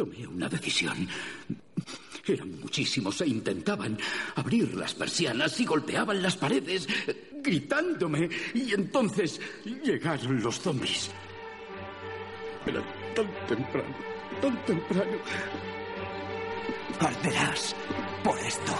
Tomé una decisión. Eran muchísimos e intentaban abrir las persianas y golpeaban las paredes, gritándome. Y entonces llegaron los zombies. Era tan temprano, tan temprano. Arderás por esto.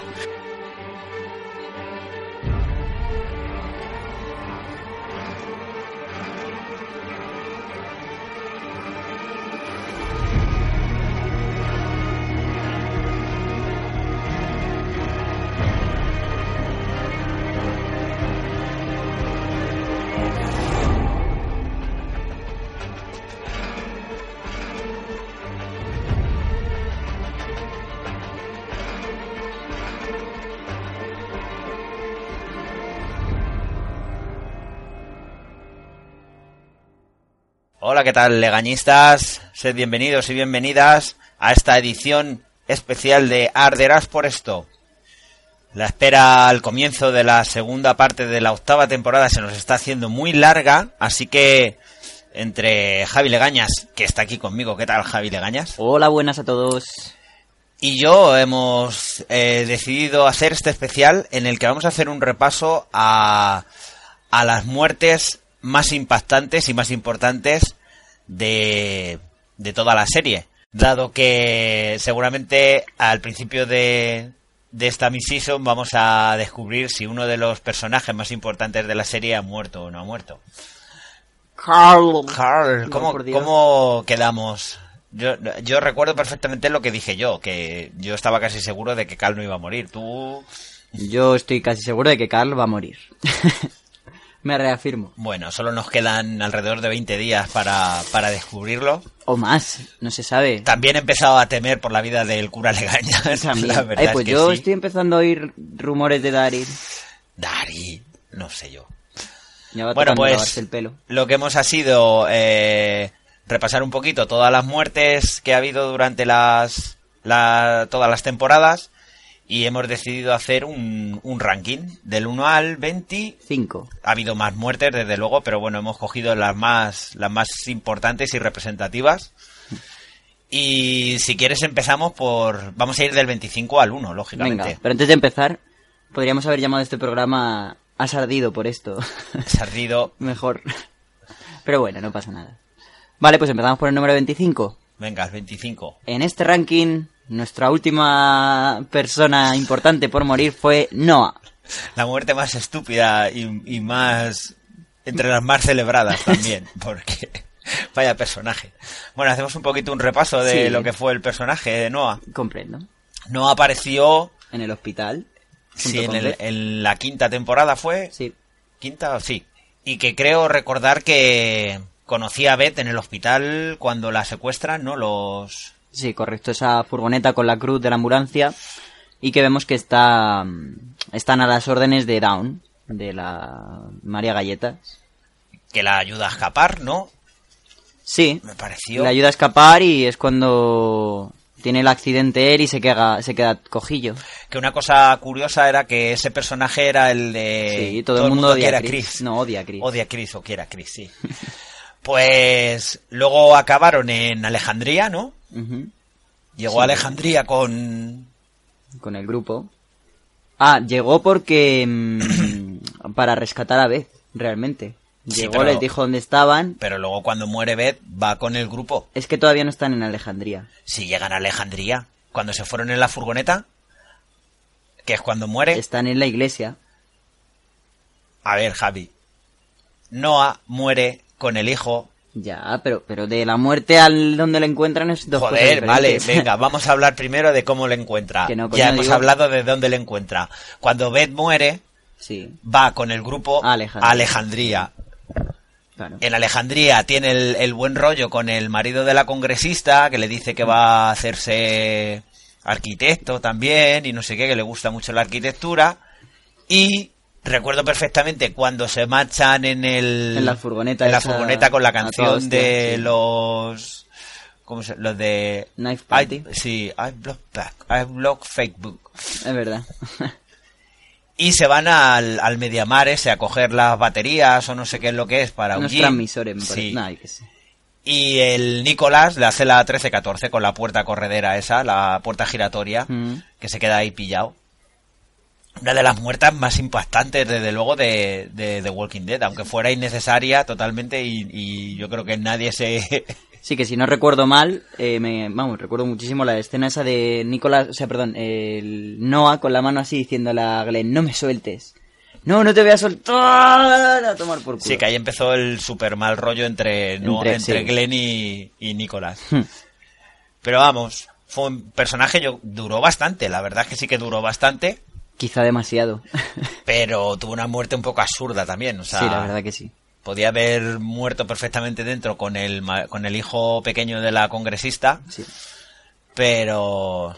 Hola, ¿qué tal, legañistas? Sed bienvenidos y bienvenidas a esta edición especial de Arderás por esto. La espera al comienzo de la segunda parte de la octava temporada se nos está haciendo muy larga, así que entre Javi Legañas, que está aquí conmigo, ¿qué tal Javi Legañas? Hola, buenas a todos. Y yo hemos eh, decidido hacer este especial en el que vamos a hacer un repaso a, a las muertes más impactantes y más importantes de, de toda la serie. Dado que seguramente al principio de, de esta mid-season vamos a descubrir si uno de los personajes más importantes de la serie ha muerto o no ha muerto. Carl. Carl, ¿cómo, cómo quedamos? Yo, yo recuerdo perfectamente lo que dije yo, que yo estaba casi seguro de que Carl no iba a morir. Tú, Yo estoy casi seguro de que Carl va a morir. Me reafirmo. bueno, solo nos quedan alrededor de 20 días para, para descubrirlo. O más, no se sabe. También he empezado a temer por la vida del cura Legaña. La verdad Ay, pues es que yo sí. estoy empezando a oír rumores de Daryl. Dari, no sé yo. Bueno, pues el pelo. lo que hemos ha sido eh, repasar un poquito todas las muertes que ha habido durante las la- todas las temporadas y hemos decidido hacer un, un ranking del 1 al 20. Cinco. Ha habido más muertes, desde luego, pero bueno, hemos cogido las más, las más importantes y representativas. Y si quieres empezamos por... Vamos a ir del 25 al 1, lógicamente. Venga, pero antes de empezar, podríamos haber llamado a este programa Has ardido por esto. Sardido. Mejor. Pero bueno, no pasa nada. Vale, pues empezamos por el número 25. Venga, el 25. En este ranking, nuestra última persona importante por morir fue Noah. La muerte más estúpida y, y más... Entre las más celebradas también, porque... Vaya personaje. Bueno, hacemos un poquito un repaso de Sí. lo que fue el personaje de Noah. Comprendo. Noah apareció... En el hospital. Sí, en, el- la quinta temporada fue. Sí. ¿Quinta? Sí. Y que creo recordar que conocía a Beth en el hospital cuando la secuestran, ¿no? Los... Sí, correcto. Esa furgoneta con la cruz de la ambulancia. Y que vemos que está, mm, están a las órdenes de Down, de la María Galletas. que la ayuda a escapar, ¿no? Sí, Me pareció... le ayuda a escapar y es cuando tiene el accidente él y se queda, se queda cojillo. Que una cosa curiosa era que ese personaje era el de... Sí, todo, el mundo, odia quiere a Chris. No, odia a Chris. Odia a Chris o quiere a Chris, sí. pues luego acabaron en Alejandría, ¿no? Llegó Sí. a Alejandría con... Con el grupo. Ah, llegó porque... mm, para rescatar a Beth, realmente. Sí, Llegó, pero- les dijo dónde estaban. Pero luego cuando muere Beth va con el grupo. Es que todavía no están en Alejandría. Si llegan a Alejandría, cuando se fueron en la furgoneta, que es cuando muere... Están en la iglesia. A ver, Javi. Noah muere con el hijo Ya, pero, pero de la muerte al donde la encuentran es dos Joder, cosas vale, venga, vamos a hablar primero de cómo le encuentra. Que no, ya hemos digo- hablado de dónde le encuentra. Cuando Beth muere, sí, va con el grupo A a Alejandría. Alejandría. claro. En Alejandría tiene el, el buen rollo con el marido de la congresista, que le dice que va a hacerse arquitecto también, y no sé qué, que le gusta mucho la arquitectura. Y recuerdo perfectamente cuando se marchan en el... En la furgoneta En la esa- furgoneta con la canción de sí. los... ¿Cómo se Los de... Knife I- Party. sí, I block back, I block Facebook. Es verdad. Y se van al, al Mediamar ese a coger las baterías o no sé qué es lo que es para Unos transmisores, me parece. Sí. Nah. Y el Nicolás le hace la 13-14 con la puerta corredera esa, la puerta giratoria, Mm. que se queda ahí pillado. Una de las muertas más impactantes, desde luego, de, de The Walking Dead, aunque fuera innecesaria totalmente y, y yo creo que nadie se... Sí, que si no recuerdo mal, eh, me, vamos, recuerdo muchísimo la escena esa de Nicolás, o sea, perdón, el Noah con la mano así diciéndole a Glenn, no me sueltes. No, no te voy a soltar a tomar por culo. Sí, que ahí empezó el super mal rollo entre, no, Entre- entre sí. Glenn y, y Nicolás. Hmm. Pero vamos, fue un personaje, yo, duró bastante, la verdad es que sí que duró bastante, Quizá demasiado. pero tuvo una muerte un poco absurda también, o sea, sí, la verdad que sí. podía haber muerto perfectamente dentro con el, con el hijo pequeño de la congresista, sí. pero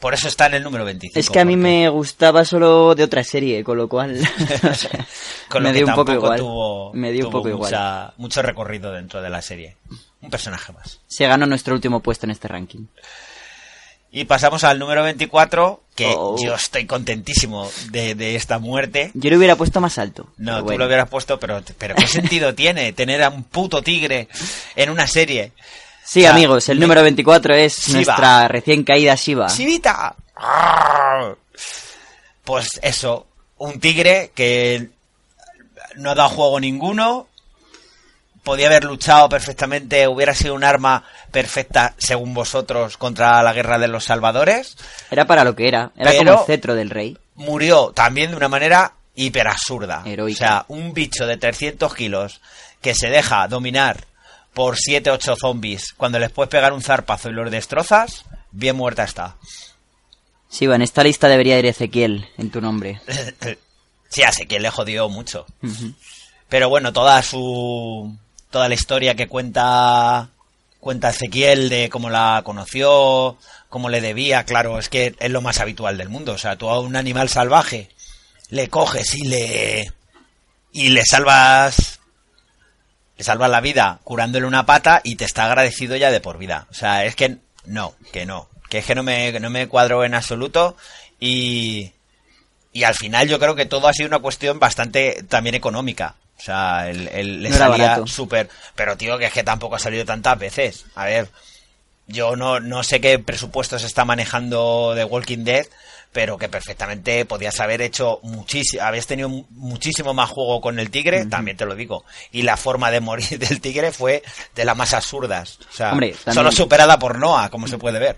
por eso está en el número 25. Es que a mí porque- me gustaba solo de otra serie, con lo cual con lo me que dio un poco igual. tuvo, me dio un poco igual. mucha- mucho recorrido dentro de la serie. Un personaje más. Se ganó nuestro último puesto en este ranking. Y pasamos al número 24, que Oh. yo estoy contentísimo de, de esta muerte. Yo lo hubiera puesto más alto. No, tú bueno. lo hubieras puesto, pero, pero ¿qué sentido tiene tener a un puto tigre en una serie? Sí, O sea, amigos, el me- número 24 es nuestra recién caída Shiva. ¡Sivita! ¡Arr! Pues eso, un tigre que no ha dado juego ninguno, podía haber luchado perfectamente, hubiera sido un arma perfecta, según vosotros, contra la guerra de los salvadores. Era para lo que era. Era Pero- como el cetro del rey. murió también de una manera hiper absurda. Heroica. O sea, un bicho de 300 kilos que se deja dominar por 7 8 zombies cuando les puedes pegar un zarpazo y los destrozas, bien muerta está. Shiva, en esta lista debería ir Ezequiel en tu nombre. sí, hace que le jodió mucho. Pero bueno, toda su. Toda la historia que cuenta. cuenta Ezequiel de cómo la conoció, cómo le debía, claro, es que es lo más habitual del mundo. O sea, tú a un animal salvaje le coges y le. y le salvas. le salvas la vida curándole una pata y te está agradecido ya de por vida. O sea, es que no, que no. Que es que no me, no me cuadro en absoluto y. Y al final yo creo que todo ha sido una cuestión bastante también económica. O sea, el- le No salía súper... Pero tío, que es que tampoco ha salido tantas veces. A ver, yo no, no sé qué presupuesto se está manejando de Walking Dead, pero que perfectamente podías haber hecho muchísimo, habías tenido mu- muchísimo más juego con el tigre, también te lo digo. Y la forma de morir del tigre fue de las más absurdas. O sea, Hombre, también- solo superada por Noah, como se puede ver.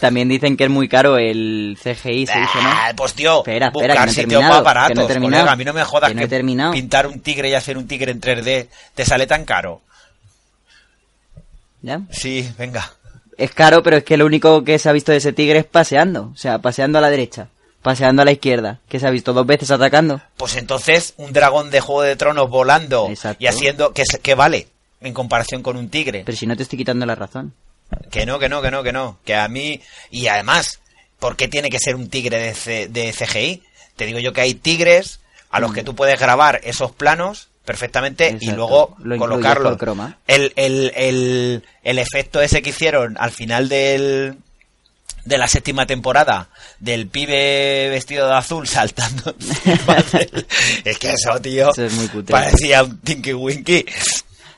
También dicen que es muy caro el CGI, se dice, ¿no? Ah, pues tío, Espera, espera, buscar que no he sitios terminado, más baratos, que no he terminado, colega, a mí no me jodas que que, no he terminado. pintar un tigre y hacer un tigre en 3D te sale tan caro. ¿Ya? Sí, venga. Es caro, pero es que lo único que se ha visto de ese tigre es paseando. O sea, paseando a la derecha, paseando a la izquierda. Que se ha visto dos veces atacando. Pues entonces un dragón de Juego de Tronos volando Exacto. y haciendo que, que vale en comparación con un tigre. Pero si no te estoy quitando la razón. Que no, que no, que no, que no. Que a mí y además, ¿por qué tiene que ser un tigre de, C- de CGI? Te digo yo que hay tigres a los que tú puedes grabar esos planos perfectamente y luego Lo colocarlo. croma. El, el, el, el efecto ese que hicieron al final del de la séptima temporada del pibe vestido de azul saltando es que eso tío Eso es muy cutre. parecía un Tinky Winky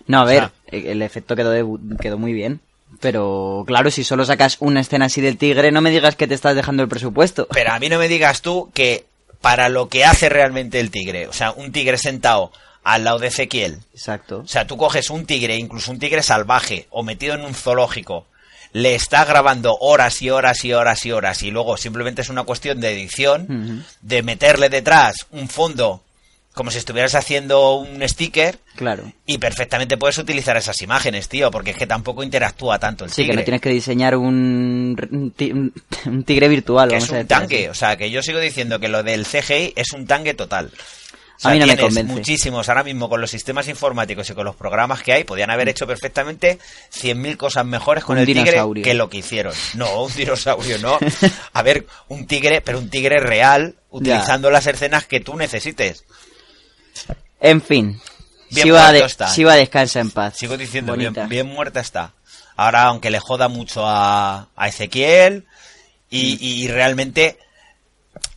No, a ver, sea- el efecto quedó, de- quedó muy bien. Pero claro, si solo sacas una escena así del tigre, no me digas que te estás dejando el presupuesto. pero a mí no me digas tú que para lo que hace realmente el tigre o sea un tigre sentado al lado de Ezequiel Exacto. O sea, tú coges un tigre, incluso un tigre salvaje, o metido en un zoológico, le está grabando horas y horas y horas y horas, y luego simplemente es una cuestión de edición, de meterle detrás un fondo, como si estuvieras haciendo un sticker, Claro. y perfectamente puedes utilizar esas imágenes, tío, porque es que tampoco interactúa tanto el Sí, tigre. que no tienes que diseñar un, un ti- un- un tigre virtual. que vamos es un tanque, así. o sea, que yo sigo diciendo que lo del CGI es un tanque total. O sea, A mí no me convence. muchísimos ahora mismo con los sistemas informáticos y con los programas que hay, podían haber hecho perfectamente 100.000 cosas mejores con Un el tigre que lo que hicieron. No, un dinosaurio no. A ver, un tigre, pero un tigre real, utilizando las escenas que tú necesites. En fin. Bien Shiva, de, está. Shiva descansa en paz. Sigo diciendo, bien, bien muerta está. Ahora, aunque le joda mucho a, a Ezequiel, y, Mm. y realmente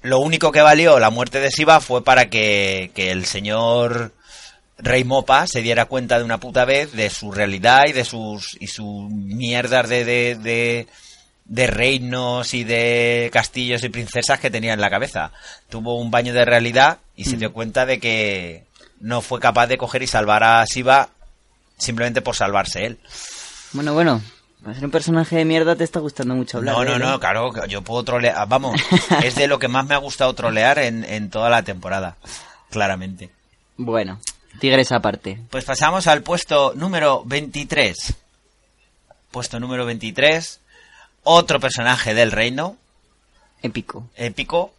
lo único que valió la muerte de Siva fue para que, que el señor Rey Mopa se diera cuenta de una puta vez de su realidad y de sus y sus mierdas de, de, de, de reinos y de castillos y princesas que tenía en la cabeza. Tuvo un baño de realidad y se dio cuenta de que no fue capaz de coger y salvar a Shiva simplemente por salvarse él. Bueno, bueno. Para ser un personaje de mierda te está gustando mucho hablar. No, de no, no, ¿eh? claro, yo puedo trolear. Vamos, es de lo que más me ha gustado trolear en, en toda la temporada, claramente. Bueno, Tigres aparte. Pues pasamos al puesto número 23. Puesto número 23. Otro personaje del reino, Épico. épico,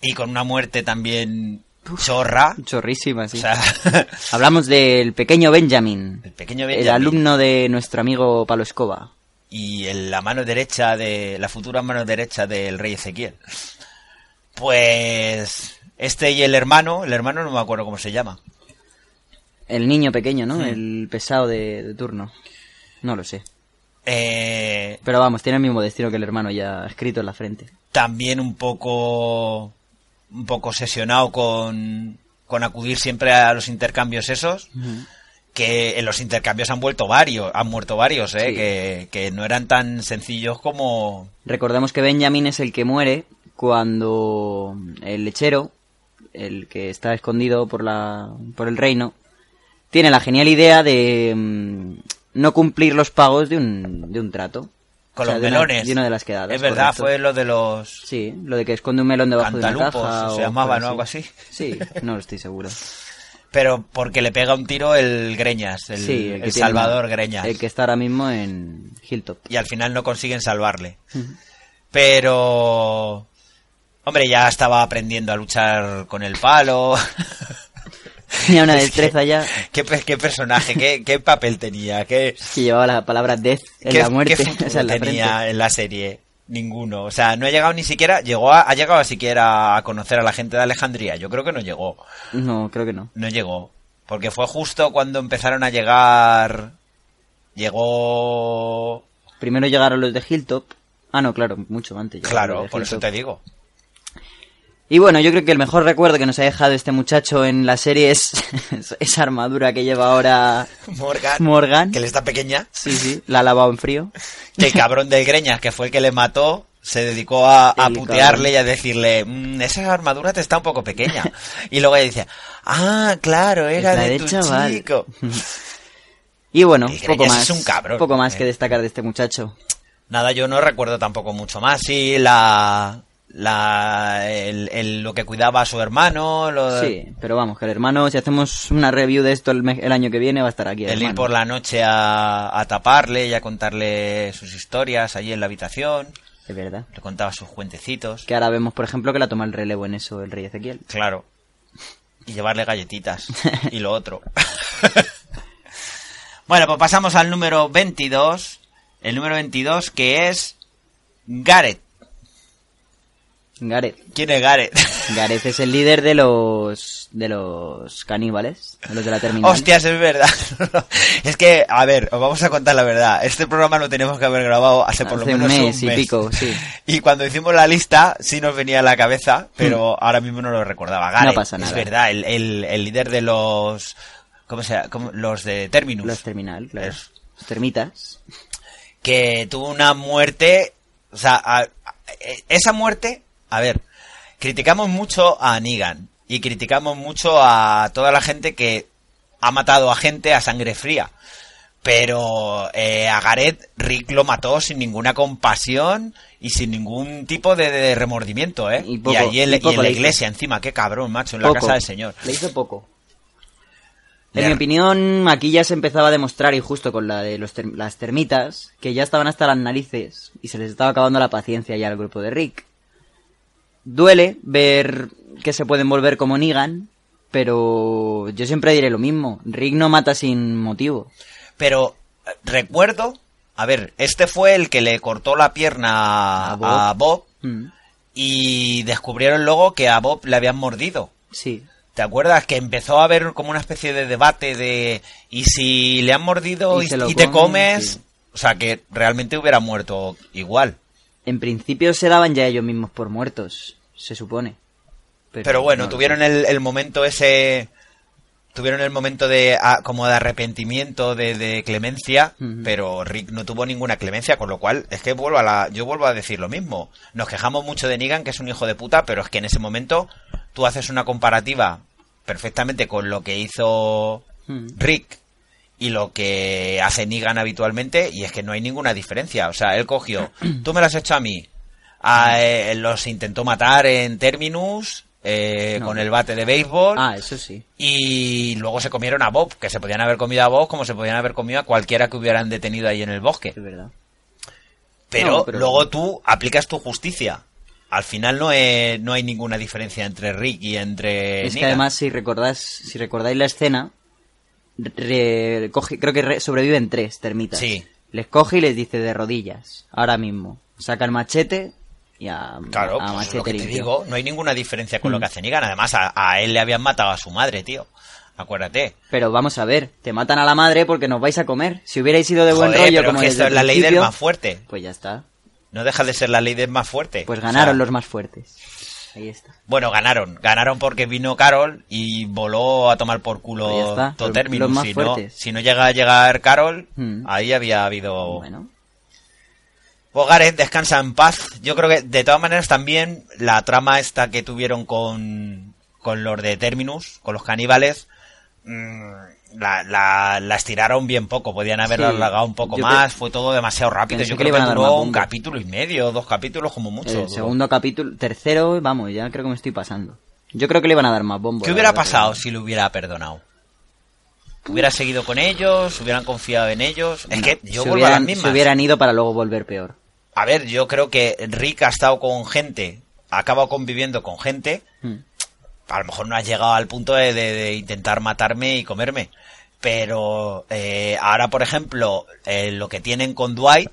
y con una muerte también chorra. Chorrísima, sí. O sea, Hablamos del pequeño Benjamin. el pequeño El Benjamin alumno de nuestro amigo Palo Escoba. Y el- la mano derecha de la futura mano derecha del rey Ezequiel. Pues este y el hermano, el hermano no me acuerdo cómo se llama. El niño pequeño, ¿no? El pesado de, de turno. No lo sé. Eh, Pero vamos, tiene el mismo destino que el hermano ya escrito en la frente. también un poco un poco obsesionado con, con acudir siempre a los intercambios esos que en los intercambios han vuelto varios han muerto varios eh Sí. que, que no eran tan sencillos como Recordemos que Benjamin es el que muere cuando el lechero, el que está escondido por, la, por el reino, tiene la genial idea de mm, no cumplir los pagos de un, de un trato. con O sea, los de una- melones de una de las quedadas. es verdad correcto. fue lo de los Sí, lo de que esconde un melón debajo de una caja. se o cosas ¿no? Algo así. Sí, no lo estoy seguro. pero porque le pega un tiro el Greñas el, sí, Salvador Greñas El que está ahora mismo en Hilltop. y al final no consiguen salvarle. Pero... Hombre, ya estaba aprendiendo a luchar con el palo. Tenía una Es destreza ya ¿Qué, pe- qué personaje? ¿Qué, qué papel tenía? ¿Qué, que llevaba la palabra death en qué- la muerte. qué o sea, en la tenía frente. en la serie? Ninguno. O sea, no ha llegado ni siquiera... Llegó a, ¿Ha llegado siquiera a conocer a la gente de Alejandría? Yo creo que no llegó. No, creo que no. No llegó. Porque fue justo cuando empezaron a llegar... Llegó... Primero llegaron los de Hilltop. Ah, no, claro, mucho antes. Claro, por eso te digo. Y bueno, yo creo que el mejor recuerdo que nos ha dejado este muchacho en la serie es esa armadura que lleva ahora Morgan, Morgan. que le está pequeña. Sí, sí, la ha lavado en frío. que el cabrón del Greñas, que fue el que le mató, se dedicó a, putearle y a decirle, "Mm, esa armadura te está un poco pequeña. y luego ella dice, ah, claro, era de tu chaval". chico. Y bueno, poco más. es un cabrón. Poco más Eh. que destacar de este muchacho. Nada, yo no recuerdo tampoco mucho más. Sí, la... la el, el- lo que cuidaba a su hermano, lo, Sí, pero vamos, que el hermano, si hacemos una review de esto el, el año que viene, va a estar aquí. el el ir por la noche a, a taparle y a contarle sus historias allí en la habitación. Es verdad. Le contaba sus cuentecitos. Que ahora vemos, por ejemplo, que la toma el relevo en eso el rey Ezequiel. Claro. Y llevarle galletitas. y lo otro. bueno, pues pasamos al número 22. El número 22 que es Gareth. Gareth. ¿Quién es Gareth? Gareth es el líder de los de los caníbales, de los de la terminal. Hostias, es verdad. es que, a ver, os vamos a contar la verdad. Este programa lo tenemos que haber grabado hace por lo menos mes un y mes. pico, sí. Y cuando hicimos la lista, sí nos venía a la cabeza, pero ahora mismo no lo recordaba. Gareth, Hmm. pasa nada. Es verdad, el, el- el líder de los... ¿Cómo se llama? Los de Terminus. Los terminal, claro. Es- Los termitas. que tuvo una muerte, o sea, a- a- esa muerte, a ver, criticamos mucho a Negan y criticamos mucho a toda la gente que ha matado a gente a sangre fría. Pero eh, a Gareth Rick lo mató sin ninguna compasión y sin ningún tipo de, de remordimiento, ¿eh? Y poco- y y poco en la hizo. iglesia encima, qué cabrón, macho, en la casa del Señor. Le hizo poco. En mi opinión, aquí ya se empezaba a demostrar, y justo con la de los ter- las termitas, que ya estaban hasta las narices y se les estaba acabando la paciencia ya al grupo de Rick. Duele ver que se pueden volver como Negan, pero yo siempre diré lo mismo. Rick no mata sin motivo. Pero eh, recuerdo, a ver, este fue el que le cortó la pierna A Bob. a Bob Mm, y descubrieron luego que a Bob le habían mordido. Sí. ¿Te acuerdas? Que empezó a haber como una especie de debate de ¿y si le han mordido Y te comes? Sí. O sea, que realmente hubiera muerto igual. En principio se daban ya ellos mismos por muertos, se supone. Pero, bueno, no tuvieron el, el momento ese tuvieron el momento de ah, como de arrepentimiento, de, de clemencia, pero Rick no tuvo ninguna clemencia, con lo cual es que vuelvo a la, yo vuelvo a decir lo mismo. Nos quejamos mucho de Negan, que es un hijo de puta, pero es que en ese momento tú haces una comparativa perfectamente con lo que hizo. Rick y lo que hace Negan habitualmente y es que no hay ninguna diferencia. O sea, él cogió, tú me lo has hecho a mí, a, eh, los intentó matar en Terminus eh, No. con el bate de béisbol Ah, eso sí. y luego se comieron a Bob, que se podían haber comido a Bob como se podían haber comido a cualquiera que hubieran detenido ahí en el bosque. Es verdad. Pero, No, pero- luego tú aplicas tu justicia. Al final no, es- no hay ninguna diferencia entre Rick y entre es que además, si recordáis, si recordáis la escena, re- coge- creo que re- sobreviven tres termitas. Sí. Les coge y les dice de rodillas, ahora mismo. Saca el machete y a, Claro, a pues es lo que te digo, no hay ninguna diferencia con lo Mm. que hace Negan. Además, a, a él le habían matado a su madre, tío. Acuérdate. Pero vamos a ver, te matan a la madre porque nos vais a comer. Si hubierais ido de buen rollo pero como que esto es la ley del más fuerte. Pues ya está. No deja de ser la ley del más fuerte. Pues O ganaron sea, los más fuertes. Ahí está. Bueno, ganaron. Ganaron porque vino Carol y voló a tomar por Pues culo está, todo más si, no, fuertes. si no llega a llegar Carol, Mm. ahí había habido... Bueno, Pues Gareth descansa en paz. Yo creo que de todas maneras también la trama esta que tuvieron con, con los de Terminus, con los caníbales, la, la, la estiraron bien poco. Podían haberla Sí, alargado un poco más. Fue todo demasiado rápido. Yo que le creo que, iban a dar duró un capítulo y medio, dos capítulos como mucho. el duró. segundo capítulo, tercero, vamos, ya creo que me estoy pasando. Yo creo que le iban a dar más bombo. ¿Qué hubiera pasado si lo hubiera perdonado? ¿Hubiera seguido con ellos? ¿Hubieran confiado en ellos? Es que yo se vuelvo a las mismas. se hubieran ido para luego volver peor. A ver, yo creo que Rick ha estado con gente, ha acabado conviviendo con gente. A lo mejor no has llegado al punto de, de- de intentar matarme y comerme. Pero eh, ahora, por ejemplo, eh, lo que tienen con Dwight,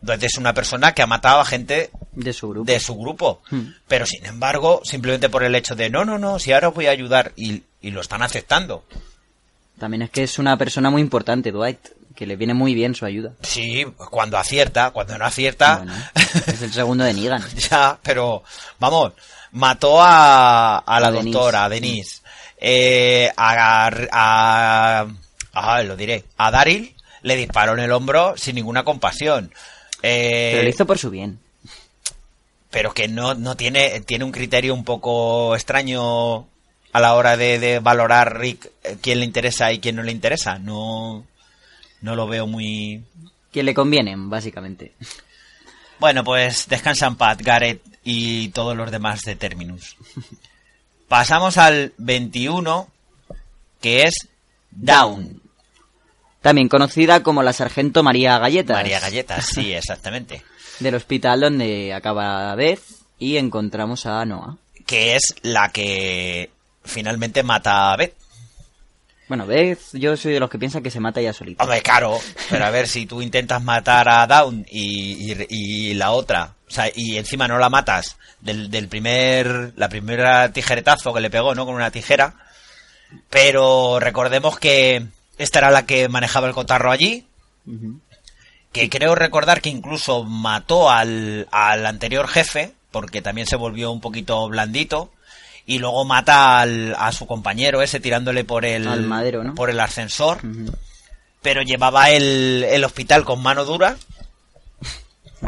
Dwight es una persona que ha matado a gente De su grupo. de su grupo. Hmm. Pero sin embargo, simplemente por el hecho de no, no, no, si ahora os voy a ayudar y, y lo están aceptando. También es que es una persona muy importante, Dwight, que le viene muy bien su ayuda. Sí, cuando acierta, cuando no acierta. Bueno, es el segundo de Negan. ya, pero vamos, mató a, a la Denise. doctora, a Denise. Eh, a, a, lo diré, a Daryl le disparó en el hombro sin ninguna compasión. Eh, Pero lo hizo por su bien. pero que no, no tiene, tiene un criterio un poco extraño a la hora de, de valorar Rick eh, quién le interesa y quién no le interesa. No, no lo veo muy... Que le convienen, básicamente. Bueno, pues descansan Pat, Gareth y todos los demás de Terminus. Pasamos al 21, que es Down. También conocida como la sargento María Galletas. María Galletas, sí, exactamente. Del hospital donde acaba Beth y encontramos a Noah. Que es la que finalmente mata a Beth. Bueno, Beth, yo soy de los que piensa que se mata ya solita. Hombre, claro, pero a ver, si tú intentas matar a Down y, y- y la otra, o sea, y encima no la matas del, del primer, la primera tijeretazo que le pegó, ¿no? Con una tijera. Pero recordemos que esta era la que manejaba el cotarro allí, que creo recordar que incluso mató al, al anterior jefe, porque también se volvió un poquito blandito, y luego mata al, a su compañero ese tirándole por el, Al madero, ¿no? por el ascensor pero llevaba el, el hospital con mano dura.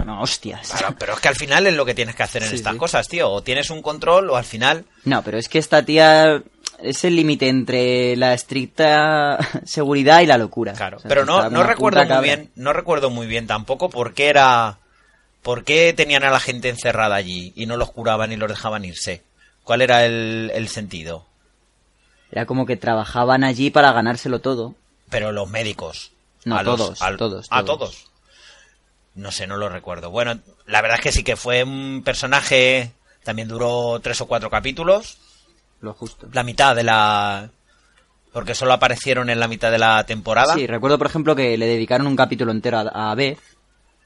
No, hostias. Claro, pero es que al final es lo que tienes que hacer en Sí, estas sí. cosas, tío. O tienes un control o al final... No, pero es que esta tía es el límite entre la estricta seguridad y la locura. Claro, O sea, pero no, no recuerdo muy bien, no recuerdo muy bien tampoco por qué era... ¿Por qué tenían a la gente encerrada allí y no los curaban y los dejaban irse? ¿Cuál era el, el sentido? Era como que trabajaban allí para ganárselo todo. Pero los médicos. No, a los- todos, al- todos, A todos. todos. No sé, no lo recuerdo. Bueno, la verdad es que sí que fue un personaje... También duró tres o cuatro capítulos. Lo justo. la mitad de la porque solo aparecieron en la mitad de la temporada Sí, recuerdo por ejemplo que le dedicaron un capítulo entero a, a Beth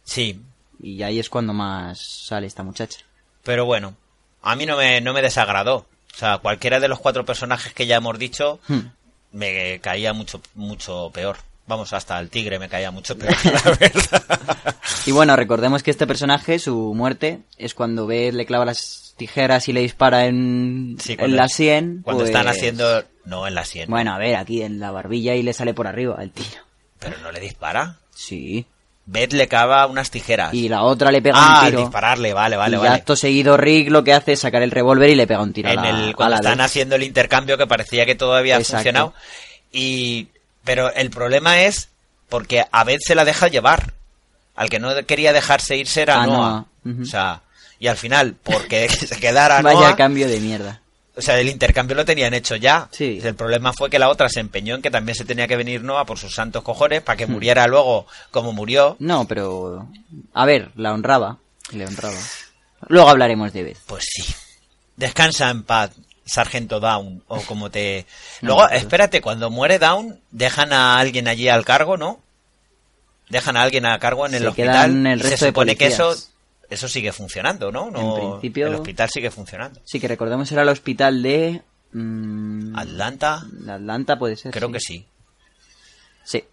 Sí, y ahí es cuando más sale esta muchacha. pero bueno a mí no me no me desagradó o sea cualquiera de los cuatro personajes que ya hemos dicho Hmm. me caía mucho mucho peor vamos hasta el tigre me caía mucho peor la verdad Y bueno, recordemos que este personaje, su muerte, es cuando Beth le clava las tijeras y le dispara en, Sí, en la sien. cuando pues, están haciendo No en la sien. Bueno, a ver, aquí en la barbilla y le sale por arriba el tiro. Pero no le dispara. Sí. Beth le cava unas tijeras. Y la otra le pega ah, un al tiro. dispararle, vale, vale, y vale. acto seguido Rick lo que hace es sacar el revólver y le pega un tiro en a la, el, a cuando la están Beth. haciendo el intercambio que parecía que todo había funcionado. Y, pero el problema es porque a Beth se la deja llevar. Al que no quería dejarse irse era Ah, Noah. Noah. Ujú. O sea, y al final, porque se quedara Vaya Noah, cambio de mierda. O sea, el intercambio lo tenían hecho ya. Sí. El problema fue que la otra se empeñó en que también se tenía que venir Noah por sus santos cojones para que muriera luego como murió. No, pero... A ver, la honraba. Le honraba. Luego hablaremos de Beth. Pues sí. Descansa en paz, Sargento Down, o como te... No, Luego, espérate, cuando muere Down, dejan a alguien allí al cargo, ¿no? Dejan a alguien a cargo en el Se hospital. el y resto se de supone que eso. Eso sigue funcionando, ¿no? no En principio- El hospital sigue funcionando. Sí, que recordemos era el hospital de... mm, Atlanta, Atlanta puede ser. creo que sí. Sí.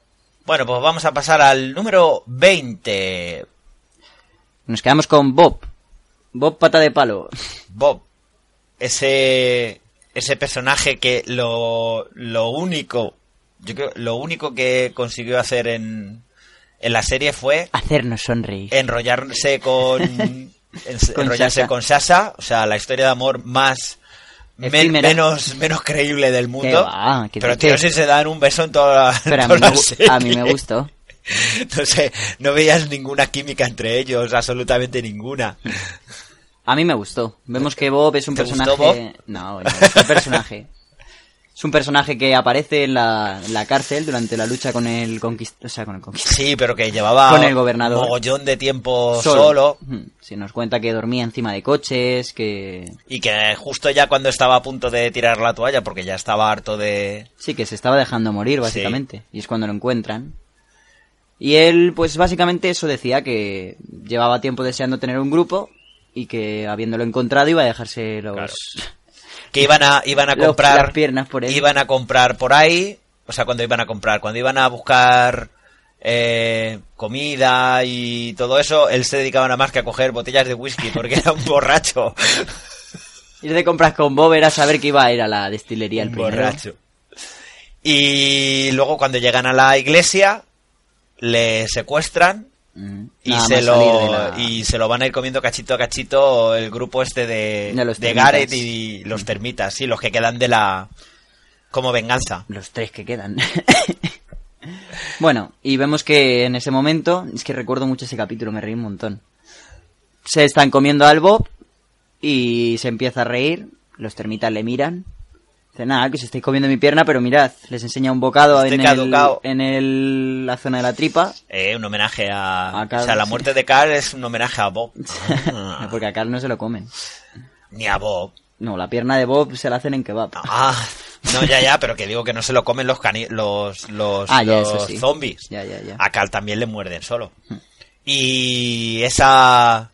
Bueno, pues vamos a pasar al número 20. Nos quedamos con Bob. Bob pata de palo. Bob, ese ese personaje que lo, lo único, yo creo, lo único que consiguió hacer en, en la serie fue Hacernos sonreír. enrollarse con, en- enrollarse Sasha. con Sasha, o sea, la historia de amor más men- menos menos creíble del mundo. va? ¿Qué Pero tío, si se dan un beso en toda la, Pero a toda mí, me, la gu- a mí me serie. gustó. Entonces, no veías ninguna química entre ellos, absolutamente ninguna. A mí me gustó. Vemos que Bob es un ¿Te personaje... gustó Bob? No, no, es un personaje. Es un personaje que aparece en la, en la cárcel durante la lucha con el conquistador. O sea, con el conquistador. Sí, pero que llevaba Con el gobernador. mogollón de tiempo solo. Ujú. Sí, nos cuenta que dormía encima de coches, que... y que justo ya cuando estaba a punto de tirar la toalla, porque ya estaba harto de... Sí, que se estaba dejando morir, básicamente. Y es cuando lo encuentran. Y él, pues básicamente eso decía, que llevaba tiempo deseando tener un grupo y que habiéndolo encontrado iba a dejarse los... Claro. Que iban a iban a Los- comprar las piernas por él. iban a comprar por ahí o sea cuando iban a comprar cuando iban a buscar eh, comida y todo eso él se dedicaba nada más que a coger botellas de whisky porque era un borracho Ir de compras con Bob era saber que iba a ir a la destilería el primero. borracho y luego cuando llegan a la iglesia le secuestran Mm. y se lo la- y se lo van a ir comiendo cachito a cachito el grupo este de, De. Gareth y los termitas sí los que quedan de la como venganza Los tres que quedan. bueno, y vemos que en ese momento, es que recuerdo mucho ese capítulo, me reí un montón. Se están comiendo al Bob y se empieza a reír, los termitas le miran. Dice, nada, que se estáis comiendo mi pierna, pero mirad, les enseña un bocado Estoy en, el, en el- la zona de la tripa, Eh, un homenaje a... A Carl, o sea, la sí. muerte de Carl es un homenaje a Bob. Porque a Carl no se lo comen. Ni a Bob. No, la pierna de Bob se la hacen en kebab. Ah, no, ya, ya, pero que digo que no se lo comen los cani los, los, Ah, los sí. zombies. Ya, ya, ya. A Carl también le muerden solo. Y esa...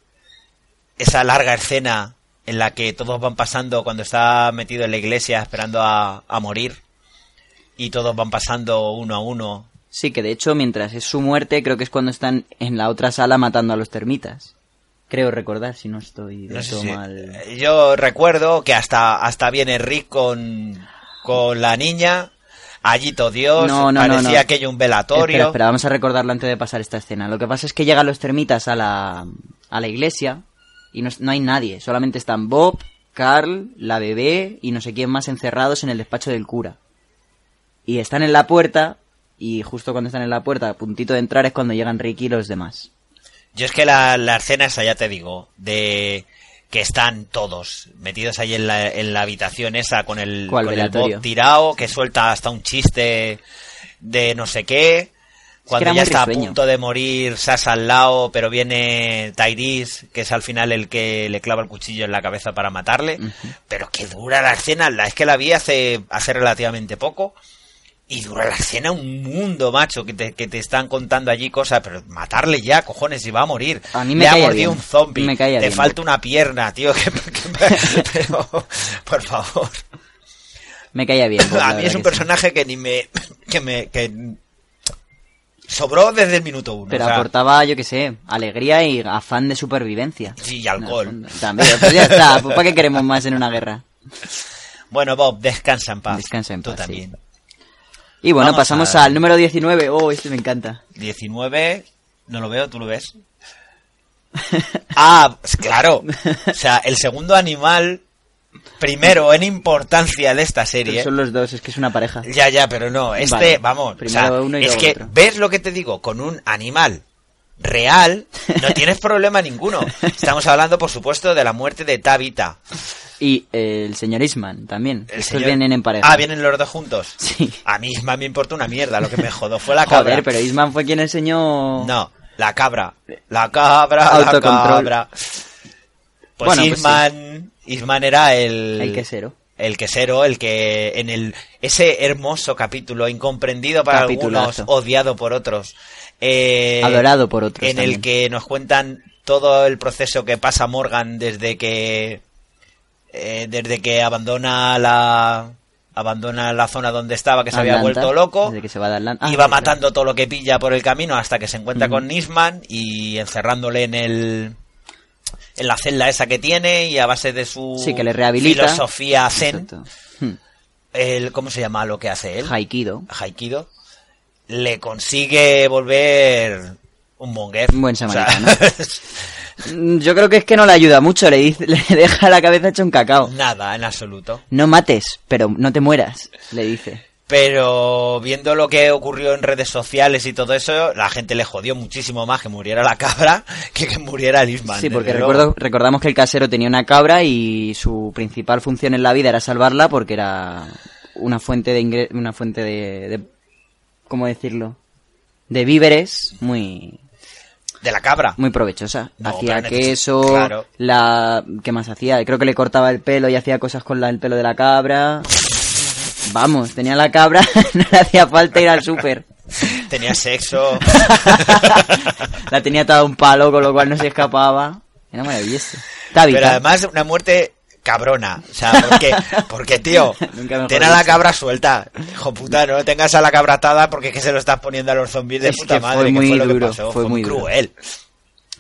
Esa larga escena en la que todos van pasando cuando está metido en la iglesia esperando a, a morir. Y todos van pasando uno a uno. Sí, que de hecho, mientras es su muerte, creo que es cuando están en la otra sala matando a los termitas. Creo recordar, si no estoy del No sé mal. Yo recuerdo que hasta, hasta viene Rick con, con la niña. Allí todo Dios. No, no, parecía aquello un velatorio. Espera, espera, vamos a recordarlo antes de pasar esta escena. Lo que pasa es que llegan los termitas a la, a la iglesia y no, no hay nadie. Solamente están Bob, Carl, la bebé y no sé quién más encerrados en el despacho del cura. Y están en la puerta y justo cuando están en la puerta, a puntito de entrar, es cuando llegan Rick y los demás. Yo es que la, la escena esa, ya te digo, de que están todos metidos ahí en la, en la habitación esa con el, ¿Cuál con el? Bob tirado, que suelta hasta un chiste de no sé qué. Cuando ya está a punto de morir Sasa al lado, pero viene Tyrese, que es al final el que le clava el cuchillo en la cabeza para matarle. Pero que dura la escena, la es que la vi hace, hace relativamente poco. Y dura la escena un mundo, macho, que te, que te están contando allí cosas, pero matarle ya, cojones, y va a morir. A mí me Le ha mordido bien. un zombie. Me te bien. falta una pierna, tío. Que, que- pero, por favor. Me caía bien. La a mí es un que sí. personaje que ni me. que me. que sobró desde el minuto uno. Pero o sea, aportaba, yo qué sé, alegría y afán de supervivencia. Sí, y alcohol. No, También, pues ya está. Pues ¿Para qué queremos más en una guerra? Bueno, Bob, descansa en paz. Descansa en Tú paz, sí. también. Y bueno, Vamos pasamos a- al número 19. Oh, este me encanta. 19, no lo veo, ¿tú lo ves? Ah, pues claro. O sea, el segundo animal, primero en importancia de esta serie. Pero son los dos, es que es una pareja. Ya, ya, pero no, este, Vale. vamos, o sea, uno y es que, otro. ¿ves lo que te digo? Con un animal real, no tienes problema ninguno. Estamos hablando, por supuesto, de la muerte de Tabitha. Y eh, el señor Isman también. El Estos señor- vienen en pareja. Ah, vienen los dos juntos. Sí. A mí Isma me importa una mierda, lo que me jodó fue la cabra. Joder, pero Isman fue quien enseñó... No, la cabra. La cabra, la cabra. Pues Bueno, pues Isman, Isman era el... El quesero. El quesero, el que en el ese hermoso capítulo, incomprendido para Capitulazo. algunos, odiado por otros, eh, Adorado por otros en también. el que nos cuentan todo el proceso que pasa Morgan desde que eh, desde que abandona la abandona la zona donde estaba que se había vuelto loco desde que se va de Atlanta. Ah, y va sí, matando todo lo que pilla por el camino hasta que se encuentra con Nisman y encerrándole en el en la celda esa que tiene y a base de su Sí, que le rehabilita. filosofía zen. Hmm. el cómo se llama lo que hace él Haikido. Haikido le consigue volver un monger Un buen O sea, samaritano. Mm, Yo creo que es que no le ayuda mucho, le, dice, le deja la cabeza hecha un cacao. nada en absoluto No mates, pero no te mueras, le dice. Pero viendo lo que ocurrió en redes sociales y todo eso, la gente le jodió muchísimo más que muriera la cabra que que muriera el Isman. Sí, porque recuerdo, recordamos que el casero tenía una cabra y su principal función en la vida era salvarla porque era una fuente de ingre- una fuente de, de- ¿cómo decirlo? De víveres muy De la cabra. muy provechosa. No, hacía queso, claro. la ¿qué más hacía? Creo que le cortaba el pelo y hacía cosas con la- el pelo de la cabra. Vamos, tenía la cabra, no le hacía falta ir al súper. Tenía sexo. La tenía atada a un palo, con lo cual no se escapaba. Era maravilloso. Tabitha. pero además una muerte cabrona. O sea, porque, porque tío, ten a la cabra suelta. Hijo puta, no tengas a la cabra atada porque es que se lo estás poniendo a los zombies de Es puta que fue madre. muy que fue lo duro, que pasó. fue Fue, muy duro. cruel.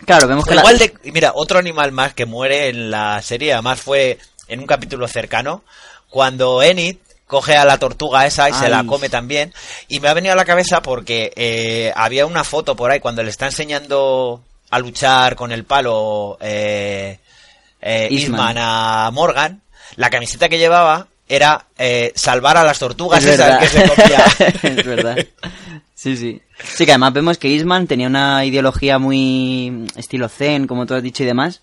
Claro, vemos que la- de, mira, otro animal más que muere en la serie, además fue en un capítulo cercano, cuando Enid coge a la tortuga esa y se la come también. Y me ha venido a la cabeza porque eh, había una foto por ahí cuando le está enseñando a luchar con el palo eh, eh, Eastman. Eastman a Morgan. La camiseta que llevaba era eh, salvar a las tortugas Es esas que se comía. es verdad. Sí, sí. Sí, que además vemos que Isman tenía una ideología muy estilo zen, como tú has dicho y demás,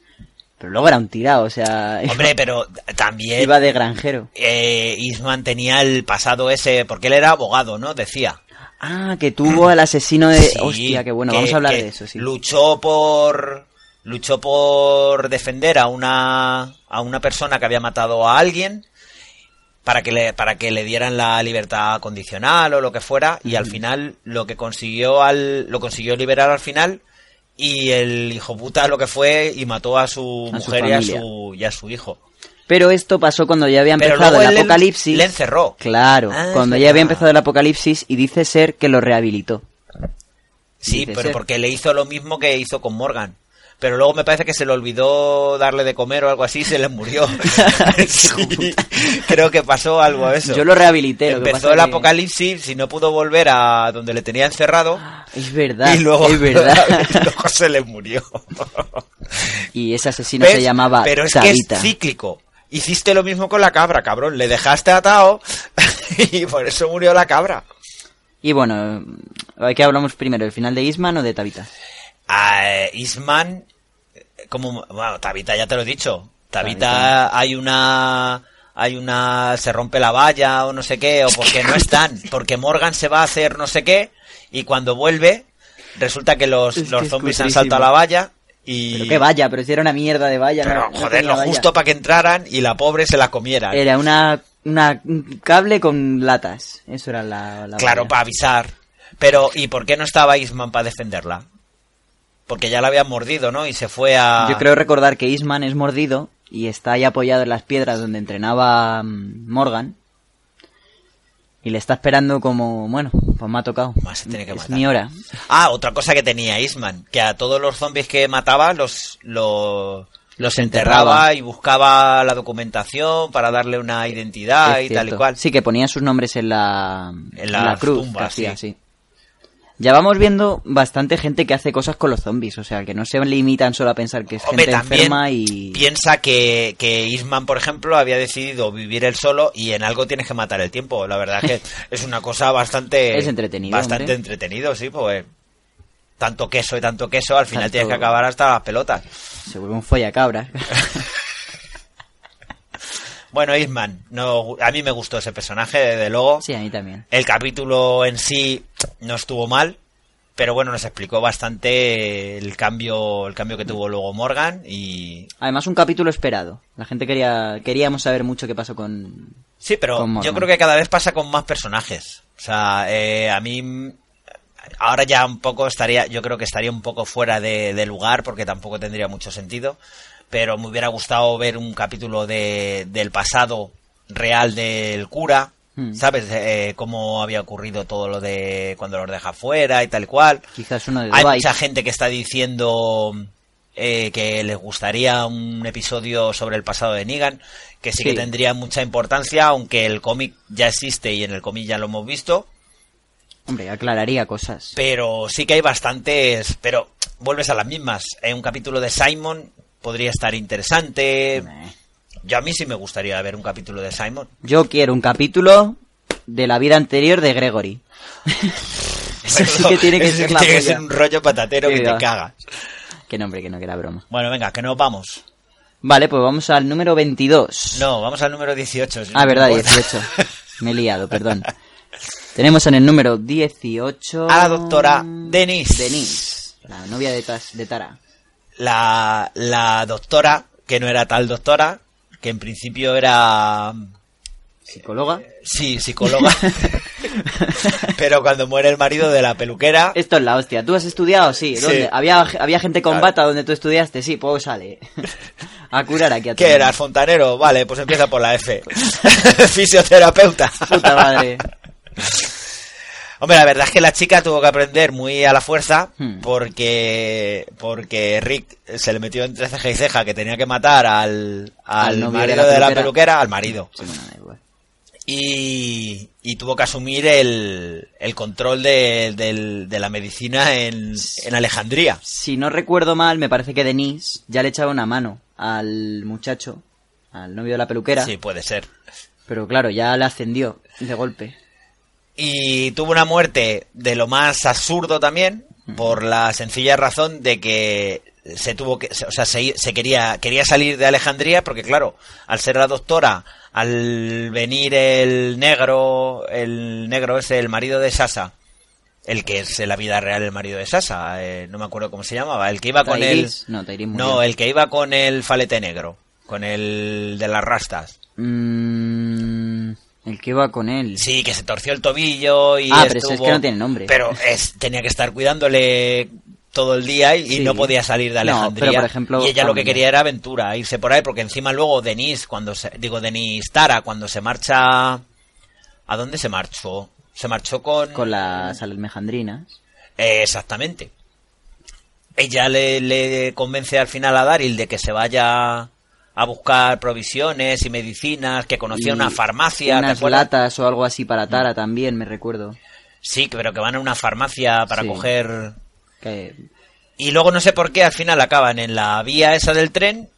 pero luego era un tirado, o sea, Hombre, pero también iba de granjero. eh, Eastman tenía el pasado ese, porque él era abogado, ¿no? Decía. Ah, que tuvo al asesino de... Sí, Hostia, qué bueno, que- vamos a hablar de eso, sí. Luchó por luchó por defender a una a una persona que había matado a alguien para que le para que le dieran la libertad condicional o lo que fuera y al final lo que consiguió al lo consiguió liberar al final y el hijo puta lo que fue y mató a su A su mujer y a su y a su hijo. Pero esto pasó cuando ya había empezado el apocalipsis. le encerró. Claro, Ah, cuando ya había empezado el apocalipsis y dice ser que lo rehabilitó. Sí, Dice pero ser. porque le hizo lo mismo que hizo con Morgan. Pero luego me parece que se le olvidó darle de comer o algo así y se le murió. Sí, creo que pasó algo a eso. Yo lo rehabilité. lo Empezó el que- apocalipsis y no pudo volver a donde le tenía encerrado. Es verdad, y luego, es verdad. y luego se le murió. y ese asesino ¿Ves? se llamaba Pero es que es cíclico. Hiciste lo mismo con la cabra, cabrón. Le dejaste atado y por eso murió la cabra. Y bueno, ¿de qué hablamos primero? ¿El final de Isman o de Tabitha? A Isman, como, bueno, Tabita ya te lo he dicho. Tabita hay una, hay una, se rompe la valla o no sé qué, o porque no están, porque Morgan se va a hacer no sé qué, y cuando vuelve, resulta que los, Es los es zombies han saltado a la valla y... Pero que vaya, pero si era una mierda de valla. Pero, no- joder, lo valla. justo para que entraran y la pobre se la comiera. Era una, una un cable con latas. Eso era la, la Claro, valla. para avisar. Pero, ¿y por qué no estaba Isman para defenderla? Porque ya la habían mordido, ¿no? Y se fue a... Yo creo recordar que Isman es mordido y está ahí apoyado en las piedras donde entrenaba mm, Morgan. Y le está esperando como, bueno, pues me ha tocado. Más se tiene que es matar. mi hora. Ah, otra cosa que tenía Eastman, que a todos los zombies que mataba los, los, los enterraba y buscaba la documentación para darle una identidad Es y tal y cual. Sí, que ponían sus nombres en la, En cruz. tumbas, que hacía, sí. sí. Ya vamos viendo bastante gente que hace cosas con los zombies, o sea, que no se limitan solo a pensar que es Hombre, gente enferma y... piensa que, que Eastman, por ejemplo, había decidido vivir él solo y en algo tienes que matar el tiempo. La verdad es que es una cosa bastante... Es entretenido, Bastante hombre. entretenido, sí, pues... Tanto queso y tanto queso, al final Tanto- tienes que acabar hasta las pelotas. Se vuelve un follacabra. Bueno, Eastman, no, a mí me gustó ese personaje, desde luego. sí, a mí también. El capítulo en sí no estuvo mal, pero bueno, nos explicó bastante el cambio, el cambio que tuvo luego Morgan y Además, un capítulo esperado. La gente quería... Queríamos saber mucho qué pasó con... sí, pero Con yo creo que cada vez pasa con más personajes. O sea, eh, a mí ahora ya un poco estaría, yo creo que estaría un poco fuera de, de lugar porque tampoco tendría mucho sentido. Pero me hubiera gustado ver un capítulo de, del pasado real del cura. Hmm. ¿Sabes? Eh, cómo había ocurrido todo lo de cuando los deja fuera y tal y cual. Quizás uno de Hay mucha gente que está diciendo eh, que les gustaría un episodio sobre el pasado de Negan, que sí, que Sí. tendría mucha importancia, aunque el cómic ya existe y en el cómic ya lo hemos visto, Hombre, aclararía cosas. pero sí que hay bastantes, pero vuelves a las mismas. En un capítulo de Simon podría estar interesante. Yo a mí sí me gustaría ver un capítulo de Simon. Yo quiero un capítulo de la vida anterior de Gregory. Eso sí que tiene que Eso sí ser la tiene que ser un rollo patatero que te cagas. Que nombre, que no, que era broma. Bueno, venga, que nos vamos. Vale, pues vamos al número 22. No, vamos al número 18. si no ah, te verdad, importa. 18. Me he liado, perdón. Tenemos en el número 18... A la doctora Denise. Denise, la novia de, de Tara. La, la doctora, que no era tal doctora, que en principio era, Psicóloga. sí, psicóloga, pero cuando muere el marido de la peluquera, Esto es la hostia. ¿Tú has estudiado? Sí. Sí. ¿Dónde? ¿Había, ¿Había gente con Claro. bata donde tú estudiaste? Sí, pues sale. a curar aquí a ¿qué el era? mundo. ¿Fontanero? Vale, pues empieza por la F. Fisioterapeuta. Puta madre. Hombre, la verdad es que la chica tuvo que aprender muy a la fuerza Hmm. porque porque Rick se le metió entre ceja y ceja que tenía que matar al, al, Al novio de marido la de la peluquera. al marido. Sí, bueno, da igual. y, y tuvo que asumir el, el control de, de la medicina en, en Alejandría. Si no recuerdo mal, me parece que Denise ya le echaba una mano al muchacho, al novio de la peluquera. Sí, puede ser. Pero claro, ya le ascendió de golpe. Y tuvo una muerte de lo más absurdo también, por la sencilla razón de que se tuvo que, o sea, se, se quería, quería salir de Alejandría porque claro, al ser la doctora, al venir el negro, el negro ese, el marido de Sasa, el que es en la vida real el marido de Sasa, eh, no me acuerdo cómo se llamaba, el que iba con él, Tyrese, no, no, el que iba con el falete negro, con el de las rastas. Mm, el que iba con él. Sí, que se torció el tobillo y Ah, pero es que no tiene nombre. Pero es, tenía que estar cuidándole todo el día y, no podía salir de No, Alejandría. pero, por ejemplo, y ella lo que quería era aventura, irse por ahí, porque encima luego Denise, cuando se, digo Denise Tara, cuando se marcha, ¿a dónde se marchó? Se marchó con, Con las almejandrinas. Eh, exactamente. Ella le, le convence al final a Daryl de que se vaya a buscar provisiones y medicinas, que conocía Y una farmacia. ¿te Unas latas o algo así para Tara también, me recuerdo. Sí, pero que van a una farmacia para Sí. coger... Que Y luego no sé por qué al final acaban en la vía esa del tren,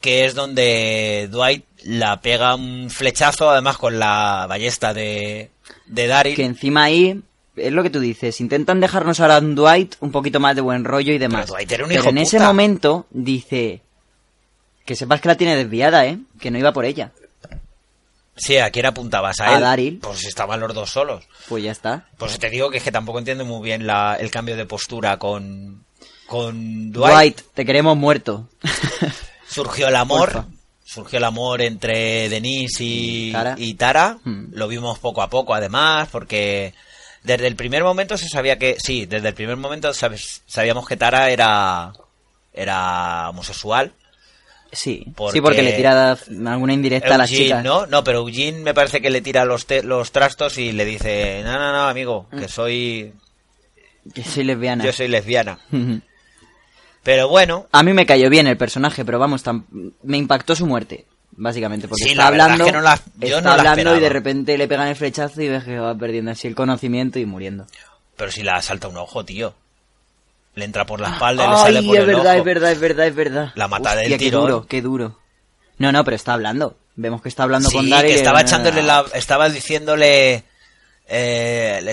que es donde Dwight la pega un flechazo, además con la ballesta de, de Daryl. que encima ahí es lo que tú dices, intentan dejarnos ahora a un Dwight un poquito más de buen rollo y demás. Pero Dwight era un Pero hijo en ese momento dice que sepas que la tiene desviada, ¿eh? Que no iba por ella. Sí, ¿a quién apuntabas? ¿A, A él? Daryl. Pues estaban los dos solos. Pues ya está. Pues te digo que es que tampoco entiendo muy bien la, el cambio de postura con, con Dwight, Dwight. te queremos muerto. Surgió el amor. Porfa. Surgió el amor entre Denise y, Y Tara. y Tara. Hmm. Lo vimos poco a poco, además, porque desde el primer momento se sabía que. Sí, desde el primer momento sabes- sabíamos que Tara era. Era homosexual. Sí, Porque sí, porque le tira alguna indirecta a las chicas. ¿no? No, pero Eugene me parece que le tira los, te- los trastos y le dice: No, no, no, amigo, Mm. que soy. Que soy lesbiana. Yo soy lesbiana. Pero bueno, A mí me cayó bien el personaje, pero vamos, me impactó su muerte, básicamente, porque Sí, está hablando, es que no la- yo está no hablando y de repente le pegan el flechazo y ves que va perdiendo así el conocimiento y muriendo. pero si la salta un ojo, tío. Le entra por la espalda y le sale por es el verdad, ojo. es verdad, es verdad, es verdad. La mata del Hostia, qué duro, qué duro. No, no, pero está hablando. Vemos que está hablando Sí, con Daryl. que estaba echándole la... Estaba diciéndole... eh, le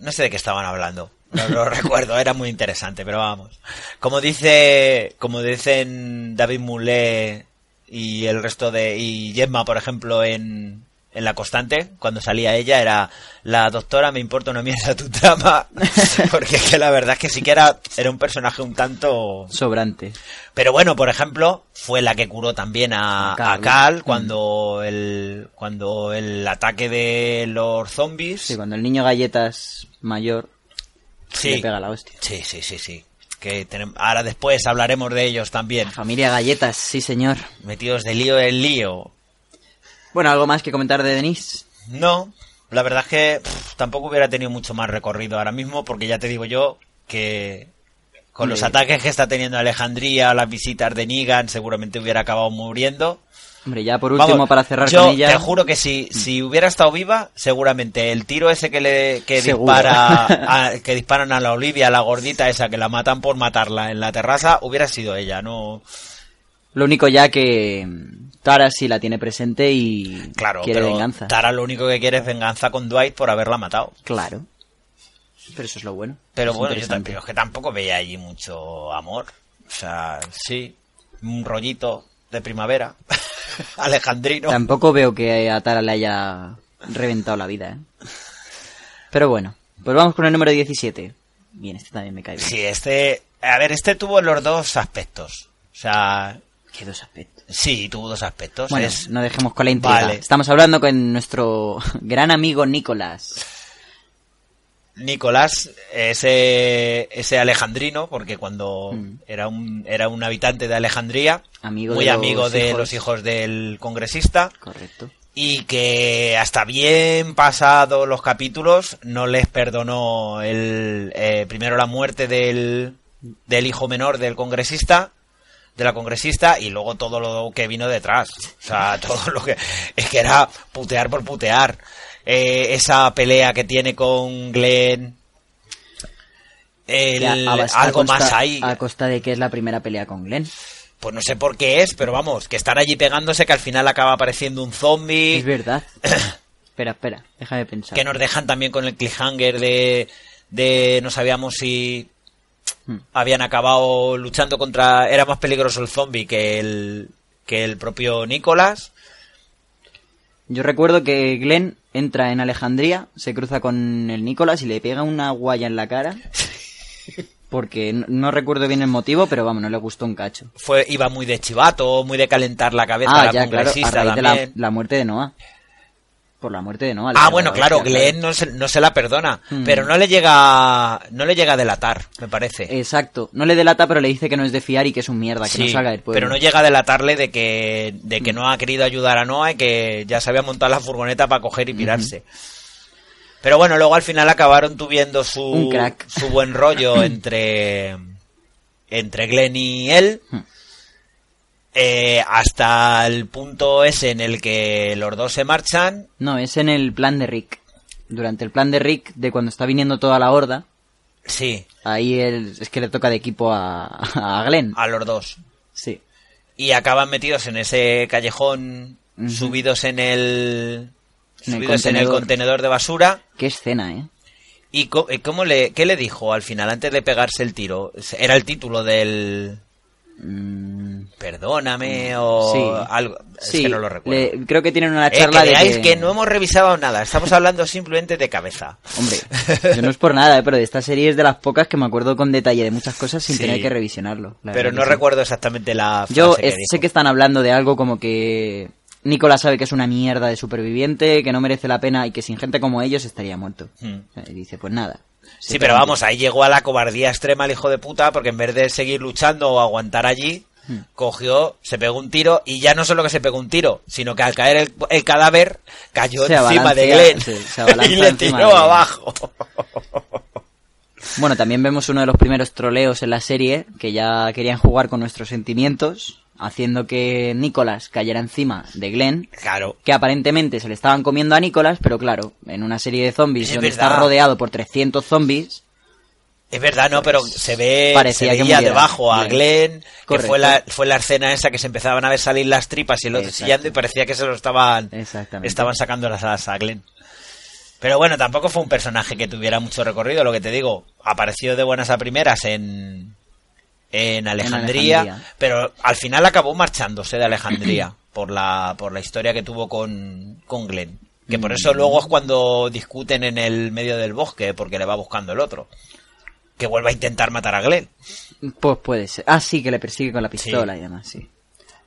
no sé de qué estaban hablando. No lo recuerdo, era muy interesante, pero vamos. Como dice... Como dicen David Moulet y el resto de... Y Gemma, por ejemplo, en... En la constante, cuando salía ella, era la doctora, me importa una mierda tu trama. Porque es que la verdad es que sí que era, era un personaje un tanto Sobrante. pero bueno, por ejemplo, fue la que curó también a, Cal cuando el cuando el ataque de los zombies. Sí, cuando el niño galletas mayor Sí. le pega la hostia. Sí, sí, sí, sí. Que ahora después hablaremos de ellos también. Familia galletas, sí señor. Metidos de lío en lío. Bueno, ¿algo más que comentar de Denise? No, la verdad es que pff, tampoco hubiera tenido mucho más recorrido ahora mismo porque ya te digo yo que con los ataques que está teniendo Alejandría, las visitas de Negan, seguramente hubiera acabado muriendo. Hombre, ya por último, Vamos, para cerrar yo con ella... te juro que si, si hubiera estado viva, seguramente el tiro ese que le que Seguro. dispara a- que disparan a la Olivia, a la gordita esa que la matan por matarla en la terraza, hubiera sido ella, no Lo único ya que Tara sí la tiene presente y claro, quiere pero venganza. Tara lo único que quiere es venganza con Dwight por haberla matado. Claro. Pero eso es lo bueno. Pero Es bueno, yo también, es que tampoco veía allí mucho amor. O sea, sí, un rollito de primavera. Alejandrino. Tampoco veo que a Tara le haya reventado la vida, ¿eh? Pero bueno, pues vamos con el número 17. Bien, este también me cae bien. Sí, este, a ver, este tuvo los dos aspectos. O sea, Dos aspectos. sí, tuvo dos aspectos. Bueno, Es- no dejemos con la intriga. Vale. Estamos hablando con nuestro gran amigo Nicolás. Nicolás, ese, ese alejandrino, porque cuando Mm. era un era un habitante de Alejandría, Amigo muy de amigo los de hijos. los hijos del congresista, Correcto. y que hasta bien pasados los capítulos no les perdonó el eh, primero la muerte del, del hijo menor del congresista de la congresista y luego todo lo que vino detrás o sea todo lo que es que era putear por putear Eh, esa pelea que tiene con Glenn el- Ya, a bas- a algo costa- más ahí A costa de que es la primera pelea con Glenn. pues no sé por qué es pero vamos que están allí pegándose que al final acaba apareciendo un zombie Es verdad. espera, espera, déjame pensar. que nos dejan también con el cliffhanger de, de no sabíamos si Hmm. habían acabado luchando contra era más peligroso el zombie que el que el propio Nicolás Yo recuerdo que Glenn entra en Alejandría, se cruza con el Nicolás y le pega una guaya en la cara. Porque no, no recuerdo bien el motivo, pero vamos, no le gustó un cacho. fue iba muy de chivato muy de calentar la cabeza Ah, a la ya, claro, a congresista raíz de la, la muerte de Noah. Por la muerte de Noah. ah bueno la claro Glenn no se, no se la perdona Hmm. pero no le llega no le llega a delatar me parece Exacto. No le delata, pero le dice que no es de fiar y que es un mierda, que Sí, no salga del pueblo. pero no llega a delatarle de que, de que no ha querido ayudar a Noah y que ya se había montado la furgoneta para coger y pirarse. Pero bueno, luego al final acabaron tuviendo su, Un crack. su buen rollo entre, entre Glenn y él. Eh, hasta el punto ese en el que los dos se marchan. No, es en el plan de Rick. Durante el plan de Rick, de cuando está viniendo toda la horda, Sí, ahí él- es que le toca de equipo a, a Glenn. a los dos. Sí. y acaban metidos en ese callejón subidos en el En el subidos en el contenedor. de basura Qué escena, ¿eh? y y cómo le qué le dijo al final antes de pegarse el tiro era el título del Perdóname o sí. algo es sí, que no lo recuerdo le- creo que tienen una Eh, charla de que... que no hemos revisado nada estamos hablando simplemente de cabeza Hombre, yo no es por nada, ¿eh? pero de esta serie es de las pocas que me acuerdo con detalle de muchas cosas sin Sí. tener que revisionarlo. la pero no recuerdo exactamente la Yo que sé que están hablando de algo como que Nicolás sabe que es una mierda de superviviente, que no merece la pena y que sin gente como ellos estaría muerto. Hmm. Y dice, pues nada. Sí, pero vamos, ahí llegó a la cobardía extrema el hijo de puta, porque en vez de seguir luchando o aguantar allí, Hmm. cogió, se pegó un tiro, y ya no solo que se pegó un tiro, sino que al caer el, el cadáver cayó Se encima de Glenn y le tiró abajo. Bueno, también vemos uno de los primeros troleos en la serie, que ya querían jugar con nuestros sentimientos, haciendo que Nicholas cayera encima de Glenn, Claro. que aparentemente se le estaban comiendo a Nicholas, pero claro, en una serie de zombies Es donde verdad. está rodeado por 300 zombies, Es verdad, no, pero se ve Parecía se veía debajo a Glenn. Que fue la, fue la escena esa que se empezaban a ver salir las tripas y el otro chillando y parecía que se lo estaban estaban sacando las alas a Glenn. Pero bueno, tampoco fue un personaje que tuviera mucho recorrido, lo que te digo, apareció de buenas a primeras en en Alejandría, Alejandría. pero al final acabó marchándose de Alejandría por la por la historia que tuvo con con Glenn. Que por eso luego es cuando discuten en el medio del bosque, porque le va buscando el otro. Que vuelve a intentar matar a Glenn. pues puede ser. Ah, sí, que le persigue con la pistola y demás, sí.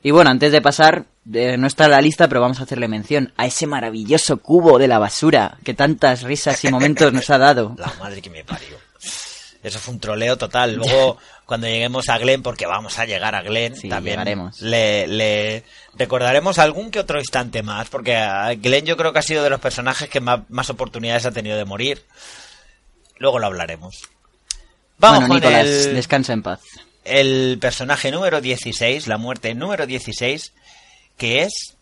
Y bueno, antes de pasar, eh, no está en la lista, pero vamos a hacerle mención a ese maravilloso cubo de la basura que tantas risas y momentos nos ha dado. La madre que me parió. Eso fue un troleo total. Luego, cuando lleguemos a Glenn, porque vamos a llegar a Glenn, Sí, también llegaremos. Le, le recordaremos algún que otro instante más, porque a Glenn yo creo que ha sido de los personajes que más, más oportunidades ha tenido de morir. Luego lo hablaremos. Vamos bueno, con Nicolás, el, descansa en paz. el personaje número 16, la muerte número 16, que es...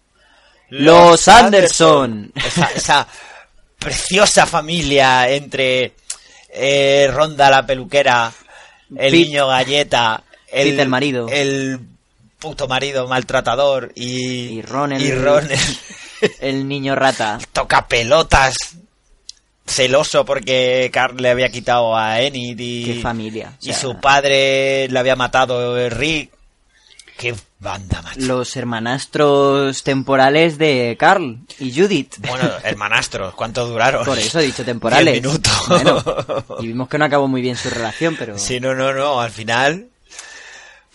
Los Anderson. Esa, esa preciosa familia entre eh, Ronda la peluquera, el Pete- niño galleta, el, Pete el marido. el puto marido maltratador y, Y Ron el- y Ron el El niño rata. toca pelotas celoso porque Carl le había quitado a Enid y, Qué familia. o y sea, su padre le había matado Rick. Qué banda, macho. Los hermanastros temporales de Carl y Judith. Bueno, hermanastros, ¿cuánto duraron? Por eso he dicho temporales. Diez minutos. Bueno, y vimos que no acabó muy bien su relación, pero... Sí, no, no, no, al final.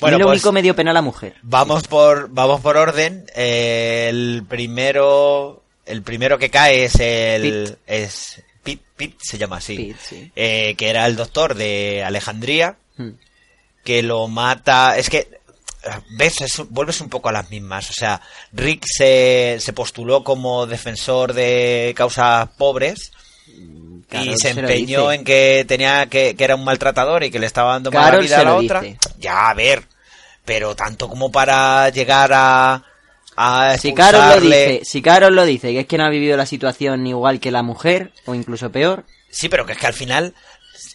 Bueno, lo pues único medio pena a la mujer. vamos por vamos por orden. Eh, el primero el primero que cae es el es Pete, Pete se llama así, Pete, sí. Eh, que era el doctor de Alejandría Hmm. que lo mata. Es que, ves, Es un- vuelves un poco a las mismas. O sea, Rick se, se postuló como defensor de causas pobres Carol y se empeñó en que tenía que, que era un maltratador y que le estaba dando mala vida a la otra. dice. Ya, a ver. Pero tanto como para llegar a. a Si Carol lo dice, si Carol lo dice, que es que no ha vivido la situación igual que la mujer, o incluso peor, Sí, pero que es que al final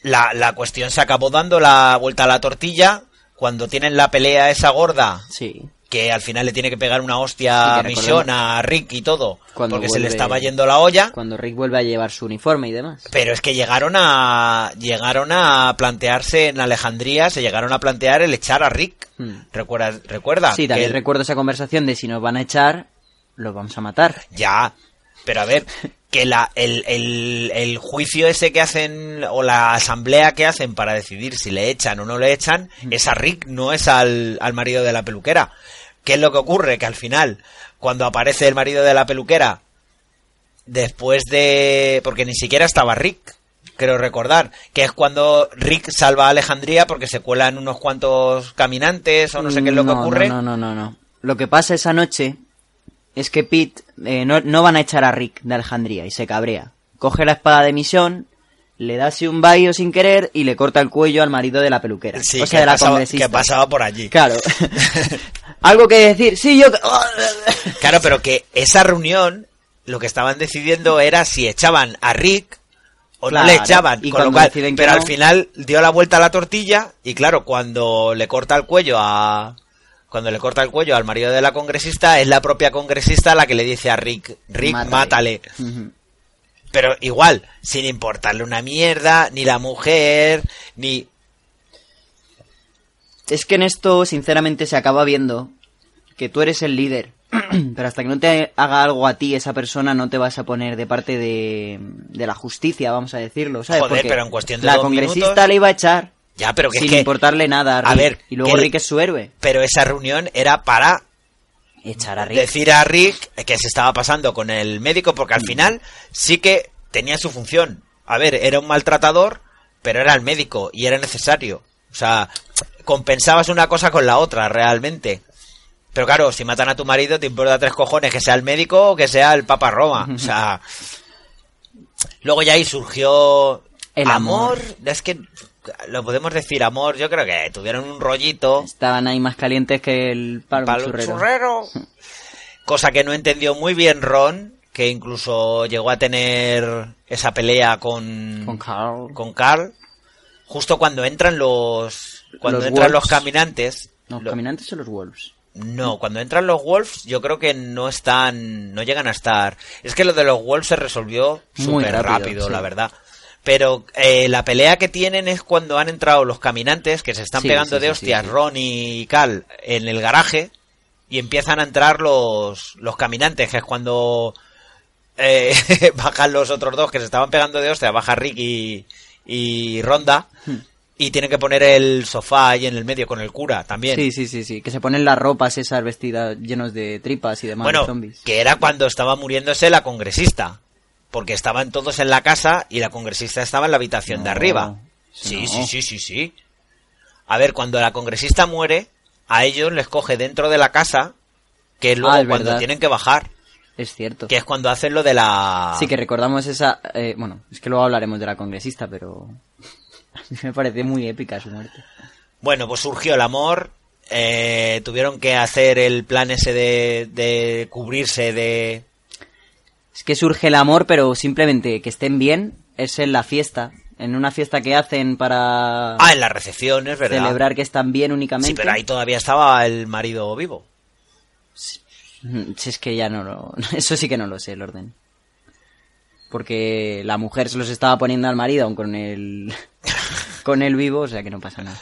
la, la cuestión se acabó dando la vuelta a la tortilla cuando tienen la pelea esa gorda sí. que al final le tiene que pegar una hostia a que misión a Rick y todo Cuando porque se le estaba yendo la olla Cuando Rick vuelve a llevar su uniforme y demás. pero es que llegaron a llegaron a plantearse en Alejandría se llegaron a plantear el echar a Rick Hmm. recuerda recuerda Sí, Que también él- recuerdo esa conversación de si nos van a echar, los vamos a matar. Ya, pero a ver, que la, el, el, el juicio ese que hacen, o la asamblea que hacen para decidir si le echan o no le echan, es a Rick, no es al, al marido de la peluquera. ¿Qué es lo que ocurre? Que al final, cuando aparece el marido de la peluquera, después de... porque ni siquiera estaba Rick, creo recordar, que es cuando Rick salva a Alejandría porque se cuelan unos cuantos caminantes o no sé qué es lo que No, ocurre. No, no, no, no. Lo que pasa esa noche es que Pete eh, no, no van a echar a Rick de Alejandría y se cabrea. Coge la espada de misión, le da así un baño sin querer y le corta el cuello al marido de la peluquera. Sí, o sea, que de la pasaba- que pasaba por allí. Claro. Algo que decir. Sí, yo... Claro, pero que esa reunión lo que estaban decidiendo era si echaban a Rick o Claro, no le echaban. y con lo cual- pero no- al final dio la vuelta a la tortilla y claro, cuando le corta el cuello a cuando le corta el cuello al marido de la congresista es la propia congresista la que le dice a Rick, Rick, mátale. Pero igual, sin importarle una mierda, ni la mujer, ni Es que en esto, sinceramente, se acaba viendo que tú eres el líder. Pero hasta que no te haga algo a ti esa persona, no te vas a poner de parte de, de la justicia, vamos a decirlo, ¿sabes? Joder, Porque pero en cuestión de La congresista minutos- le iba a echar ya, pero que es sin que importarle nada a Rick. A ver, y luego que Rick es su héroe. pero esa reunión era para Echar a Rick. decir a Rick que se estaba pasando con el médico porque al final sí que tenía su función. A ver, era un maltratador, pero era el médico y era necesario. O sea, compensabas una cosa con la otra realmente. Pero claro, si matan a tu marido, te importa tres cojones que sea el médico o que sea el Papa Roma. O sea, luego ya ahí surgió El amor. es que lo podemos decir amor, yo creo que tuvieron un rollito. Estaban ahí más calientes que el palo, palo churrero. churrero. Cosa que no entendió muy bien Ron, que incluso llegó a tener esa pelea con, Con Carl. con Carl, justo cuando entran los cuando Los entran los caminantes. ¿Los lo- caminantes o los wolves? no, cuando entran los Wolves, yo creo que no están, no llegan a estar. Es que lo de los Wolves se resolvió súper rápido, rápido, sí. la verdad. Pero eh, la pelea que tienen es cuando han entrado los caminantes, que se están Sí, pegando sí, de hostias. Ron y Cal en el garaje, y empiezan a entrar los, los caminantes, que es cuando eh, bajan los otros dos que se estaban pegando de hostias, baja Rick y, y Ronda, Hmm. y tienen que poner el sofá ahí en el medio con el cura también. Sí, sí, sí, sí. Que se ponen las ropas esas vestidas llenos de tripas y demás de Bueno, zombies. que era cuando estaba muriéndose la congresista. Porque estaban todos en la casa y la congresista estaba en la habitación de arriba. Sí, no. sí, sí, sí, sí. A ver, cuando la congresista muere, a ellos les coge dentro de la casa, que es luego Ah, es cuando verdad. tienen que bajar, Es cierto. que es cuando hacen lo de la... Sí, que recordamos esa... eh, bueno, es que luego hablaremos de la congresista, pero... Me parece muy épica su muerte. Bueno, pues surgió el amor, eh, tuvieron que hacer el plan ese de, de cubrirse de... Es que surge el amor, pero simplemente que estén bien es en la fiesta. En una fiesta que hacen para Ah, en la recepción, es verdad. celebrar que están bien únicamente. Sí, pero ahí todavía estaba el marido vivo. Si es que ya no lo... Eso sí que no lo sé, el orden. Porque la mujer se los estaba poniendo al marido aun con el... con el vivo, o sea que no pasa nada.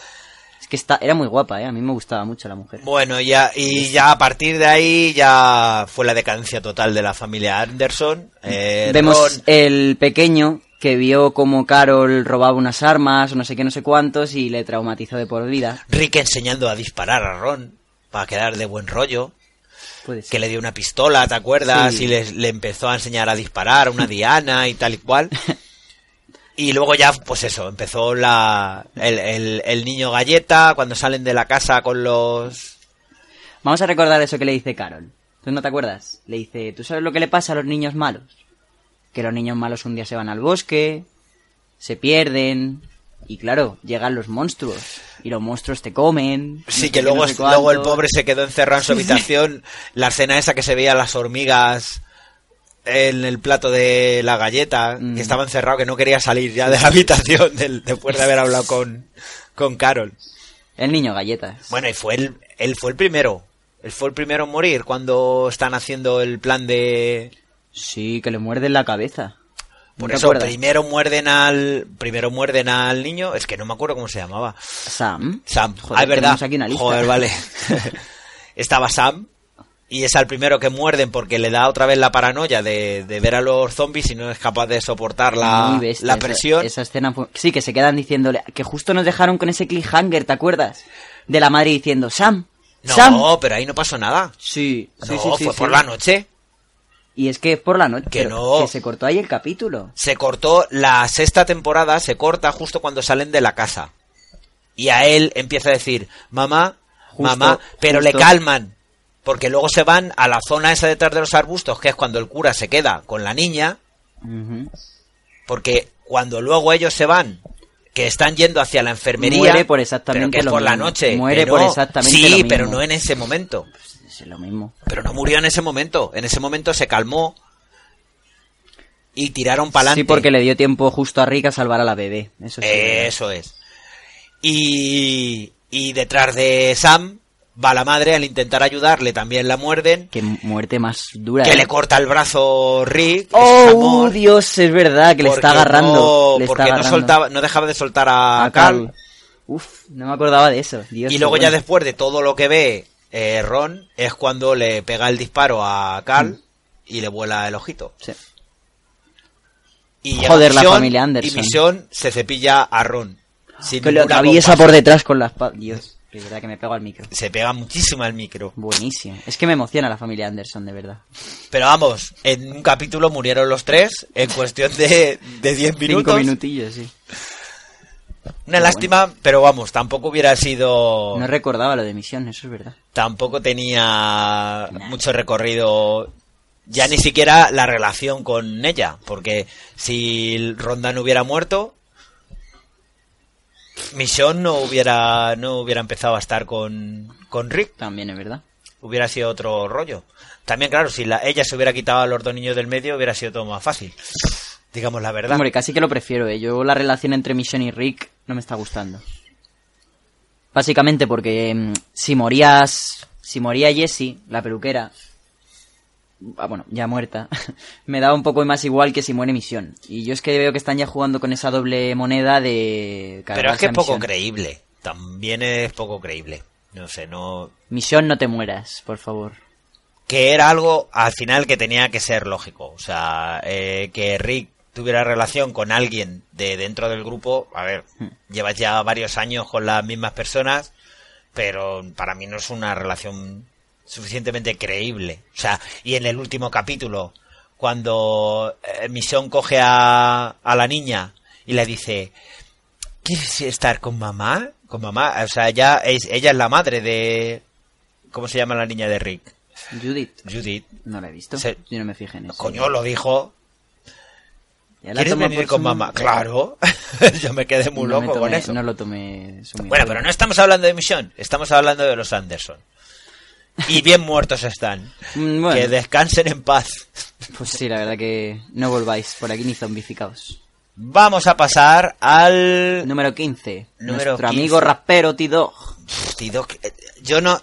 Que está... era muy guapa, ¿eh? A mí me gustaba mucho la mujer. Bueno, ya, y ya a partir de ahí ya fue la decadencia total de la familia Anderson. Eh, Vemos Ron- el pequeño que vio como Carol robaba unas armas o no sé qué, no sé cuántos y le traumatizó de por vida. Rick enseñando a disparar a Ron para quedar de buen rollo. Que le dio una pistola, ¿te acuerdas? Sí. Y le, le empezó a enseñar a disparar a una diana y tal y cual. Y luego ya, pues eso, empezó la, el, el- el niño galleta cuando salen de la casa con los... Vamos a recordar eso que le dice Carol. ¿Tú no te acuerdas? Le dice, ¿tú sabes lo que le pasa a los niños malos? Que los niños malos un día se van al bosque, se pierden, y claro, llegan los monstruos, y los monstruos te comen. Sí, no que luego, no sé luego el pobre se quedó encerrado en su habitación. La escena esa que se veía las hormigas en el plato de la galleta, Mm. que estaba encerrado, que no quería salir ya de la habitación del- después de haber hablado con, con Carol. El niño galletas. Bueno, y fue él, él fue el primero. Él fue el primero en morir cuando están haciendo el plan de... Sí, que le muerden la cabeza. ¿No Por eso acuerdas? primero muerden al primero muerden al niño, es que no me acuerdo cómo se llamaba. Sam. Sam, Joder, ah, es verdad. aquí una lista. Joder, vale. Estaba Sam y es al primero que muerden porque le da otra vez la paranoia de, de ver a los zombies y no es capaz de soportar la, bestia la presión. Esa, escena fue- Sí, que se quedan diciéndole... Que justo nos dejaron con ese cliffhanger, ¿te acuerdas? De la madre diciendo, Sam, No, Sam. pero ahí no pasó nada. Sí, no, sí, sí, fue por la noche. Y es que es por la noche. Que no. Que se cortó ahí el capítulo. Se cortó la sexta temporada, se corta justo cuando salen de la casa. Y a él empieza a decir, mamá, Justo, mamá, pero le calman. Porque luego se van a la zona esa detrás de los arbustos, que es cuando el cura se queda con la niña. Porque cuando luego ellos se van, que están yendo hacia la enfermería, Muere por exactamente pero que es lo por la noche. Muere por exactamente Sí, lo mismo. pero no en ese momento. Es lo mismo. Pero no murió en ese momento. En ese momento se calmó y tiraron para adelante. Sí, porque le dio tiempo justo a Rick a salvar a la bebé. Eso sí. es. Eso es. Y, y detrás de Sam va la madre al intentar ayudarle, también la muerden. Qué muerte más dura. Que ¿eh? le corta el brazo Rick. ¡Oh, Dios! Es verdad que le está agarrando. no- le está porque no, soltaba, no dejaba de soltar a, a Carl. Carl. Uf, no me acordaba de eso. Dios, Y luego ya después de todo lo que ve eh, Ron, es cuando le pega el disparo a Carl Mm. y le vuela el ojito. Sí. Y Joder, la familia Anderson. Y Michonne se cepilla a Ron. sin Que lo atraviesa por detrás con la espada. Dios, es verdad que me pego al micro. Se pega muchísimo al micro. Buenísimo. Es que me emociona la familia Anderson, de verdad. Pero vamos, en un capítulo murieron los tres en cuestión de, de 10 minutos. Cinco minutillos, sí. Una lástima, pero vamos, tampoco hubiera sido... No recordaba lo de misión, eso es verdad. Tampoco tenía mucho recorrido, ya ni siquiera la relación con ella, porque si Ronda no hubiera muerto, Michonne no hubiera, no hubiera empezado a estar con, con Rick. También es verdad. Hubiera sido otro rollo. También, claro, si la, ella se hubiera quitado a los dos niños del medio, hubiera sido todo más fácil. Digamos la verdad. Hombre, casi que lo prefiero, ¿eh? Yo la relación entre Michonne y Rick no me está gustando. Básicamente porque mm, si morías... Si moría Jessie, la peluquera... ah, bueno, ya muerta, me da un poco más igual que si muere Misión. Y yo es que veo que están ya jugando con esa doble moneda de... Pero es que es poco creíble. También es poco creíble. No sé, no. Misión, no te mueras, por favor. Que era algo al final que tenía que ser lógico. O sea, eh, que Rick tuviera relación con alguien de dentro del grupo. A ver, llevas ya varios años con las mismas personas, pero para mí no es una relación suficientemente creíble. O sea, y en el último capítulo, cuando eh, Michonne coge a, a la niña y le dice, ¿quieres estar con mamá? Con mamá, o sea, ella es, ella es la madre de... ¿Cómo se llama la niña de Rick? Judith, Judith. no la he visto. Se- Yo no me fijé en eso. Coño, lo dijo. Ya ¿Quieres venir con su- mamá? Claro. Yo me quedé muy No loco con eso. No lo tomé... su Bueno, pero no estamos hablando de Mission, estamos hablando de los Anderson. Y bien muertos están. Mm, bueno. Que descansen en paz. Pues sí, la verdad que no volváis por aquí ni zombificados. Vamos a pasar al... Número 15. Número Nuestro 15. amigo rapero T-Dog. Tío, que- Yo no...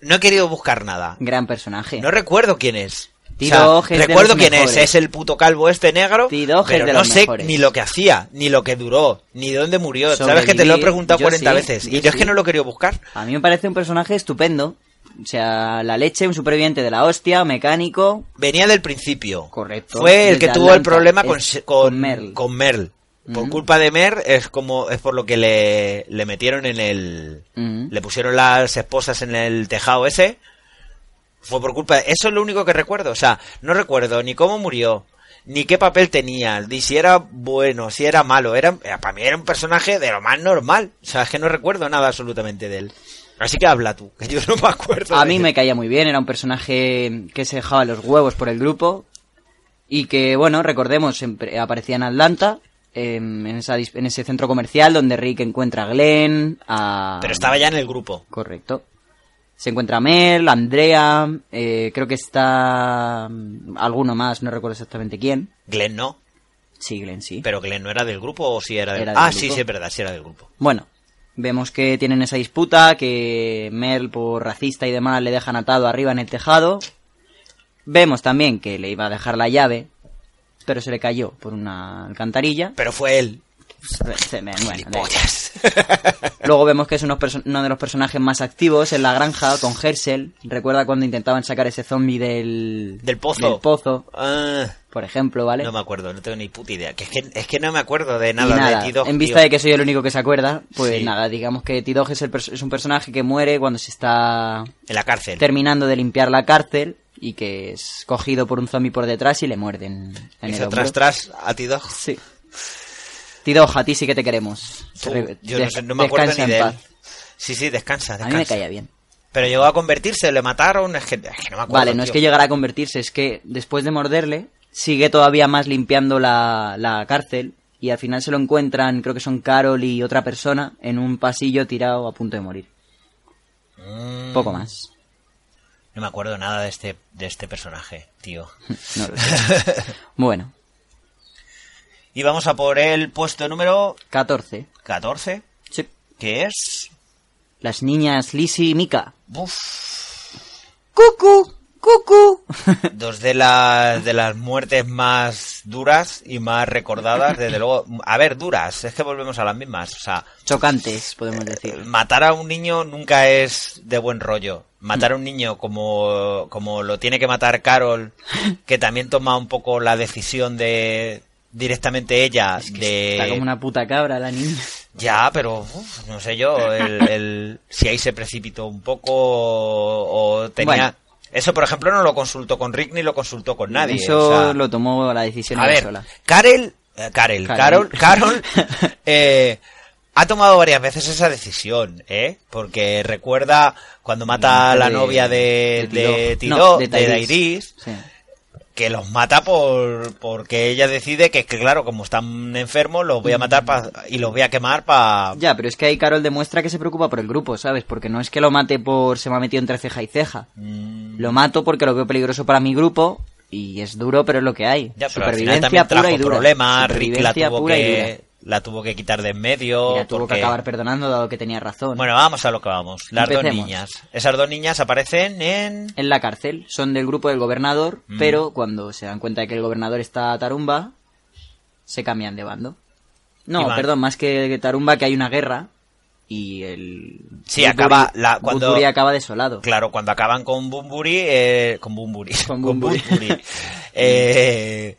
No he querido buscar nada. Gran personaje. No recuerdo quién es. O sea, T-Dog es de recuerdo los quién es, mejores. es el puto calvo este negro, T-Dog es pero de no los sé mejores. ni lo que hacía, ni lo que duró, ni dónde murió. Sabes que te lo he preguntado yo 40 sí, veces y yo es que no lo he querido buscar. A mí me parece un personaje estupendo. O sea, la leche, un superviviente de la hostia, mecánico. Venía del principio. Correcto. Fue el que tuvo el problema con, con, con Merl. con Merl. Por culpa de Mer es como es por lo que le, le metieron en el le pusieron las esposas en el tejado ese. Fue por culpa, eso es lo único que recuerdo, o sea, no recuerdo ni cómo murió, ni qué papel tenía, ni si era bueno, si era malo, era para mí era un personaje de lo más normal, o sea, es que no recuerdo nada absolutamente de él. Así que habla tú, que yo no me acuerdo. A de mí me caía muy bien, era un personaje que se dejaba los huevos por el grupo. Y que, bueno, recordemos, aparecía en Atlanta, em, en, esa en ese centro comercial donde Rick encuentra a Glenn, a... Pero estaba ya en el grupo. Correcto. Se encuentra Mel, Andrea, eh, creo que está mm, alguno más, no recuerdo exactamente quién. Glenn no, Sí, Glenn, sí. pero Glenn no era del grupo o si era del, Era del Ah, grupo. sí, sí, es verdad, sí era del grupo. Bueno, vemos que tienen esa disputa, que Mel por racista y demás le dejan atado arriba en el tejado. Vemos también que le iba a dejar la llave, pero se le cayó por una alcantarilla. Pero fue él. Se bueno. Luego vemos que es uno de los personajes más activos en la granja con Herschel. Recuerda cuando intentaban sacar ese zombie del, Del pozo. del pozo, Ah, por ejemplo, ¿vale? no me acuerdo, no tengo ni puta idea. Que es, que es que no me acuerdo de nada, nada, de T-Dog, en vista tío. de que soy el único que se acuerda, pues Sí. nada, digamos que T-Dog es, el es un personaje que muere cuando se está En la cárcel. terminando de limpiar la cárcel y que es cogido por un zombie por detrás y le muerden en el hombro. tras tras a T-Dog. Sí. T-Dog, a ti sí que te queremos. Tú, yo no, sé, no me acuerdo ni de él. Sí, sí, descansa, A descansa. mí me caía bien. Pero llegó a convertirse, le mataron, es que, es que no me acuerdo. Vale, no es que llegara a convertirse, es que después de morderle, sigue todavía más limpiando la, la cárcel y al final se lo encuentran, creo que son Carol y otra persona, en un pasillo tirado a punto de morir. Mm, Poco más. No me acuerdo nada de este, de este personaje, tío. No bueno, Y vamos a por el puesto número 14. 14, Sí. que es... Las niñas Lizzie y Mika. Uf, ¡Cucu! ¡Cucu! dos de las, de las muertes más duras y más recordadas, desde luego. A ver, duras, es que volvemos a las mismas. O sea, Chocantes, podemos decir. matar a un niño nunca es de buen rollo. Matar a un niño como, como lo tiene que matar Carol, que también toma un poco la decisión de directamente ella Es que de Está como una puta cabra la niña. ya pero uf, no sé yo el, el- si ahí se precipitó un poco o, o tenía Bueno. eso por ejemplo no lo consultó con Rick ni lo consultó con nadie Eso o sea, lo tomó la decisión a ver sola. Karel eh, Karel Carol. Carol eh, ha tomado varias veces esa decisión eh porque recuerda cuando mata a la De- novia de de de No. Dairis Sí. Que los mata por porque ella decide que, que claro, como están enfermos, los voy a matar pa- y los voy a quemar para... Ya, pero es que ahí Carol demuestra que se preocupa por el grupo, ¿sabes? Porque no es que lo mate por se me ha metido entre ceja y ceja. Mm. Lo mato porque lo veo peligroso para mi grupo y es duro, pero es lo que hay. Ya, pero al final también pura trajo y dura. problemas, Rick la tuvo, que, la tuvo que quitar de en medio. Y la tuvo porque- que acabar perdonando dado que tenía razón. Bueno, vamos a lo que vamos. Las dos niñas. Esas dos niñas aparecen en... en la cárcel. Son del grupo del gobernador, Mm. pero cuando se dan cuenta de que el gobernador está a Tarumba, se cambian de bando. No, perdón, más que Tarumba, que hay una guerra y el... Sí, acaba la- cuando- Woodbury acaba desolado. Claro, cuando acaban con Bumburi, eh, con Bumburi, Con Bunbury. Bunbury, eh,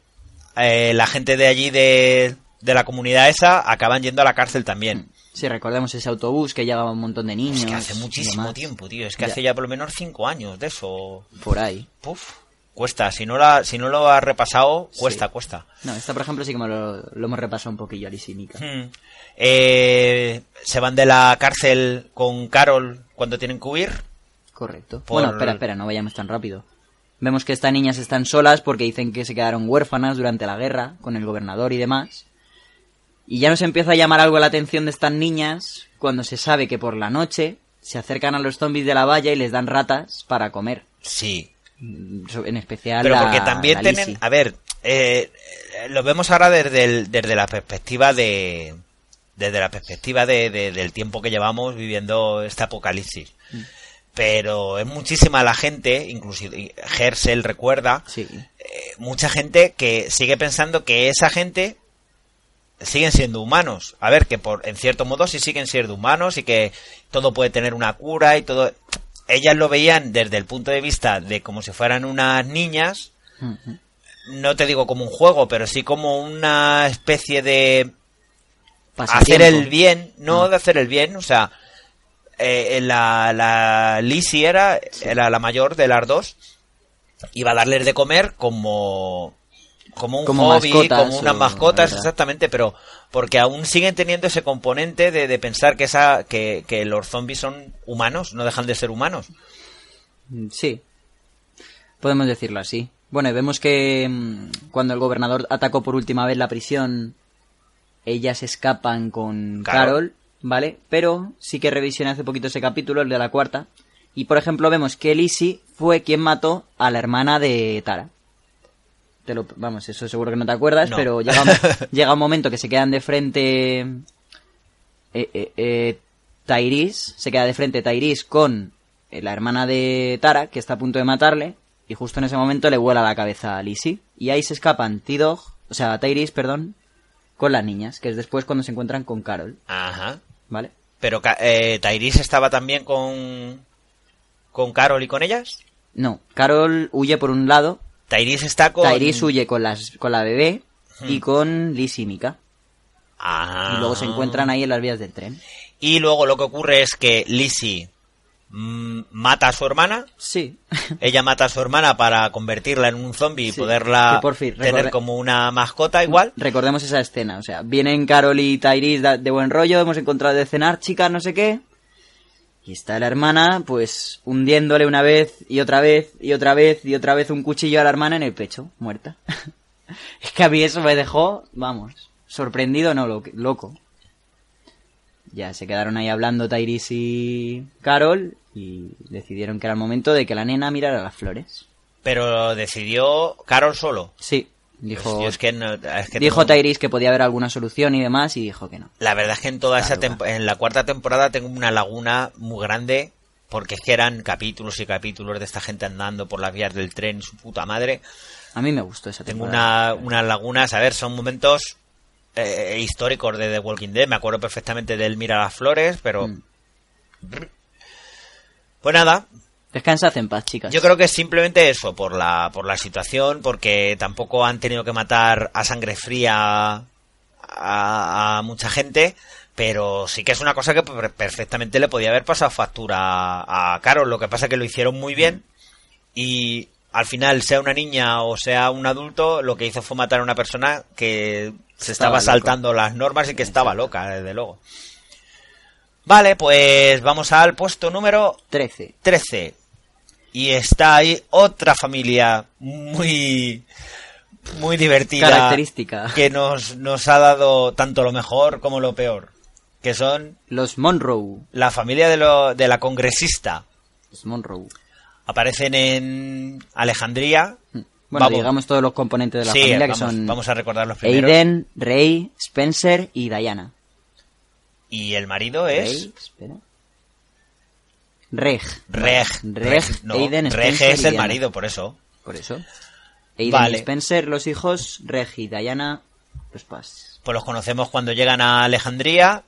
eh, la gente de allí de, de la comunidad esa acaban yendo a la cárcel también. Si recordemos ese autobús que llevaba un montón de niños. Es que hace muchísimo tiempo, tío. Es que Ya. hace ya por lo menos cinco años de eso. Por ahí. Puf, cuesta. Si no, la, si no lo has repasado, cuesta, Sí. cuesta. No, esta por ejemplo sí que me lo, lo hemos repasado un poquillo, Mika. Hmm. Eh, se van de la cárcel con Carol cuando tienen que huir. Correcto. Por- Bueno, espera, espera, no vayamos tan rápido. Vemos que estas niñas están solas porque dicen que se quedaron huérfanas durante la guerra con el gobernador y demás. Y ya nos empieza a llamar algo la atención de estas niñas cuando se sabe que por la noche se acercan a los zombies de la valla y les dan ratas para comer. Sí, Mm, En especial Pero la- porque también la tienen, a ver, eh, eh, lo vemos ahora desde, el- desde la perspectiva de, desde la perspectiva de, de- del tiempo que llevamos viviendo este apocalipsis. Mm. Pero es muchísima la gente, inclusive Gersel recuerda, Sí. eh, mucha gente que sigue pensando que esa gente siguen siendo humanos. A ver, que por en cierto modo sí siguen siendo humanos y que todo puede tener una cura y todo. Ellas lo veían desde el punto de vista de como si fueran unas niñas, no te digo como un juego, pero sí como una especie de Pasatiempo. hacer el bien, no Ah. de hacer el bien, o sea, eh, la, la Lizzie era, era la mayor de las dos, iba a darles de comer como como un Como hobby, mascotas, como unas mascotas, exactamente, pero porque aún siguen teniendo ese componente de, de pensar que esa que, que los zombies son humanos, no dejan de ser humanos. Mm, Sí. Podemos decirlo así. Bueno, y vemos que mm, cuando el gobernador atacó por última vez la prisión, ellas escapan con Carol. Carol, ¿vale? Pero sí que revisioné hace poquito ese capítulo, el de la cuarta. Y por ejemplo vemos que Lizzie fue quien mató a la hermana de Tara. Te lo, vamos, eso seguro que no te acuerdas, No. pero llega, un- llega un momento que se quedan de frente eh, eh, eh, Tyrese, se queda de frente Tyrese con eh, la hermana de Tara, que está a punto de matarle, y justo en ese momento le vuela la cabeza a Lizzie. Y ahí se escapan T-Dog, o sea, Tyrese, perdón, con las niñas, que es después cuando se encuentran con Carol, Ajá. ¿vale? Pero eh, Tyrese estaba también con con Carol y con ellas. No, Carol huye por un lado, Tyrese está con Tyrese huye con, las, con la bebé y con Lizzie y Mika. Ah. Y luego se encuentran ahí en las vías del tren. Y luego lo que ocurre es que Lizzie mm, mata a su hermana. Sí. Ella mata a su hermana para convertirla en un zombie y poderla por fin, tener como una mascota igual. Recordemos esa escena, o sea, vienen Carol y Tyrese de buen rollo, hemos encontrado de cenar, chicas, no sé qué. Y está la hermana, pues, hundiéndole una vez y otra vez y otra vez y otra vez un cuchillo a la hermana en el pecho, muerta. es que a mí eso me dejó, vamos, sorprendido, no, lo- loco. Ya se quedaron ahí hablando Tyrese y Carol y decidieron que era el momento de que la nena mirara las flores. Pero decidió Carol solo. Sí, dijo, yo es que no- es que dijo tengo- Tyrese que podía haber alguna solución y demás y dijo que no. La verdad es que en toda esa tempo- en la cuarta temporada tengo una laguna muy grande porque es que eran capítulos y capítulos de esta gente andando por las vías del tren, su puta madre. A mí me gustó esa Tengo temporada. una, unas lagunas, a ver, son momentos eh, históricos de The Walking Dead. Me acuerdo perfectamente del Mira las Flores, pero... Mm. Pues nada, Descansad en paz, chicas. yo creo que es simplemente eso, por la, por la situación, porque tampoco han tenido que matar a sangre fría a, a mucha gente, pero sí que es una cosa que per- perfectamente le podía haber pasado factura a, a Carol. Lo que pasa que lo hicieron muy bien y al final, sea una niña o sea un adulto, lo que hizo fue matar a una persona que se Estaba estaba, saltando las normas y que estaba loca, desde luego. Vale, pues vamos al puesto número 13. 13. Y está ahí otra familia muy muy divertida Característica. que nos, nos ha dado tanto lo mejor como lo peor, que son Los Monroe. la familia de, lo, de la congresista. Los Monroe. Aparecen en Alejandría. Bueno, Vamos. digamos todos los componentes de la Sí, familia que vamos, son vamos a recordar los primeros. Aiden, Rey, Spencer y Diana. Y el marido es Rey, espera. Reg. Reg. Reg, no, Aiden, Reg Spencer es el marido, por eso. Por eso. Aiden Vale. y Spencer, los hijos, Reg y Diana, los pas. Pues los conocemos cuando llegan a Alejandría.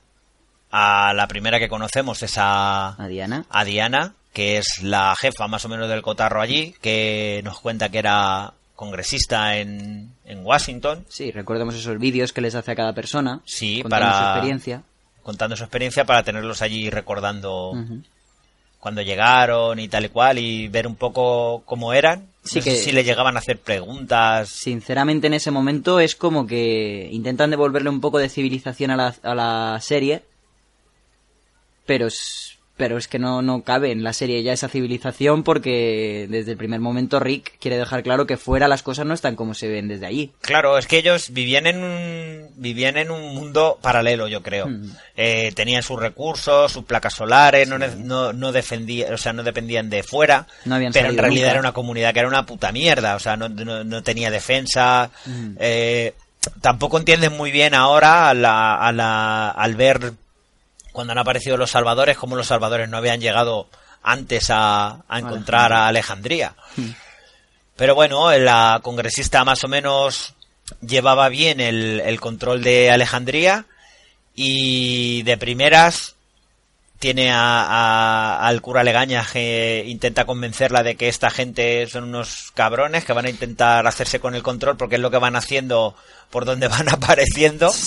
A la primera que conocemos es a, A Diana. a Diana, que es la jefa más o menos del cotarro allí, que nos cuenta que era congresista en, en Washington, Sí, recordemos esos vídeos que les hace a cada persona. Sí, contando para- su experiencia. contando su experiencia para tenerlos allí recordando. Cuando llegaron y tal y cual y ver un poco cómo eran. Sí No sé que- si le llegaban a hacer preguntas. Sinceramente, en ese momento es como que intentan devolverle un poco de civilización a la, a la serie, pero es, pero es que no, no cabe en la serie ya esa civilización porque desde el primer momento Rick quiere dejar claro que fuera las cosas no están como se ven desde allí. Claro, es que ellos vivían en un, vivían en un mundo paralelo, yo creo. Mm. Eh, tenían sus recursos, sus placas solares, no, ne- no, no defendía, o sea, no dependían de fuera, No habían pero en realidad nunca. era una comunidad que era una puta mierda, o sea, no, no, no tenía defensa. Mm. eh, tampoco entienden muy bien ahora a la, a la, al ver cuando han aparecido los salvadores, cómo los salvadores no habían llegado antes a, a encontrar a Alejandría. Pero bueno, la congresista más o menos llevaba bien el, el control de Alejandría y de primeras tiene a, a- al cura Legaña que intenta convencerla de que esta gente son unos cabrones que van a intentar hacerse con el control porque es lo que van haciendo por donde van apareciendo.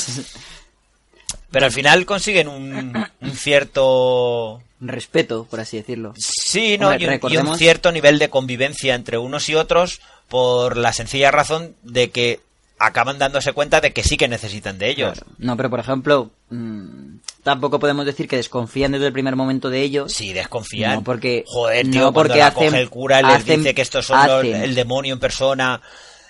Pero al final consiguen un, un cierto Respeto, por así decirlo. Sí, no, Hombre, y, un, y un recordemos- cierto nivel de convivencia entre unos y otros por la sencilla razón de que acaban dándose cuenta de que sí que necesitan de ellos. Claro. No, pero por ejemplo, mm, tampoco podemos decir que desconfían desde el primer momento de ellos. Sí, desconfían. No, porque- Joder, tío, no, cuando porque la hacen- coge el cura y les hacen- dice que estos son los- el demonio en persona,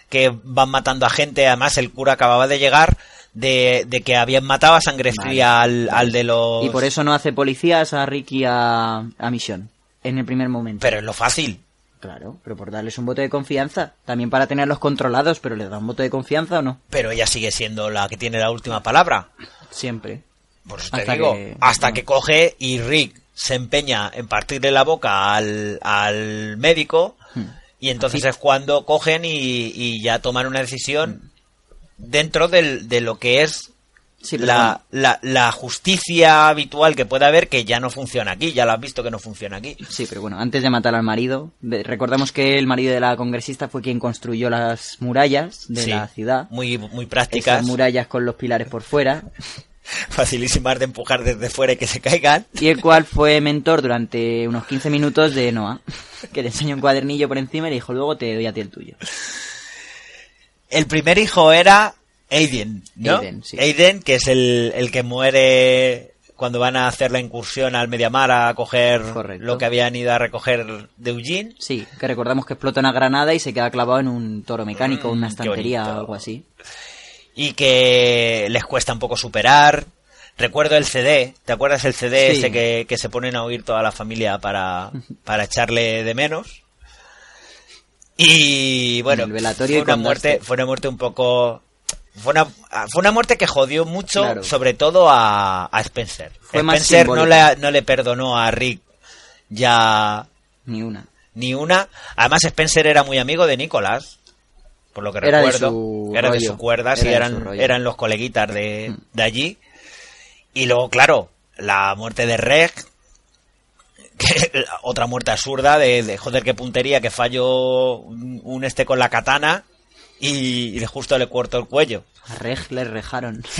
que van matando a gente. Además, el cura acababa de llegar de, de que habían matado a sangre fría al, al de los... Y por eso no hace policías a Rick y a, a Mission en el primer momento. Pero es lo fácil. Claro, pero por darles un voto de confianza. También para tenerlos controlados, pero ¿les da un voto de confianza o no? Pero ella sigue siendo la que tiene la última palabra. Siempre. Por eso te Hasta digo, que- hasta no. que coge y Rick se empeña en partirle la boca al, al médico Hmm. y entonces es cuando cogen y, y ya toman una decisión dentro del- de lo que es Sí, la, la, la justicia habitual que puede haber que ya no funciona aquí, ya lo has visto que no funciona aquí. sí, pero bueno, antes de matar al marido, recordamos que el marido de la congresista fue quien construyó las murallas de Sí, la ciudad. Muy, muy Esas prácticas, murallas con los pilares por fuera. facilísimas de empujar desde fuera y que se caigan. Y el cual fue mentor durante unos 15 minutos de Noah. Que le enseñó un cuadernillo por encima y le dijo, luego te doy a ti el tuyo. El primer hijo era Aiden, ¿no? Aiden, sí. Aiden, que es el, el que muere cuando van a hacer la incursión al Mediamar a coger Correcto. lo que habían ido a recoger de Eugene. Sí, que recordamos que explota una granada y se queda clavado en un toro mecánico, una Mm, estantería o algo así. Y que les cuesta un poco superar. Recuerdo el CD, ¿te acuerdas el CD Sí. ese que, que se ponen a oír toda la familia para, para echarle de menos? Y bueno, fue una muerte, fue una muerte un poco fue una, fue una muerte que jodió mucho, Claro. sobre todo a, a Spencer. Fue Spencer no le, no le perdonó a Rick ya Ni una. ni una. Además, Spencer era muy amigo de Nicholas, por lo que Era de recuerdo. su era de rollo. su cuerda, Era de eran, eran los coleguitas de, Mm. de allí. Y luego, claro, la muerte de Reg, que, otra muerte absurda de, de, joder, qué puntería, que falló un, un este con la katana y, justo le cortó el cuello. A Reg le rejaron.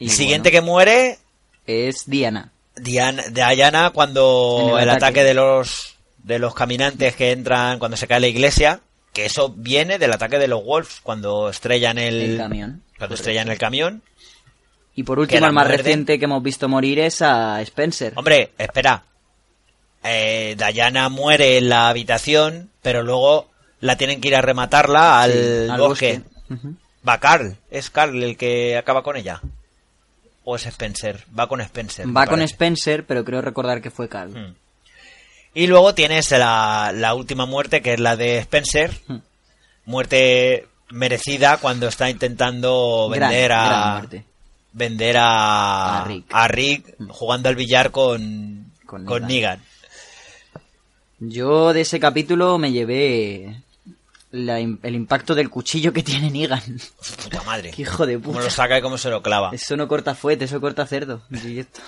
Y siguiente que muere. Es Diana. Diana, Diana cuando el el, ataque. de los de los caminantes que entran cuando se cae la iglesia, que eso viene del ataque de los Wolves cuando estrellan el, El camión. cuando estrellan el camión. Y por último, el más reciente que hemos visto morir es a Spencer. Hombre, espera. eh, Diana muere en la habitación, pero luego la tienen que ir a rematarla al, Sí, al bosque. bosque. Ujú. Va Carl, es Carl el que acaba con ella. O es Spencer, va con Spencer. Va con parece. Spencer, pero creo recordar que fue Carl. Mm. Y luego tienes la, la última muerte, que es la de Spencer. Mm. Muerte merecida cuando está intentando Gran- vender gran a muerte. Vender a, A Rick. a Rick jugando al billar con, Con con, Negan. Negan. Yo de ese capítulo me llevé la el impacto del cuchillo que tiene Negan. Puta madre. Qué hijo de Cómo puta. lo saca y cómo se lo clava. Eso no corta fuete, eso corta cerdo. Directo.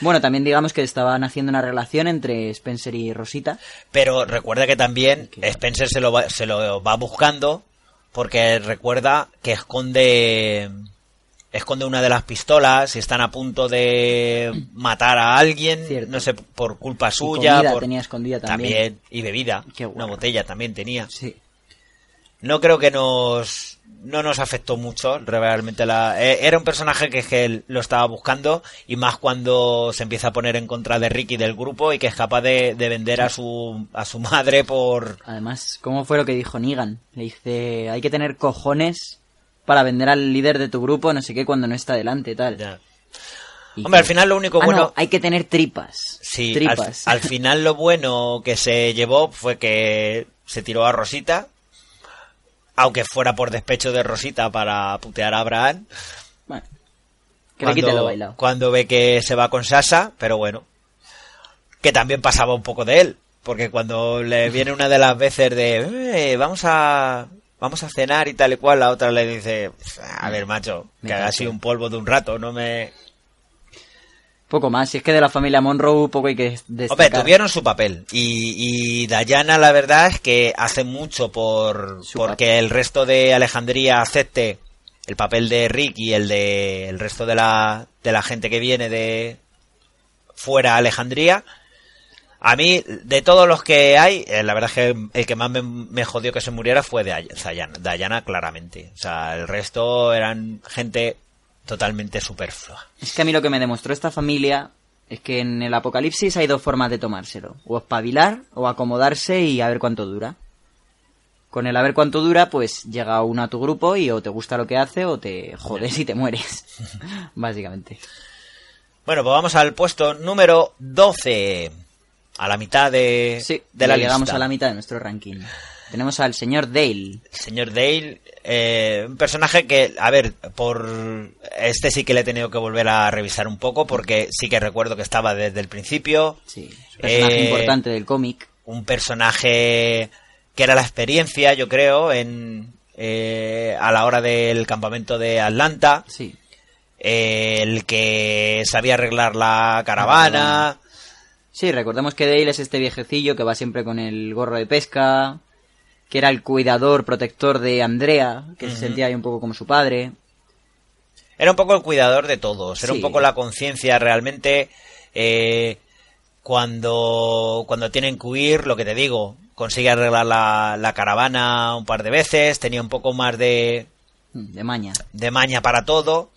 Bueno, también digamos que estaban haciendo una relación entre Spencer y Rosita. Pero recuerda que también Spencer se lo va, se lo va buscando porque recuerda que esconde esconde una de las pistolas y están a punto de matar a alguien, Cierto. no sé, por culpa suya. comida por- tenía escondida también. y bebida, una botella también tenía. Sí. No creo que nos no nos afectó mucho realmente la eh, era un personaje que, que él lo estaba buscando y más cuando se empieza a poner en contra de Ricky del grupo y que es capaz de, de vender a su a su madre por Además, ¿cómo fue lo que dijo Negan? Le dice, hay que tener cojones para vender al líder de tu grupo, no sé qué, cuando no está delante, tal. Ya. Y Hombre, que- al final lo único Ah, bueno no, hay que tener tripas. sí tripas. al final lo bueno que se llevó fue que se tiró a Rosita aunque fuera por despecho de Rosita para putear a Abraham Bueno, que le quite lo bailado. cuando ve que se va con Sasha, pero bueno, que también pasaba un poco de él, porque cuando le viene una de las veces de "Eh, vamos a vamos a cenar y tal y cual, la otra le dice, a ver macho, Me que haga así un polvo de un rato, no me... Poco más, si es que de la familia Monroe poco hay que Hombre, destacar. tuvieron su papel y, y Diana la verdad es que hace mucho por Su porque papel. el resto de Alejandría acepte el papel de Rick y el de el resto de la de la gente que viene de fuera Alejandría. A mí, de todos los que hay, eh, la verdad es que el que más me, me jodió que se muriera fue de Ay- Diana, Diana, claramente. O sea, el resto eran gente totalmente superflua. Es que a mí lo que me demostró esta familia es que en el apocalipsis hay dos formas de tomárselo. O espabilar o acomodarse y a ver cuánto dura. Con el a ver cuánto dura, pues llega uno a tu grupo y o te gusta lo que hace o te jodes y te mueres. Básicamente. Bueno, pues vamos al puesto número 12. A la mitad de, Sí, de la llegamos lista. a la mitad de nuestro ranking. Tenemos al señor Dale. Señor Dale, eh, un personaje que, a ver, por este sí que le he tenido que volver a revisar un poco porque sí que recuerdo que estaba desde el principio. Sí, es un personaje Eh, importante del cómic. Un personaje que era la experiencia, yo creo, en eh, a la hora del campamento de Atlanta. Sí. eh, el que sabía arreglar la caravana. Sí, recordemos que Dale es este viejecillo que va siempre con el gorro de pesca, que era el cuidador, protector de Andrea, que se sentía ahí un poco como su padre. Era un poco el cuidador de todos, era Sí. un poco la conciencia realmente. eh, cuando, cuando tienen que huir, lo que te digo, consigue arreglar la, la caravana un par de veces, tenía un poco más de, De maña. de maña para todo.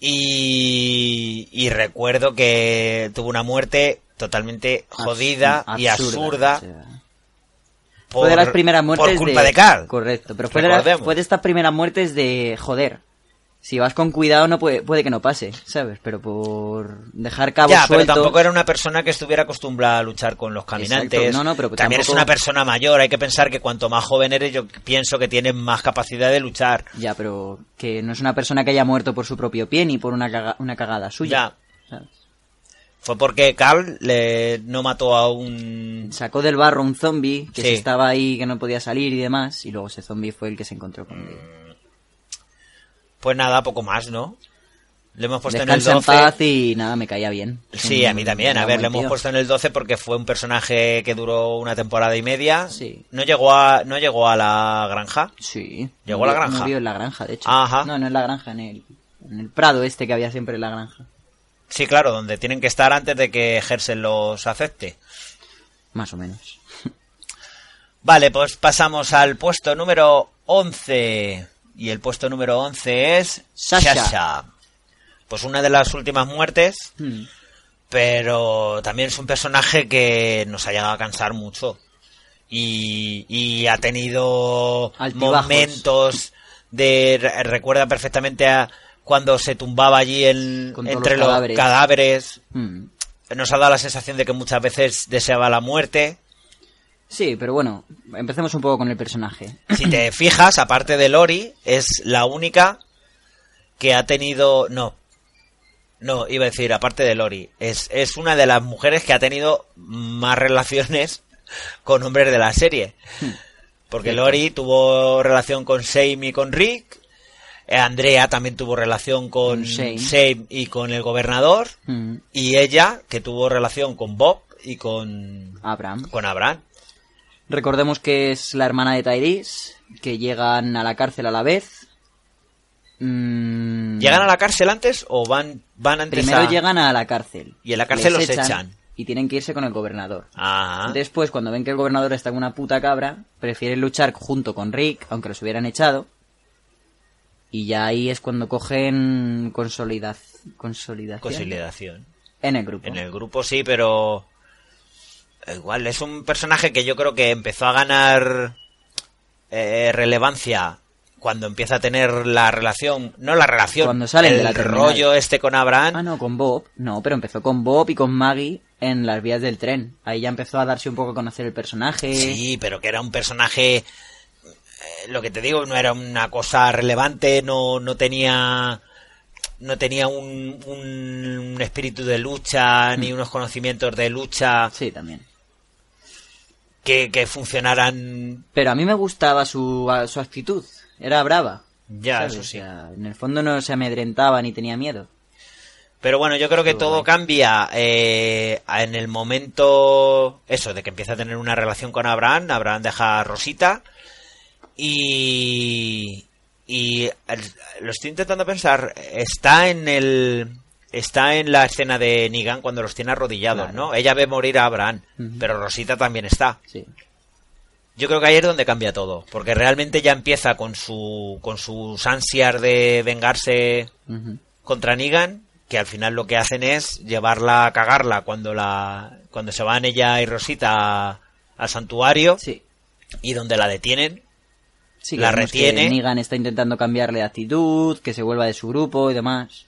Y, y recuerdo que tuvo una muerte totalmente jodida y absurda por, fue de las primeras muertes por culpa de, Carl. Correcto, pero fue de, fue de estas primeras muertes de joder. Si vas con cuidado no puede, puede que no pase, ¿sabes? Pero por dejar cabos Ya, pero tampoco era una persona que estuviera acostumbrada a luchar con los caminantes. Exacto. No, no, pero También es tampoco- una persona mayor. Hay que pensar que cuanto más joven eres, yo pienso que tienes más capacidad de luchar. Ya, pero que no es una persona que haya muerto por su propio pie ni por una, caga- una cagada suya. ¿sabes? Fue porque Carl le, no mató a un... Sacó del barro un zombie que Sí. se estaba ahí, que no podía salir y demás, y luego ese zombie fue el que se encontró con él. Pues nada, poco más, ¿no? Le hemos puesto Descansa en en el 12. paz y nada, me caía bien. Sí, a mí también. A ver, le hemos puesto en el 12 porque fue un personaje que duró una temporada y media. Sí. No llegó a, no llegó a la granja. Sí. Llegó a la granja. Murió en la granja, de hecho. Ajá. No, no en la granja, en el, en el prado este que había siempre en la granja. Sí, claro, donde tienen que estar antes de que Hersen los acepte. Más o menos. Vale, pues pasamos al puesto número 11. Y el puesto número 11 es Sasha. Sasha. Pues una de las últimas muertes, Hmm. pero también es un personaje que nos ha llegado a cansar mucho. Y, y ha tenido Altibajos. momentos de... re- Recuerda perfectamente a cuando se tumbaba allí en- entre los los cadáveres. Mm. Nos ha dado la sensación de que muchas veces deseaba la muerte. Sí, pero bueno, empecemos un poco con el personaje. Si te fijas, aparte de Lori, es la única que ha tenido. No. No, iba a decir, aparte de Lori. Es, es una de las mujeres que ha tenido más relaciones con hombres de la serie. Porque Cierto. Lori tuvo relación con Shane y con Rick. Eh, Andrea también tuvo relación con Con Shane. Y con el gobernador. Mm. Y ella, que tuvo relación con Bob y con, Abraham. con Abraham. Recordemos que es la hermana de Tyrese, que llegan a la cárcel a la vez. Mm, ¿Llegan a la cárcel antes o van, van antes Primero a- llegan a la cárcel. Y en la cárcel Les los echan. Y tienen que irse con el gobernador. Después, cuando ven que el gobernador está en una puta cabra, prefieren luchar junto con Rick, aunque los hubieran echado. Y ya ahí es cuando cogen consolidad, consolidación consolidación. en el grupo. En el grupo sí, pero igual es un personaje que yo creo que empezó a ganar eh, relevancia cuando empieza a tener la relación, no la relación, Cuando salen el de la terminal. rollo este con Abraham. Ah, no, con Bob. No, pero empezó con Bob y con Maggie en las vías del tren. Ahí ya empezó a darse un poco a conocer el personaje. Sí, pero que era un personaje, lo que te digo, no era una cosa relevante, no, no tenía, no tenía un, un espíritu de lucha, ni unos conocimientos de lucha Sí, también. que, que funcionaran. Pero a mí me gustaba su, su actitud. Era brava. Ya, ¿sabes? eso sí. O sea, en el fondo no se amedrentaba ni tenía miedo. Pero bueno, yo creo que Todo cambia eh, en el momento, eso, de que empieza a tener una relación con Abraham. Abraham deja a Rosita y y lo estoy intentando pensar. Está en el está en la escena de Negan cuando los tiene arrodillados, Claro. ¿no? Ella ve morir a Abraham, pero Rosita también está. Sí. Yo creo que ahí es donde cambia todo, porque realmente ya empieza con su con sus ansias de vengarse contra Negan, que al final lo que hacen es llevarla a cagarla cuando la cuando se van ella y Rosita al santuario Sí. y donde la detienen. Sí, La retiene. Que Negan está intentando cambiarle de actitud, que se vuelva de su grupo y demás.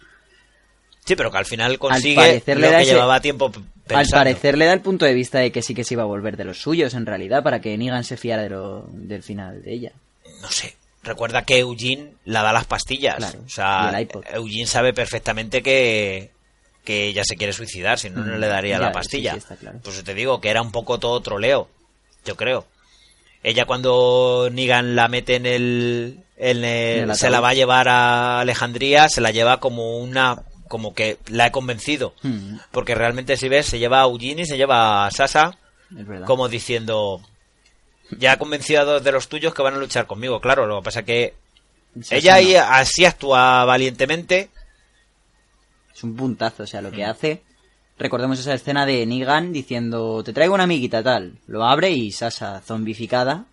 Sí, pero que al final consigue parecer le da que ese- llevaba tiempo pensando. Al parecer le da el punto de vista de que sí que se iba a volver de los suyos, en realidad, para que Negan se fiara de lo, del final de ella. no sé. Recuerda que Eugene la da las pastillas. Claro, o sea. Eugene sabe perfectamente que que ella se quiere suicidar, si no, no Mm, le daría ya, la pastilla. sí, está claro. Pues te digo que era un poco todo troleo, yo creo. Ella cuando Negan la mete en el, en el- En el se la va a llevar a Alejandría, se la lleva como una, como que la he convencido. Mm, Porque realmente si ves, se lleva a Eugene y se lleva a Sasa es como diciendo, ya he convencido a dos de los tuyos que van a luchar conmigo. Claro, lo que pasa que Sasa ella no. ahí así actúa valientemente. Es un puntazo, o sea, lo que hace. Recordemos esa escena de Negan diciendo, te traigo una amiguita tal. Lo abre y Sasa zombificada.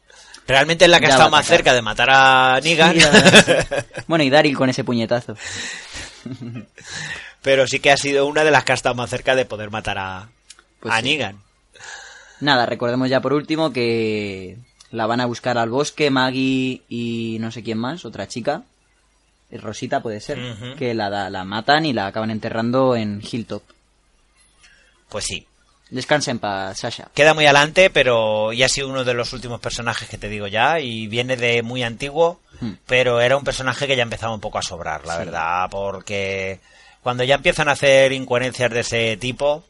Realmente es la que ha estado más cerca de matar a Negan. Sí, bueno, y Daryl con ese puñetazo. pero sí que ha sido una de las que ha estado más cerca de poder matar a, Pues a sí. Negan. Nada, recordemos ya por último que la van a buscar al bosque Maggie y no sé quién más, otra chica. Rosita puede ser. Que la, la matan y la acaban enterrando en Hilltop. Pues sí. Descansen para Sasha. Queda muy adelante, pero ya ha sido uno de los últimos personajes que te digo ya, y viene de muy antiguo, Hmm. pero era un personaje que ya empezaba un poco a sobrar, la Sí. verdad, porque cuando ya empiezan a hacer incoherencias de ese tipo,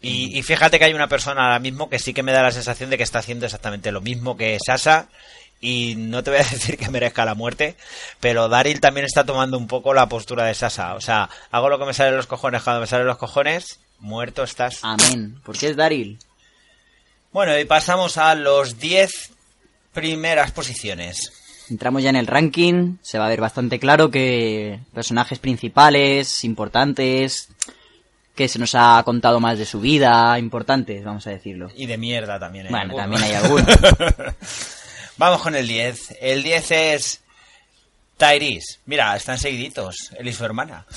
Hmm. y, y fíjate que hay una persona ahora mismo que sí que me da la sensación de que está haciendo exactamente lo mismo que Sasa, y no te voy a decir que merezca la muerte, pero Daryl también está tomando un poco la postura de Sasa, o sea, hago lo que me sale de los cojones cuando me sale de los cojones, muerto estás. Amén. Porque es Daryl. Bueno, y pasamos a los 10 primeras posiciones. Entramos ya en el ranking. Se va a ver bastante claro que personajes principales, importantes, que se nos ha contado más de su vida, importantes, vamos a decirlo. Y de mierda también. Bueno, Alguno. también hay algunos. Vamos con el 10. El 10 es Tyrese. Mira, están seguiditos, él y su hermana.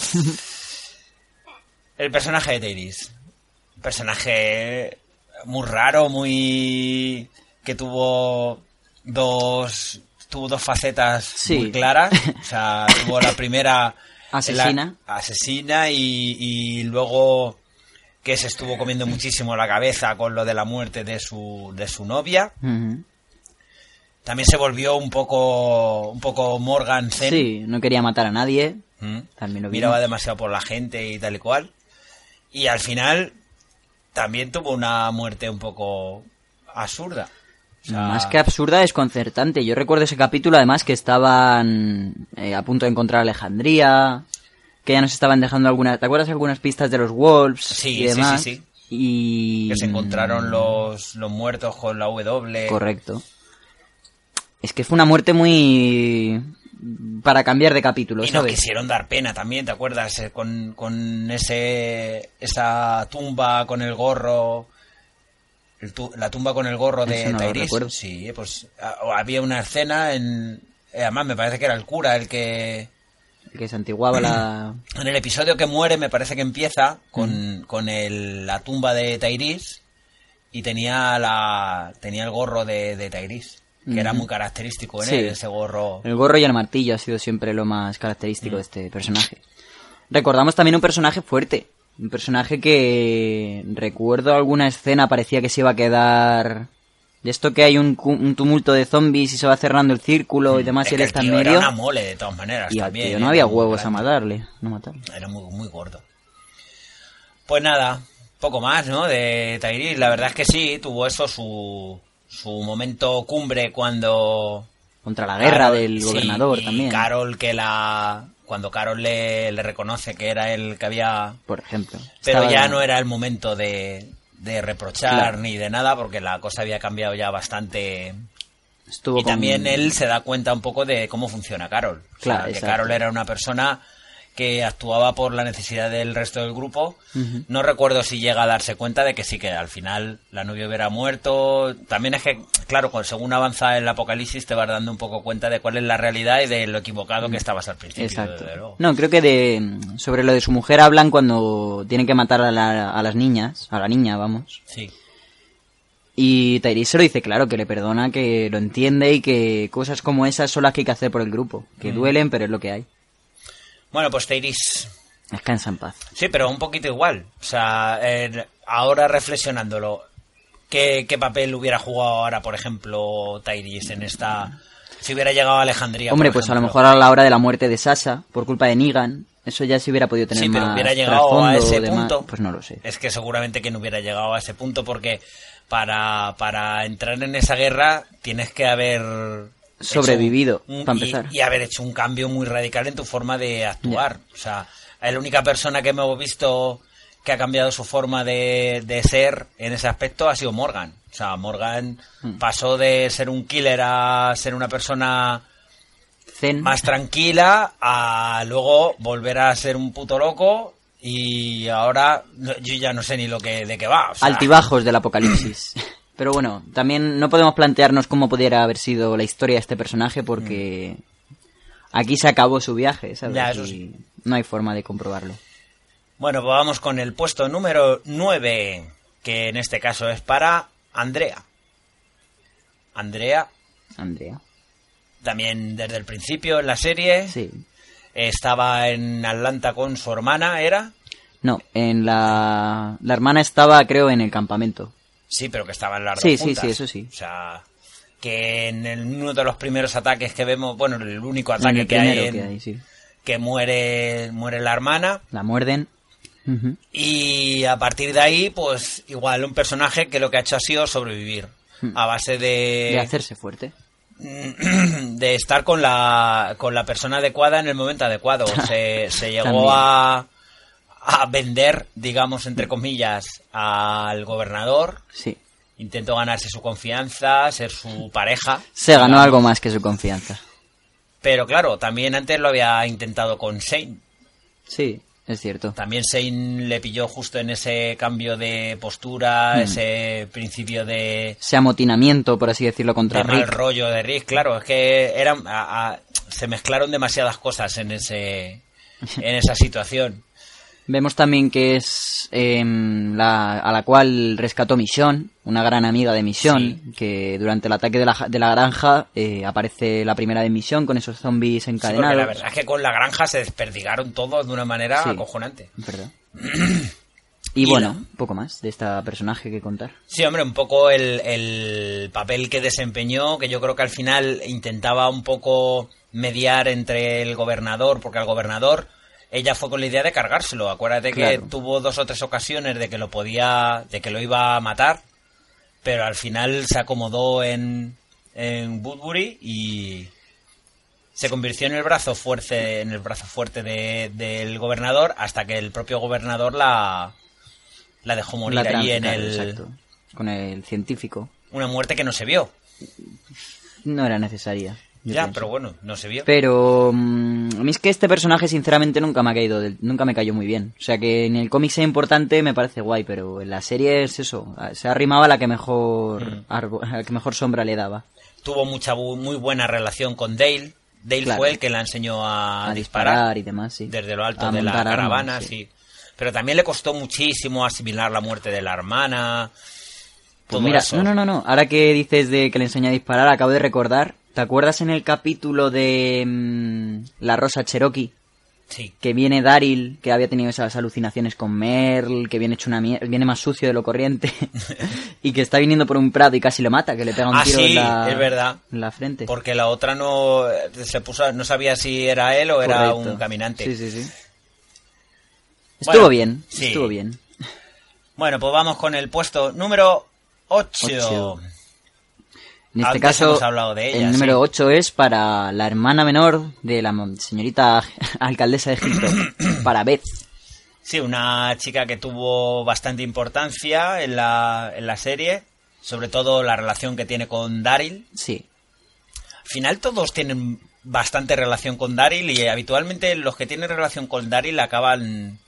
el personaje de Tyrese. personaje muy raro, muy que tuvo dos tuvo dos facetas Sí. muy claras. O sea, tuvo la primera Asesina. la- asesina y, y luego que se estuvo comiendo muchísimo la cabeza con lo de la muerte de su de su novia. También se volvió un poco un poco Morgan Zen. Sí, no quería matar a nadie. Mm. También lo Miraba demasiado por la gente y tal y cual. Y al final también tuvo una muerte un poco absurda. O sea, Más que absurda, desconcertante. Yo recuerdo ese capítulo, además, que estaban eh, a punto de encontrar Alejandría, que ya nos estaban dejando algunas... ¿Te acuerdas algunas pistas de los Wolves? Sí, y sí, demás? sí, sí. Y... que se encontraron los, los muertos con la W. Correcto. Es que fue una muerte muy... para cambiar de capítulo, Y nos ¿sabes? quisieron dar pena también, ¿te acuerdas? Eh, Con, con ese esa tumba con el gorro. el tu- la tumba con el gorro de no recuerdo. Sí, pues a- había una escena en. eh, Además, me parece que era el cura el que. Que se antiguaba la... En el episodio que muere, me parece que empieza Mm. con, con el- la tumba de Tyrese y tenía la tenía el gorro de, de Tyrese, que era muy característico en Sí. él, ese gorro. El gorro y el martillo ha sido siempre lo más característico Mm. de este personaje. Recordamos también un personaje fuerte. Un personaje que recuerdo alguna escena parecía que se iba a quedar... De esto que hay un, un tumulto de zombies y se va cerrando el círculo y demás Es y él está en medio. Era una mole de todas maneras Y también. tío ¿eh? no había huevos a matarle. No matarle. Era muy, muy gordo. Pues nada, poco más, ¿no? De Tyrese. La verdad es que sí, tuvo eso su, su momento cumbre cuando... Contra la guerra Carol- del gobernador también. Carol que la... Cuando Carol le, le reconoce que era el que había... Por ejemplo. Pero ya no era el momento de, de reprochar Claro. ni de nada porque la cosa había cambiado ya bastante Estuvo y con- también él se da cuenta un poco de cómo funciona Carol. O sea, Claro, que. Carol era una persona que actuaba por la necesidad del resto del grupo. No recuerdo si llega a darse cuenta de que sí, que al final la novia hubiera muerto. También es que, claro, con- según avanza el apocalipsis te vas dando un poco cuenta de cuál es la realidad y de lo equivocado que estabas al principio. Exacto. desde luego. No, creo que de sobre lo de su mujer hablan cuando tienen que matar a, la- a las niñas, a la niña, vamos. Sí. Y Tyrese se lo dice claro, que le perdona, que lo entiende y que cosas como esas son las que hay que hacer por el grupo. Que duelen, pero es lo que hay. Bueno, pues Tyrese Descansa en paz. Sí, pero un poquito igual. O sea, eh, ahora reflexionándolo, ¿qué, ¿qué papel hubiera jugado ahora, por ejemplo, Tyrese en esta... Si hubiera llegado a Alejandría, Hombre, pues a lo mejor a la hora de la muerte de Sasha, por culpa de Negan, eso ya se hubiera podido tener Sí, pero más hubiera llegado a ese punto. Pues no lo sé. Es que seguramente que no hubiera llegado a ese punto porque para, para entrar en esa guerra tienes que haber... Sobrevivido, un- para y- empezar. Y, haber hecho un cambio muy radical en tu forma de actuar. O sea, la única persona que hemos visto que ha cambiado su forma de, de ser en ese aspecto ha sido Morgan. O sea, Morgan Hmm. pasó de ser un killer a ser una persona Zen, más tranquila a luego volver a ser un puto loco y ahora yo ya no sé ni lo que de qué va. o sea, altibajos del apocalipsis. Pero bueno, también no podemos plantearnos cómo pudiera haber sido la historia de este personaje porque aquí se acabó su viaje, ¿sabes? Mm. Ya, eso Y sí. No hay forma de comprobarlo. Bueno, pues vamos con el puesto número 9, que en este caso es para Andrea. Andrea, Andrea. también desde el principio en la serie, Sí. estaba en Atlanta con su hermana, ¿era? No, en la... La hermana estaba, creo, en el campamento. Sí, pero que estaban las Sí, dos sí, juntas. sí, eso sí. O sea, que en el- uno de los primeros ataques que vemos, bueno, el único ataque el que hay, en- que hay, sí. que muere, muere la hermana. La muerden. Y a partir de ahí, pues igual un personaje que lo que ha hecho ha sido sobrevivir. A base de, De hacerse fuerte. de estar con la, con la persona adecuada en el momento adecuado. Se, se llegó a, a vender, digamos, entre comillas, al gobernador. Sí. Intentó ganarse su confianza, ser su pareja. Se ganó digamos. algo más que su confianza. Pero claro, también antes lo había intentado con Shane. Sí, es cierto. También Shane le pilló justo en ese cambio de postura, Hmm. ese principio de, Ese amotinamiento, por así decirlo, contra de Rick. rollo de Rick. Claro, es que eran, a- a- se mezclaron demasiadas cosas en ese, en esa situación. Vemos también que es em, la, a la cual rescató Michonne, una gran amiga de Michonne, que durante el ataque de la, de la granja eh, aparece la primera de Michonne con esos zombies Sí, encadenados. la verdad es que con la granja se desperdigaron todos de una manera Sí. acojonante. Verdad. Y, Y bueno, la- poco más de esta personaje que contar. Sí, hombre, un poco el, el papel que desempeñó, que yo creo que al final intentaba un poco mediar entre el gobernador, porque al gobernador ella fue con la idea de cargárselo. Acuérdate Claro. que tuvo dos o tres ocasiones de que lo podía, de que lo iba a matar, pero al final se acomodó en, en Woodbury y se convirtió en el brazo fuerte, en el brazo fuerte de- del gobernador, hasta que el propio gobernador la, la dejó morir La allí en el, exacto. Con el científico. una muerte que no se vio. No era necesaria. Yo ya, pienso. pero bueno, no se vio. Pero mm, a mí es que este personaje sinceramente nunca me ha caído, del- nunca me cayó muy bien. O sea que en el cómic sea importante me parece guay, pero en la serie es eso, se arrimaba a la que mejor Mm. arbo- a la que mejor sombra le daba. Tuvo mucha muy buena relación con Dale. Dale Claro. fue el que la enseñó a, A, disparar, disparar y demás, sí. desde lo alto A de la armas, caravana, sí. sí. Pero también le costó muchísimo asimilar la muerte de la hermana. Pues mira, no, no, no, no. Ahora que dices de que le enseñó a disparar, acabo de recordar. ¿Te acuerdas en el capítulo de mm, La Rosa Cherokee? Sí. Que viene Daryl, que había tenido esas alucinaciones con Merle, que viene hecho una viene más sucio de lo corriente, y que está viniendo por un prado y casi lo mata, que le pega un Ah, tiro sí, en, la, es verdad. en la frente. Porque la otra no eh, se puso, no sabía si era él o era un caminante. Sí, sí, sí. Bueno, Estuvo bien, sí. estuvo bien. Bueno, pues vamos con el puesto número 8. Ocho. En este Antes caso, hemos hablado de ella, el número sí. 8 es para la hermana menor de la señorita alcaldesa de Egipto, para Beth. Sí, una chica que tuvo bastante importancia en la, en la serie, sobre todo la relación que tiene con Daryl. Sí, Al final todos tienen bastante relación con Daryl y habitualmente los que tienen relación con Daryl acaban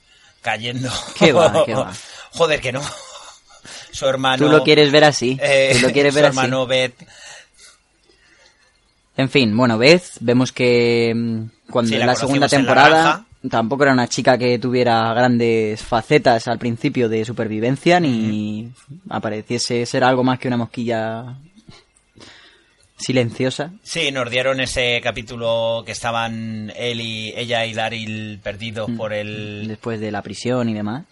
cayendo. Qué va, qué va. Joder, que no. Su hermano... tú lo quieres ver así. eh, tú lo quieres su ver así. hermano Beth. En fin, bueno, Beth, vemos que mm, cuando Sí, en la la segunda la temporada tampoco era una chica que tuviera grandes facetas al principio de supervivencia ni apareciese ser algo más que una mosquilla silenciosa. Sí, nos dieron ese capítulo que estaban él y ella y Daryl perdidos Mm. por el... Después de la prisión y demás.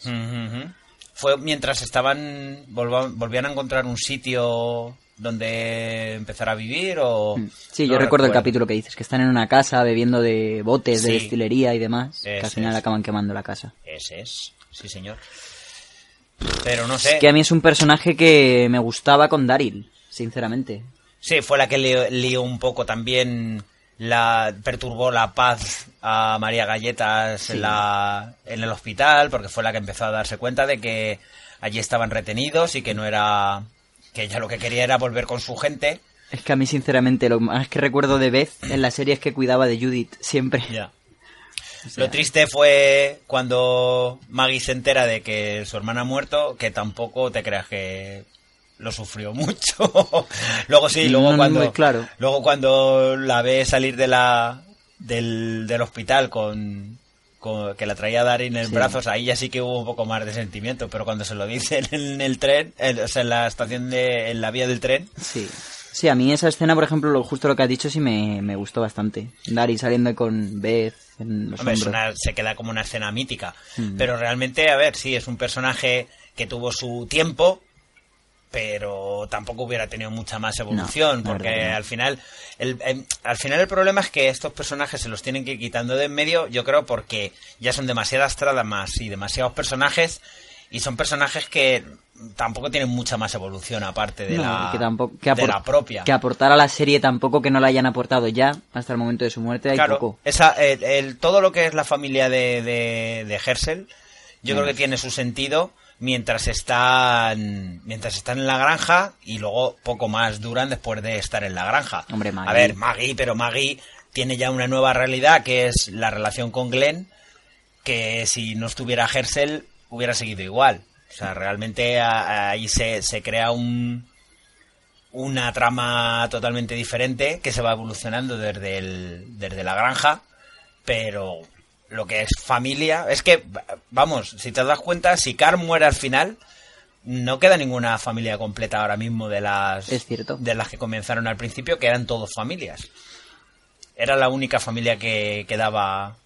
Fue mientras estaban volvían a encontrar un sitio donde empezar a vivir o Mm. Sí, no yo recuerdo el capítulo que dices, que están en una casa bebiendo de botes de destilería y demás, que al final es. acaban quemando la casa. Ese es, sí señor. Pero no sé. Es que a mí es un personaje que me gustaba con Daryl, sinceramente. Sí, fue la que lió, lió un poco también la perturbó la paz a María Galletas Sí. en la en el hospital porque fue la que empezó a darse cuenta de que allí estaban retenidos y que no era que ella lo que quería era volver con su gente. Es que a mí, sinceramente, lo más que recuerdo de Beth en la serie es que cuidaba de Judith siempre. Ya. O sea, Lo triste fue cuando Maggie se entera de que su hermana ha muerto, que tampoco te creas que lo sufrió mucho. luego sí, luego No, cuando muy claro. luego cuando la ve salir de la del, del hospital con, con- que la traía Daryl en Sí. brazos, ahí ya sí que hubo un poco más de sentimiento, pero cuando se lo dicen en el tren, en- o sea, en la estación de en la vía del tren, Sí. Sí, a mí esa escena, por ejemplo, lo, justo lo que has dicho, sí me, me gustó bastante. Daryl saliendo con Beth en los Hombre, es hombros. una- se queda como una escena mítica. Mm. Pero realmente, a ver, sí, es un personaje que tuvo su tiempo, pero tampoco hubiera tenido mucha más evolución, porque no. al final, el, em, al final el problema es que estos personajes se los tienen que ir quitando de en medio, yo creo, porque ya son demasiadas tramas y demasiados personajes, y son personajes que tampoco tienen mucha más evolución aparte de No, la, y que tampoco, que de apor- la propia. Que aportar a la serie tampoco que no la hayan aportado ya hasta el momento de su muerte hay Claro, poco. esa, el, el- todo lo que es la familia de, de, de Herschel, yo creo que tiene su sentido mientras están mientras están en la granja y luego poco más duran después de estar en la granja. Hombre, Maggie. A ver, Maggie, pero Maggie tiene ya una nueva realidad que es la relación con Glenn, que si no estuviera Herschel hubiera seguido igual. O sea, realmente ahí se, se crea un, una trama totalmente diferente que se va evolucionando desde, el, desde la granja, pero lo que es familia. Es que, vamos, si te das cuenta, si Car muere al final, no queda ninguna familia completa ahora mismo de las Es cierto. de las que comenzaron al principio, que eran todos familias. Era la única familia que quedaba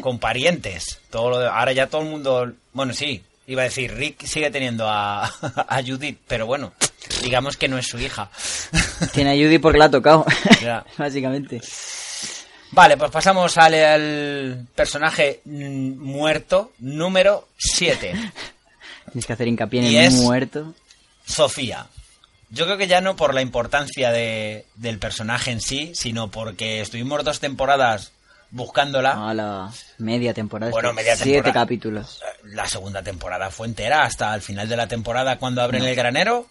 con parientes. Todo lo de- ahora ya todo el mundo, bueno, sí, iba a decir, Rick sigue teniendo a, a Judith, pero bueno, digamos que no es su hija. Tiene a Judy porque la ha tocado. Ya. Básicamente. Vale, pues pasamos al, al personaje mm, muerto número 7. Tienes que hacer hincapié en Y el es- muerto. Sofía. Yo creo que ya no por la importancia de, del personaje en sí, sino porque estuvimos dos temporadas buscándola. A la media temporada. Bueno, media Siete temporada. capítulos. La segunda temporada fue entera, hasta el final de la temporada cuando abren el granero.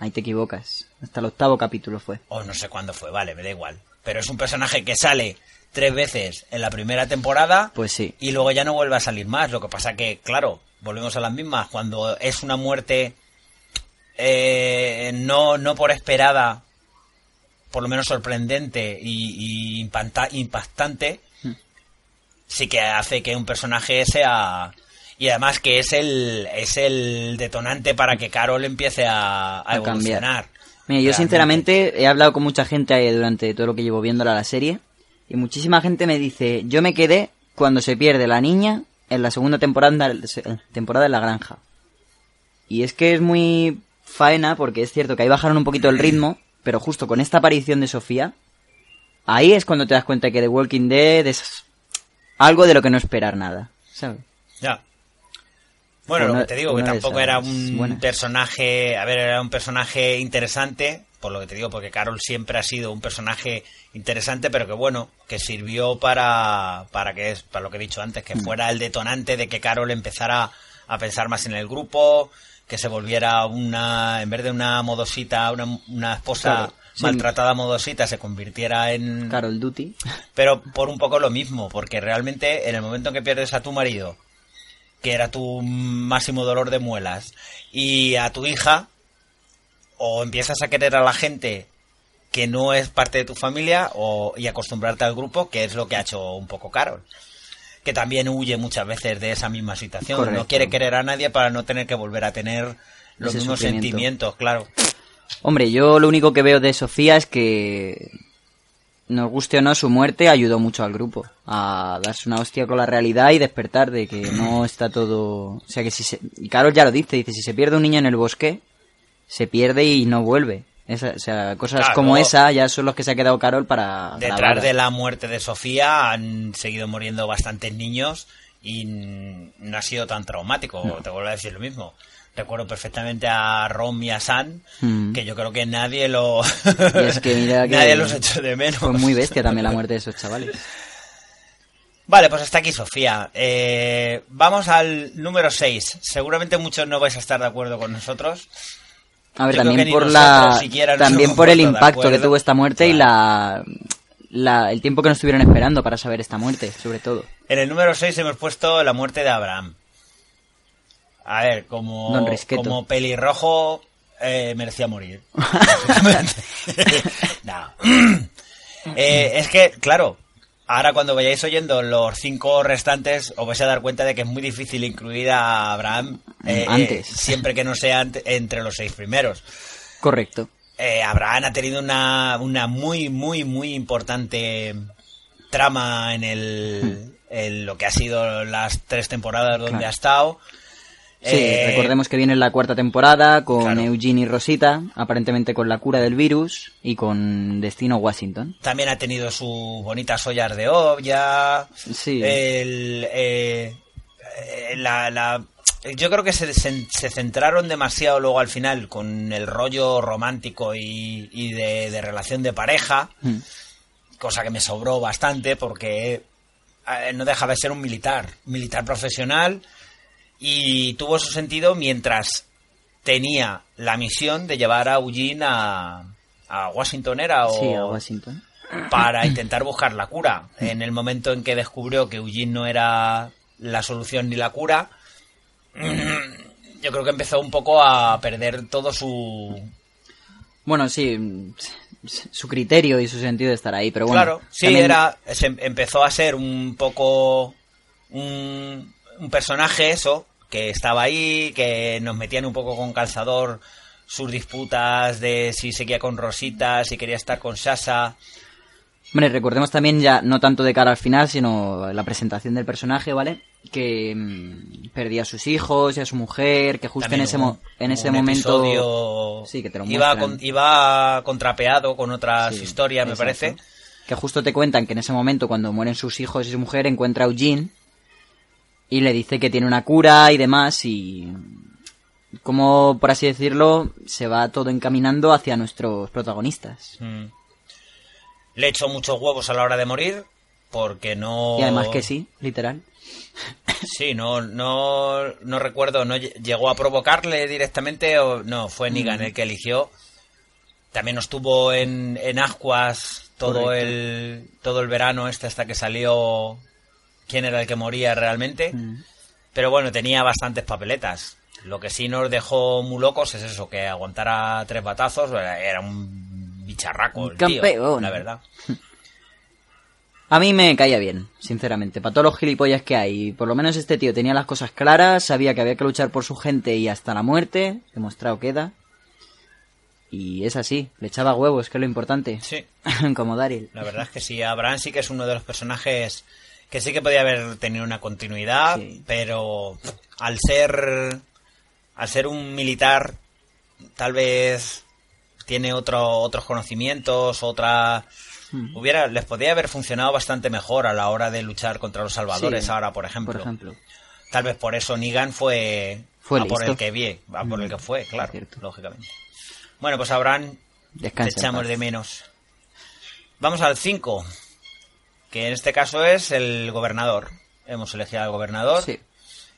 Ahí te equivocas. Hasta el octavo capítulo fue. O no sé cuándo fue, vale, me da igual. Pero es un personaje que sale tres veces en la primera temporada Pues sí. y luego ya no vuelve a salir más. Lo que pasa que, claro, volvemos a las mismas. Cuando es una muerte eh, no, no por esperada, por lo menos sorprendente y, y impacta- impactante, Hmm. sí que hace que un personaje sea... Y además que es el, es el detonante para que Carol empiece a, a A cambiar. Mira, yo sinceramente he hablado con mucha gente eh, durante todo lo que llevo viéndola la serie y muchísima gente me dice, yo me quedé cuando se pierde la niña en la segunda temporada, temporada en la granja. Y es que es muy faena porque es cierto que ahí bajaron un poquito el ritmo, pero justo con esta aparición de Sofía, ahí es cuando te das cuenta que The Walking Dead es algo de lo que no esperar nada, ¿sabes? Ya. Bueno, Una- lo que te digo, que tampoco era un buenas. personaje, a ver, era un personaje interesante, por lo que te digo, porque Carol siempre ha sido un personaje interesante, pero que bueno, que sirvió para, para que es, para lo que he dicho antes, que Mm. fuera el detonante de que Carol empezara a pensar más en el grupo, que se volviera una, en vez de una modosita, una, una esposa Claro, sí. maltratada modosita, se convirtiera en, Carol Duty. pero por un poco lo mismo, porque realmente en el momento en que pierdes a tu marido, que era tu máximo dolor de muelas, y a tu hija, o empiezas a querer a la gente que no es parte de tu familia o, y acostumbrarte al grupo, que es lo que ha hecho un poco Carol. Que también huye muchas veces de esa misma situación. Correcto. No quiere querer a nadie para no tener que volver a tener los Ese mismos sentimientos, claro. Hombre, yo lo único que veo de Sofía es que, nos guste o no, su muerte ayudó mucho al grupo a darse una hostia con la realidad y despertar de que no está todo... O sea, que si se... Y Carol ya lo dice, dice, si se pierde un niño en el bosque, se pierde y no vuelve. Esa- o sea, cosas Claro, como esa ya son los que se ha quedado Carol para Detrás grabar. de la muerte de Sofía han seguido muriendo bastantes niños y no ha sido tan traumático. Te vuelvo a decir lo mismo. Recuerdo perfectamente a Rom y a San, Mm. que yo creo que nadie lo es que mira que nadie los echó de menos. Fue muy bestia también la muerte de esos chavales. Vale, pues hasta aquí Sofía. Eh, vamos al número 6. Seguramente muchos no vais a estar de acuerdo con nosotros. A ver, Yo también por la también por el impacto que tuvo esta muerte y la, la el tiempo que nos estuvieron esperando para saber esta muerte, sobre todo. En el número 6 hemos puesto la muerte de Abraham. A ver, como, como pelirrojo eh, merecía morir. no. Eh, es que, claro, ahora cuando vayáis oyendo los cinco restantes os vais a dar cuenta de que es muy difícil incluir a Abraham eh, Antes. siempre que no sea entre los seis primeros. Correcto. Abraham ha tenido una, una muy, muy, muy importante trama en el en lo que ha sido las tres temporadas donde Claro. ha estado. Sí, Eh, recordemos que viene la cuarta temporada con claro. Eugene y Rosita, aparentemente con la cura del virus y con Destino Washington. También ha tenido sus bonitas ollas de olla. Sí. El, eh, la, la- yo creo que se, se, se centraron demasiado luego al final con el rollo romántico y, y de, de relación de pareja. Mm. cosa que me sobró bastante porque eh, no dejaba de ser un militar, militar profesional y tuvo su sentido mientras tenía la misión de llevar a Eugene a, a Washington era o Sí, a Washington. para intentar buscar la cura. En el momento en que descubrió que Eugene no era la solución ni la cura, yo creo que empezó un poco a perder todo su Bueno, sí, su criterio y su sentido de estar ahí, pero bueno. Claro, sí, también- era, se em- empezó a ser un poco un, un personaje eso, que estaba ahí, que nos metían un poco con calzador sus disputas de si seguía con Rosita, si quería estar con Sasa. Hombre, recordemos también ya, no tanto de cara al final, sino la presentación del personaje, ¿vale? Que mm, perdía a sus hijos y a su mujer, que justo También en ese, en ese un momento... Sí, que te lo iba, con- iba contrapeado con otras Sí, historias, me exacto. parece. Que justo te cuentan que en ese momento, cuando mueren sus hijos y su mujer, encuentra a Eugene y le dice que tiene una cura y demás y... Como, por así decirlo, se va todo encaminando hacia nuestros protagonistas. Mm. Le echó muchos huevos a la hora de morir, porque no... Y además que sí, literal. Sí, no, no, no recuerdo, no lle- llegó a provocarle directamente o no, fue Negan el que eligió. También estuvo en, en Ascuas todo Correcto. el, todo el verano este hasta que salió quién era el que moría realmente. Mm. Pero bueno, tenía bastantes papeletas. Lo que sí nos dejó muy locos es eso, que aguantara tres batazos, era un bicharraco Un el tío, campeón. la verdad. A mí me caía bien, sinceramente. Para todos los gilipollas que hay, por lo menos este tío tenía las cosas claras, sabía que había que luchar por su gente y hasta la muerte, demostrado queda. Y es así, le echaba huevos, que es lo importante. Sí. Como Daryl. La verdad es que sí, Abraham sí que es uno de los personajes que sí que podía haber tenido una continuidad, Sí. pero al ser al ser un militar tal vez tiene otro, otros conocimientos, otra Hmm. hubiera les podría haber funcionado bastante mejor a la hora de luchar contra los salvadores Sí, ahora, por ejemplo. Por ejemplo. Tal vez por eso Negan fue, Fue a por el que vi, a por el que fue, claro, lógicamente. Bueno, pues Abraham Descansa. echamos de menos. Vamos al 5, que en este caso es el gobernador. Hemos elegido al gobernador. Sí.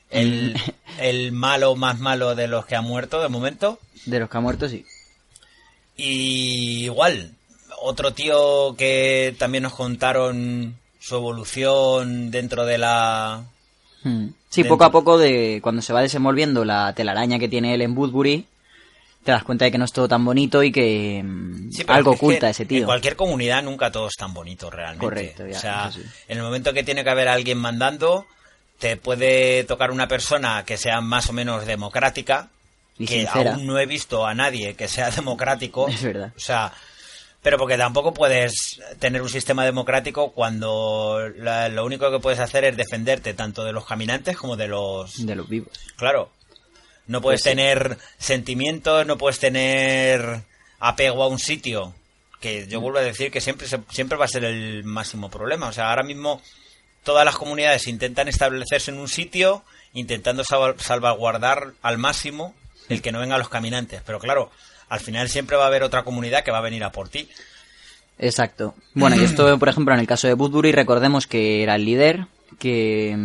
El, el malo más malo de los que ha muerto de momento. De los que ha muerto, sí. Y igual, otro tío que también nos contaron su evolución dentro de la... Hmm. Sí, Dentro. poco a poco, de cuando se va desenvolviendo la telaraña que tiene él en Woodbury, te das cuenta de que no es todo tan bonito y que mm, Sí, algo es que oculta ese En tío. cualquier comunidad nunca todo es tan bonito realmente. Correcto, ya, o sea, sí. en el momento que tiene que haber alguien mandando, te puede tocar una persona que sea más o menos democrática, Y que sincera. aún no he visto a nadie que sea democrático. Es verdad. O sea, pero porque tampoco puedes tener un sistema democrático cuando la- lo único que puedes hacer es defenderte tanto de los caminantes como de los... De los vivos. Claro. No puedes Pues sí. tener sentimientos, no puedes tener apego a un sitio. Que Mm. yo vuelvo a decir que siempre, siempre va a ser el máximo problema. O sea, ahora mismo todas las comunidades intentan establecerse en un sitio, intentando sal- salvaguardar al máximo el que no vengan los caminantes. Pero claro, al final siempre va a haber otra comunidad que va a venir a por ti. Exacto. Bueno, y esto, por ejemplo, en el caso de Woodbury, recordemos que era el líder, que,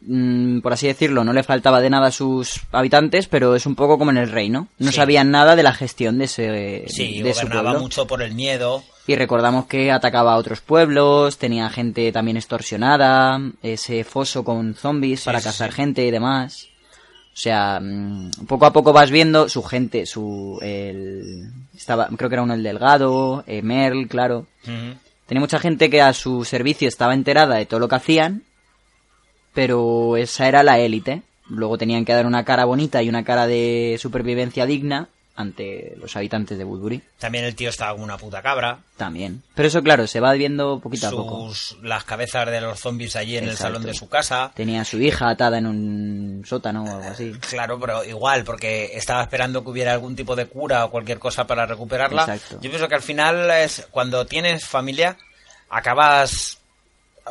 mm, por así decirlo, no le faltaba de nada a sus habitantes, pero es un poco como en el reino. No Sí. sabían nada de la gestión de ese Sí, de gobernaba mucho por el miedo. Y recordamos que atacaba a otros pueblos, tenía gente también extorsionada, ese foso con zombies Sí, para cazar gente y demás. O sea, mm, poco a poco vas viendo su gente, su... El, estaba, creo que era uno el delgado, eh, Merl, claro. Tenía mucha gente que a su servicio estaba enterada de todo lo que hacían, pero esa era la élite. Luego tenían que dar una cara bonita y una cara de supervivencia digna ante los habitantes de Woodbury. También el tío estaba como una puta cabra. También. Pero eso, claro, se va viendo poquito a poco. Las cabezas de los zombies allí en el salón de su casa. Tenía a su hija atada en un sótano o algo así. Claro, pero igual, porque estaba esperando que hubiera algún tipo de cura o cualquier cosa para recuperarla. Exacto. Yo pienso que al final es cuando tienes familia, acabas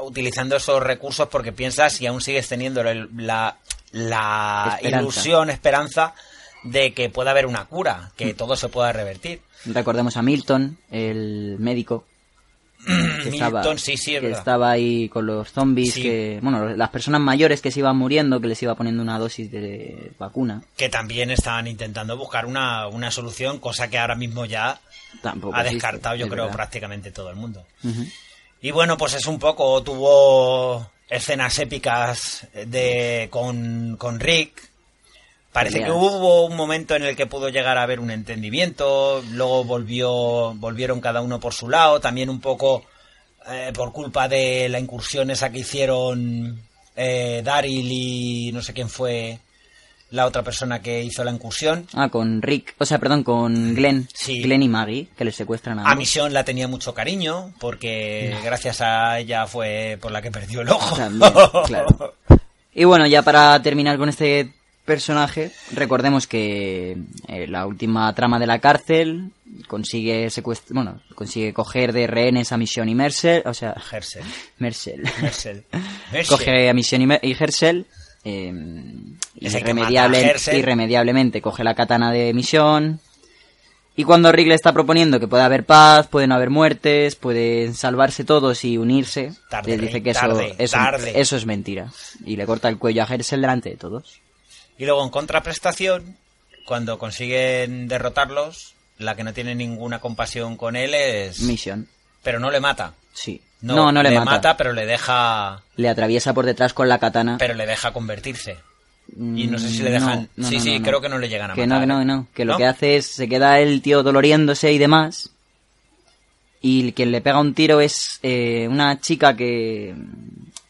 utilizando esos recursos porque piensas y aún sigues teniendo la, la Esperanza. ilusión, esperanza de que pueda haber una cura, que todo se pueda revertir. Recordemos a Milton, el médico. Que estaba, Milton, sí, sí, es que estaba ahí con los zombies, Sí. que, bueno, las personas mayores que se iban muriendo, que les iba poniendo una dosis de vacuna. Que también estaban intentando buscar una, una solución, cosa que ahora mismo ya Tampoco ha existe, descartado, yo creo, verdad. prácticamente todo el mundo. Ujú. Y bueno, pues es un poco, tuvo escenas épicas de con, con Rick. Parece que hubo un momento en el que pudo llegar a haber un entendimiento, luego volvió, volvieron cada uno por su lado, también un poco eh, por culpa de la incursión esa que hicieron eh, Daryl y no sé quién fue la otra persona que hizo la incursión. Ah, con Rick, o sea, perdón, con Glenn. Sí. Glenn y Maggie, que les secuestran a A. Misión la tenía mucho cariño, porque gracias a ella fue por la que perdió el ojo. También, claro. Y bueno, ya para terminar con este personaje, recordemos que eh, la última trama de la cárcel consigue secuest- bueno, consigue coger de rehenes a Misión y Mercel, o sea, Hersel. Mercel. Hersel. Hersel. coge a Misión y, Mer- y eh, irremediable- irremediablemente coge la katana de Misión y cuando Rick le está proponiendo que puede haber paz, pueden haber muertes, pueden salvarse todos y unirse, Tarde, le dice que eso, tarde, eso, tarde. eso es mentira y le corta el cuello a Herschel delante de todos. Y luego en contraprestación, cuando consiguen derrotarlos, la que no tiene ninguna compasión con él es... Misión, Pero no le mata. sí. No, No, no, le, mata. pero le deja... Le atraviesa por detrás con la katana. Pero le deja convertirse. Y no sé si Mm, le dejan... no, no, sí, no, sí, no, no. creo que no le llegan a que matar. no, que no, ¿eh? que no. Que lo ¿No? que hace es, se queda el tío doloriéndose y demás. Y quien le pega un tiro es eh, una chica que...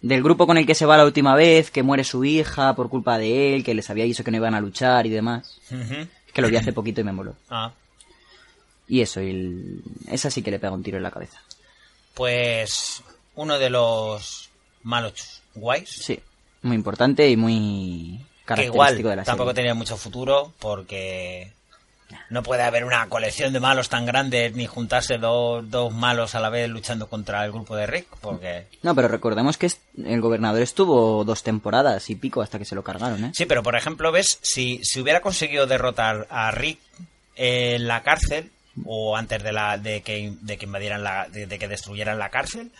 Del grupo con el que se va la última vez, que muere su hija por culpa de él, que les había dicho que no iban a luchar y demás. Es que lo vi hace poquito y me moló. Ah, Y eso, y el- esa sí que le pega un tiro en la cabeza. Pues uno de los malos guays. Sí, muy importante y muy que característico igual de la tampoco serie. tenía mucho futuro porque no puede haber una colección de malos tan grande ni juntarse dos, dos malos a la vez luchando contra el grupo de Rick porque No, pero recordemos que el gobernador estuvo dos temporadas y pico hasta que se lo cargaron, ¿eh? sí pero por ejemplo ves si, si hubiera conseguido derrotar a Rick en la cárcel o antes de la de que, de que invadieran la de, de que destruyeran la cárcel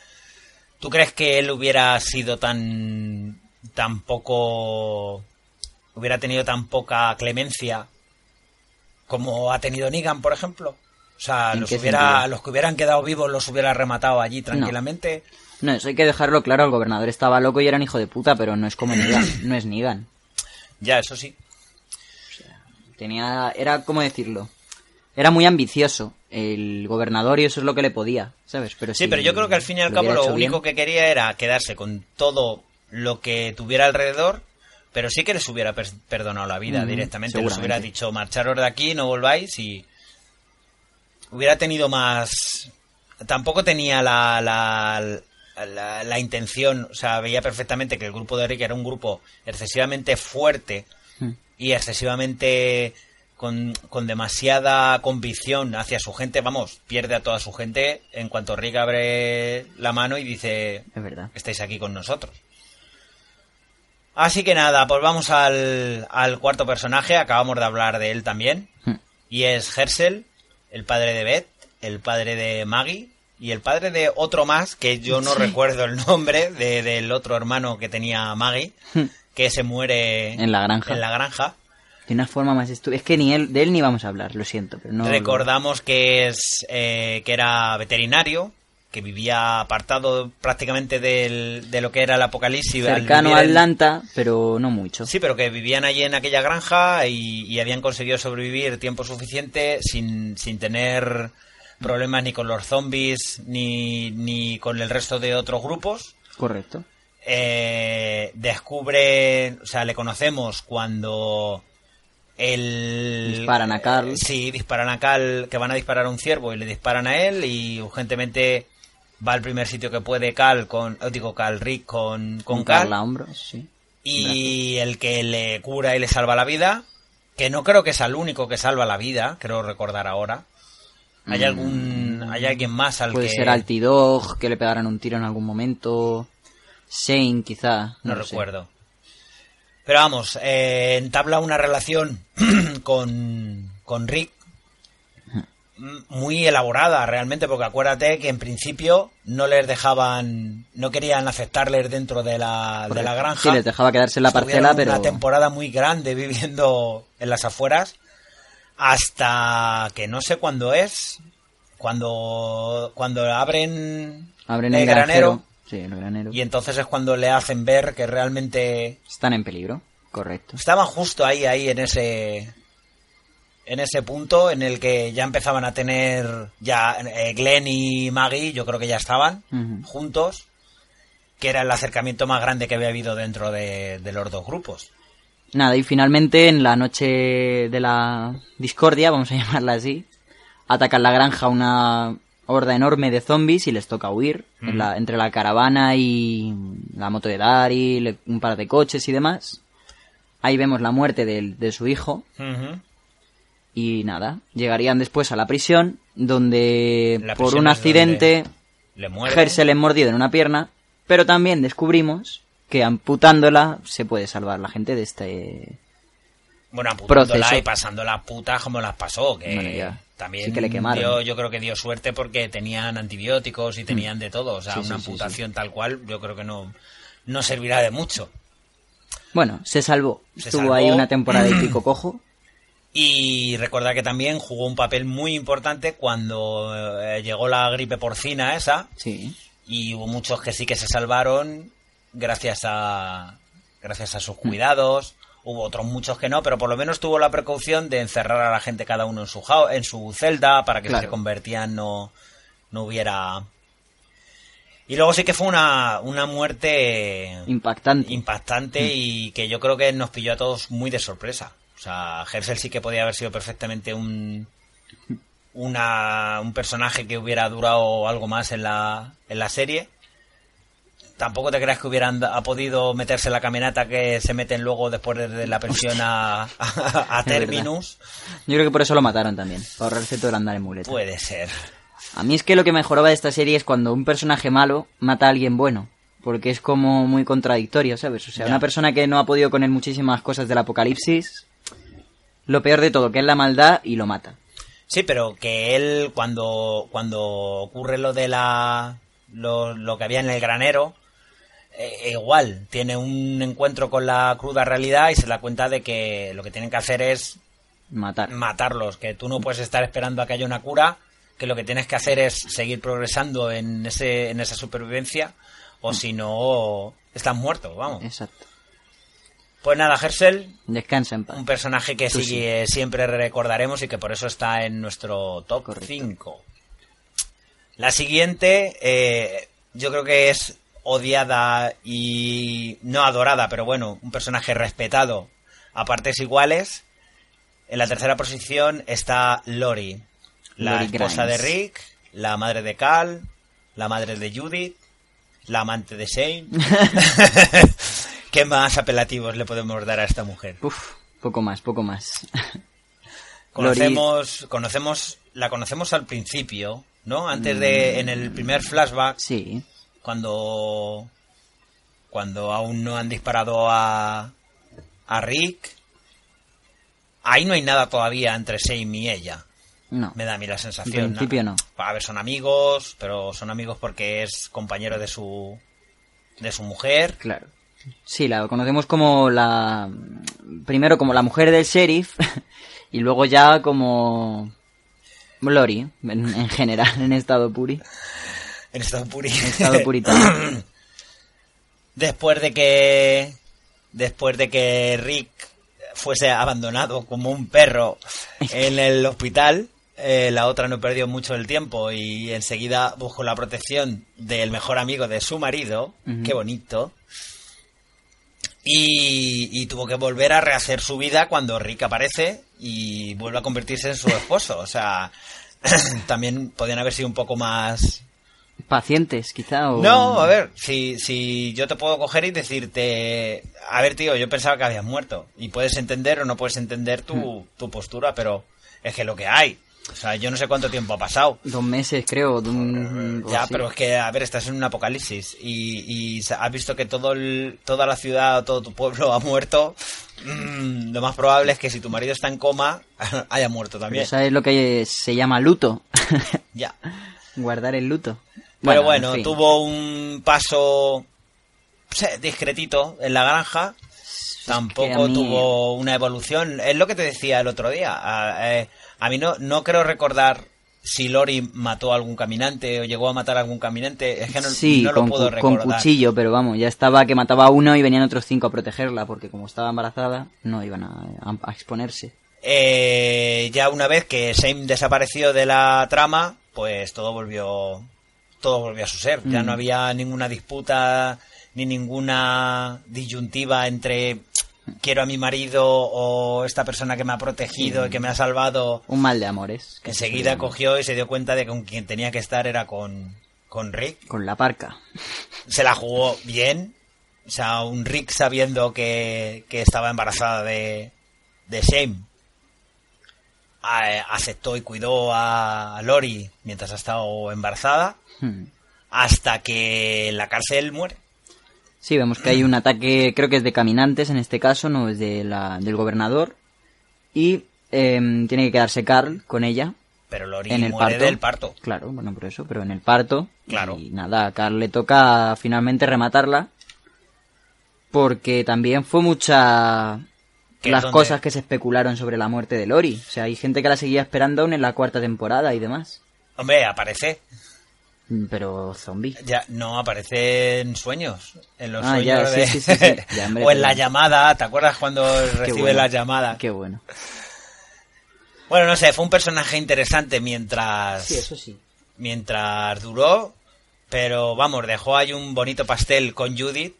¿tú crees que él hubiera sido tan tan poco hubiera tenido tan poca clemencia como ha tenido Negan, por ejemplo. O sea, ¿En los, hubiera, los que hubieran quedado vivos los hubiera rematado allí tranquilamente. No, eso hay que dejarlo claro, el gobernador estaba loco y era un hijo de puta, pero no es como Negan, no es Negan. Ya, eso sí. Tenía, era, ¿cómo decirlo? Era muy ambicioso el gobernador y eso es lo que le podía, ¿sabes? Pero Sí, si pero yo creo que al fin y al lo cabo lo único bien- que quería era quedarse con todo lo que tuviera alrededor, pero sí que les hubiera per- perdonado la vida directamente. Les hubiera dicho, marcharos de aquí, no volváis y hubiera tenido más... Tampoco tenía la, la, la, la intención, o sea, veía perfectamente que el grupo de Rick era un grupo excesivamente fuerte Hmm. y excesivamente con, con demasiada convicción hacia su gente, vamos, pierde a toda su gente en cuanto Rick abre la mano y dice, Es verdad. estáis aquí con nosotros. Así que nada, pues vamos al, al cuarto personaje, acabamos de hablar de él también, Hmm. y es Herschel, el padre de Beth, el padre de Maggie y el padre de otro más, que yo no recuerdo el nombre, de- del otro hermano que tenía Maggie, que se muere En la granja. en la granja. De una forma más estúpida. Es que ni él, de él ni vamos a hablar, lo siento, pero no... Recordamos que es eh, que era veterinario, que vivía apartado prácticamente del- de lo que era el apocalipsis. al Cercano a en- Atlanta, pero no mucho. Sí, pero que vivían allí en aquella granja y, y habían conseguido sobrevivir tiempo suficiente sin, sin tener problemas ni con los zombies ni, ni con el resto de otros grupos. Correcto. Eh, descubre, o sea, le conocemos cuando el Disparan a Carl. Sí, disparan a Cal, que van a disparar a un ciervo y le disparan a él y urgentemente va al primer sitio que puede Cal con, oh, digo Cal Rick con, con Cal Carla Hombros, sí. y el que le cura y le salva la vida, que no creo que sea el único que salva la vida, creo recordar ahora. ¿Hay algún hay alguien más al Mm. Puede que ser Altidog, que le pegaran un tiro en algún momento. Shane, quizá. no, sé. Pero vamos, eh, entabla una relación con, con Rick muy elaborada realmente, porque acuérdate que en principio no les dejaban, no querían aceptarles dentro de la, de la granja. Sí, les dejaba quedarse en la parcela, pero... una temporada muy grande viviendo en las afueras hasta que no sé cuándo es cuando cuando abren, Abren el el granero granero. Sí, el granero. y entonces es cuando le hacen ver que realmente Están en peligro. Correcto. Estaban justo ahí, ahí en ese en ese punto en el que ya empezaban a tener ya eh, Glenn y Maggie, yo creo que ya estaban juntos, que era el acercamiento más grande que había habido dentro de, de los dos grupos. Nada, y finalmente en la noche de la discordia, vamos a llamarla así, atacan la granja una horda enorme de zombies y les toca huir en la- entre la caravana y la moto de Daryl, un par de coches y demás. Ahí vemos la muerte del- de su hijo y nada, llegarían después a la prisión donde La por un accidente Le muere. Hersel es mordido en una pierna, pero también descubrimos que amputándola se puede salvar la gente de este Bueno, apuntándola y pasando las putas como las pasó, que Bueno, también Sí que le quemaron. dio- yo creo que dio suerte porque tenían antibióticos y tenían de todo. O sea, Sí, una sí, amputación tal cual yo creo que no, no servirá de mucho. Bueno, se salvó. Se Estuvo salvó. ahí una temporada y pico cojo. Y recordar que también jugó un papel muy importante cuando eh, llegó la gripe porcina esa Sí. y hubo muchos que sí que se salvaron gracias a gracias a Mm. sus cuidados. Hubo otros muchos que no, pero por lo menos tuvo la precaución de encerrar a la gente cada uno en su en su celda para que si se convertían no no hubiera y luego sí que fue una, una muerte Impactante. impactante y que yo creo que nos pilló a todos muy de sorpresa. O sea, Hersel sí que podía haber sido perfectamente un una, un personaje que hubiera durado algo más en la, en la serie. Tampoco te creas que hubieran ha podido meterse en la caminata que se meten luego después de, la pensión a, a. Terminus. Yo creo que por eso lo mataron también, para ahorrarse todo el andar en muleta. Puede ser. A mí es que lo que mejoraba de esta serie es cuando un personaje malo mata a alguien bueno. Porque es como muy contradictorio, ¿sabes? O sea, Ya. una persona que no ha podido con él muchísimas cosas del apocalipsis, lo peor de todo, que es la maldad y lo mata. Sí, pero que él cuando cuando ocurre lo de la lo, lo que había en el granero eh, igual tiene un encuentro con la cruda realidad y se da cuenta de que lo que tienen que hacer es Matar. matarlos, que tú no puedes estar esperando a que haya una cura, que lo que tienes que hacer es seguir progresando en ese en esa supervivencia o si no estás muerto, vamos. Exacto. Pues nada, Hersel, Descansa en paz. un personaje que sí, que siempre recordaremos y que por eso está en nuestro top Correcto. 5. La siguiente, eh, yo creo que es odiada y no adorada, pero bueno, un personaje respetado a partes iguales. En la tercera posición está Lori, la Lori esposa Grimes. de Rick, la madre de Cal, la madre de Judith, la amante de Shane. ¿Qué más apelativos le podemos dar a esta mujer? Uf, poco más, poco más. Conocemos, conocemos, la conocemos al principio, ¿no? Antes de, en el primer flashback, Sí. Cuando, cuando aún no han disparado a, a Rick, ahí no hay nada todavía entre Shane y ella. No. Me da a mí la sensación. En principio no. A ver, son amigos, pero son amigos porque es compañero de su, de su mujer. Claro. Sí, la conocemos como la... Primero como la mujer del sheriff y luego ya como... Lori, en, en general, en estado puri. En estado puri. En estado puritano. después de que después de que Rick fuese abandonado como un perro en el hospital eh, la otra no perdió mucho el tiempo y enseguida buscó la protección del mejor amigo de su marido qué bonito y, y tuvo que volver a rehacer su vida cuando Rick aparece y vuelve a convertirse en su esposo o sea también podían haber sido un poco más Pacientes, quizá, o... no, a ver, si, si yo te puedo coger y decirte, a ver, tío, yo pensaba que habías muerto. Y puedes entender o no puedes entender tu, tu postura, pero es que lo que hay. O sea, yo no sé cuánto tiempo ha pasado. Dos meses, creo. de un- Ya, así. pero es que, a ver, estás en un apocalipsis y, y has visto que todo el- toda la ciudad todo tu pueblo ha muerto. Mm, lo más probable es que si tu marido está en coma, haya muerto también. Pero ¿Sabes lo que se llama luto? Ya. Guardar el luto. Pero en bueno, fin. tuvo un paso discretito en la granja. Tampoco mí- tuvo una evolución. Es lo que te decía el otro día. A, eh, a mí no, no creo recordar si Lori mató a algún caminante o llegó a matar a algún caminante. Es que no, sí, no con, lo puedo recordar. con cuchillo, pero vamos, ya estaba que mataba a uno y venían otros cinco a protegerla, porque como estaba embarazada, no iban a, a- a exponerse. Eh, ya una vez que Shane desapareció de la trama, pues todo volvió todo volvió a su ser. Ya Mm. no había ninguna disputa ni ninguna disyuntiva entre quiero a mi marido o esta persona que me ha protegido y que me ha salvado. Un mal de amores. que Enseguida cogió y se dio cuenta de que con quien tenía que estar era con, con Rick. Con la parca. Se la jugó bien. O sea, un Rick sabiendo que, que estaba embarazada de, de Shane. a- aceptó y cuidó a Lori mientras ha estado embarazada. Hmm. Hasta que la cárcel muere. Sí, vemos que hay un ataque, creo que es de caminantes en este caso, no es de la, del gobernador. Y em, tiene que quedarse Carl con ella Pero Lori en el muere parto. del parto. Claro, bueno, por eso, pero en el parto. Claro. Y nada, a Carl le toca finalmente rematarla. Porque también fue mucha. ¿Qué, Las cosas que se especularon sobre la muerte de Lori. O sea, hay gente que la seguía esperando aún en la cuarta temporada y demás. Hombre, aparece. Mm, Pero zombie. Ya, no, aparece en sueños. En los Ah, sueños ya, de... sí, sí, sí. Ya, hombre, o en la llamada. ¿Te acuerdas cuando recibe bueno. la llamada? Qué bueno. Bueno, no sé, fue un personaje interesante mientras... Sí, eso sí. mientras duró, pero vamos, dejó ahí un bonito pastel con Judith,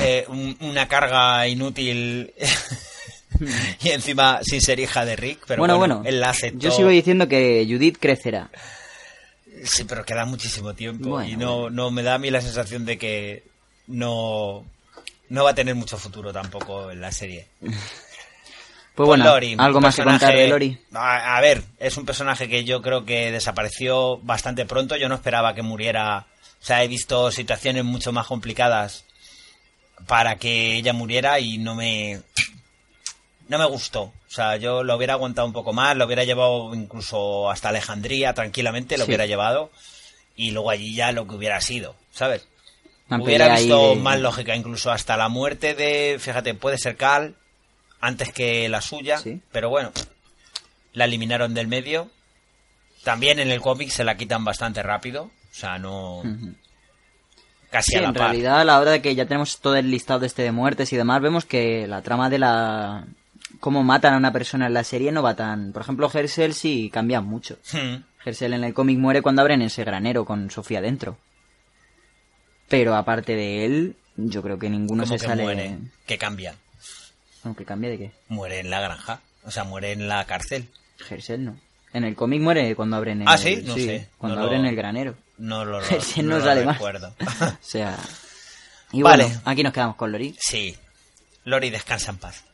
eh, un- una carga inútil y encima sin ser hija de Rick, pero bueno, bueno, bueno. él la aceptó. Yo sigo diciendo que Judith crecerá. Sí, pero queda muchísimo tiempo Bueno, y no, no me da a mí la sensación de que no, no va a tener mucho futuro tampoco en la serie. Pues bueno, Lori, algo más que contar de Lori. A, a ver, es un personaje que yo creo que desapareció bastante pronto. Yo no esperaba que muriera. O sea, he visto situaciones mucho más complicadas para que ella muriera y no me. No me gustó. O sea, yo lo hubiera aguantado un poco más, lo hubiera llevado incluso hasta Alejandría tranquilamente, lo Sí. hubiera llevado. Y luego allí ya lo que hubiera sido, ¿sabes? Una Hubiera visto de- más lógica, incluso hasta la muerte de, fíjate, puede ser Cal antes que la suya, Sí. pero bueno, la eliminaron del medio. También en el cómic se la quitan bastante rápido, o sea, no casi Sí, a la en par. realidad a la hora de que ya tenemos todo el listado este de muertes y demás, vemos que la trama de la... cómo matan a una persona en la serie no va tan... Por ejemplo, Herschel sí cambia mucho. Hmm. En el cómic muere cuando abren ese granero con Sofía dentro. Pero aparte de él, yo creo que ninguno se que sale... muere, que cambia. Aunque cambie de qué. Muere en la granja, o sea, muere en la cárcel. Herschel no. En el cómic muere cuando abren el... Ah, ¿sí? No sé. Cuando No lo- abren el granero. No lo, no, sale más. recuerdo. o sea... Y Vale. bueno, aquí nos quedamos con Lori. sí. Lori descansa en paz.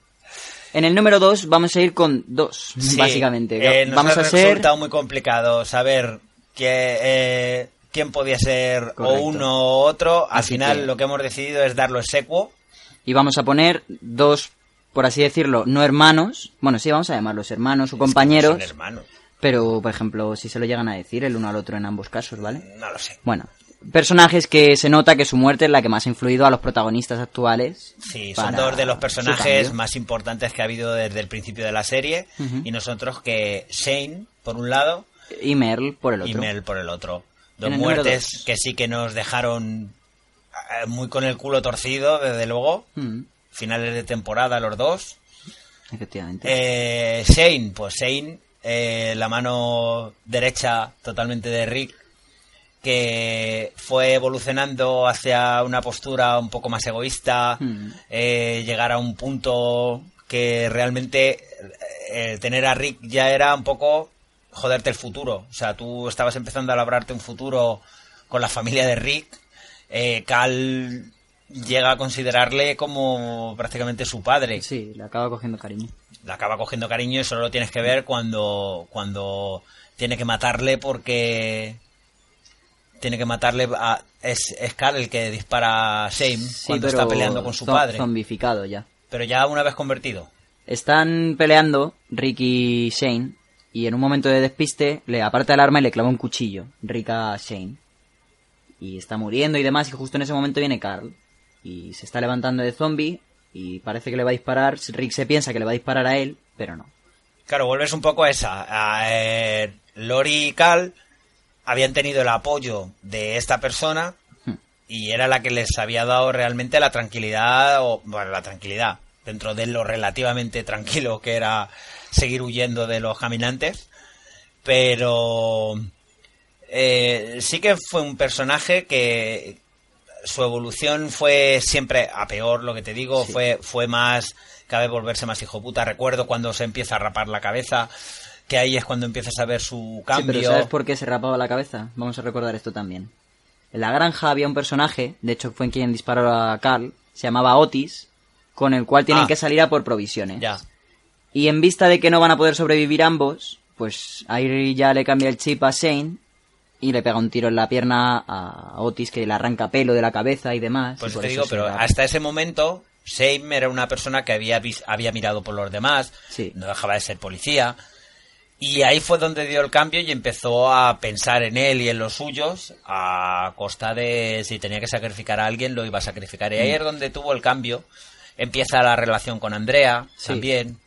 En el número 2 vamos a ir con dos, Sí, básicamente. eh, nos vamos ha a ser... resultado muy complicado saber que, eh, quién podía ser Correcto. o uno o otro. Al Así final que- lo que hemos decidido es darlo secuo. Y vamos a poner dos, por así decirlo, no hermanos. Bueno, sí, vamos a llamarlos hermanos o compañeros. Son hermanos. Pero, por ejemplo, si se lo llegan a decir el uno al otro en ambos casos, ¿vale? No lo sé. Bueno, personajes que se nota que su muerte es la que más ha influido a los protagonistas actuales. Sí, son dos de los personajes más importantes que ha habido desde el principio de la serie. Y nosotros que Shane, por un lado, Y Merle por el otro. y Mel por el otro. Dos el muertes dos. que sí que nos dejaron eh, muy con el culo torcido, desde luego. Finales de temporada los dos. efectivamente. Eh, Shane, pues Shane, eh, la mano derecha totalmente de Rick, que fue evolucionando hacia una postura un poco más egoísta, Hmm. eh, llegar a un punto que realmente eh, tener a Rick ya era un poco joderte el futuro. O sea, tú estabas empezando a labrarte un futuro con la familia de Rick. Eh, Cal llega a considerarle como prácticamente su padre Sí, le acaba cogiendo cariño. le acaba cogiendo cariño y solo lo tienes que ver cuando cuando tiene que matarle porque tiene que matarle a es, es Carl el que dispara a Shane Sí, cuando está peleando con su padre Zombificado ya. pero ya una vez convertido Están peleando Rick y Shane y en un momento de despiste le aparta el arma y le clava un cuchillo Rick a Shane. Y está muriendo y demás y justo en ese momento viene Carl y se está levantando de zombie y parece que le va a disparar. Rick se piensa que le va a disparar a él, pero no. Claro, vuelves un poco a esa. A, eh, Lori y Cal habían tenido el apoyo de esta persona y era la que les había dado realmente la tranquilidad, o bueno, la tranquilidad, dentro de lo relativamente tranquilo que era seguir huyendo de los caminantes. Pero eh, sí que fue un personaje que su evolución fue siempre a peor, lo que te digo, fue, fue más, vez volverse más hijo puta. Recuerdo cuando se empieza a rapar la cabeza, que ahí es cuando empiezas a ver su Sí, cambio. pero ¿sabes por qué se rapaba la cabeza? Vamos a recordar esto también. En la granja había un personaje, de hecho fue en quien disparó a Carl, se llamaba Otis, con el cual tienen Ah. que salir a por provisiones. Ya. Y en vista de que no van a poder sobrevivir ambos, pues ahí ya le cambia el chip a Shane y le pega un tiro en la pierna a Otis que le arranca pelo de la cabeza y demás. Pues y por te digo, pero hasta ese momento, Shane era una persona que había, había mirado por los demás, Sí. no dejaba de ser policía. Y ahí fue donde dio el cambio y empezó a pensar en él y en los suyos a costa de si tenía que sacrificar a alguien, lo iba a sacrificar. Y ahí Mm. es donde tuvo el cambio. Empieza la relación con Andrea Sí. también.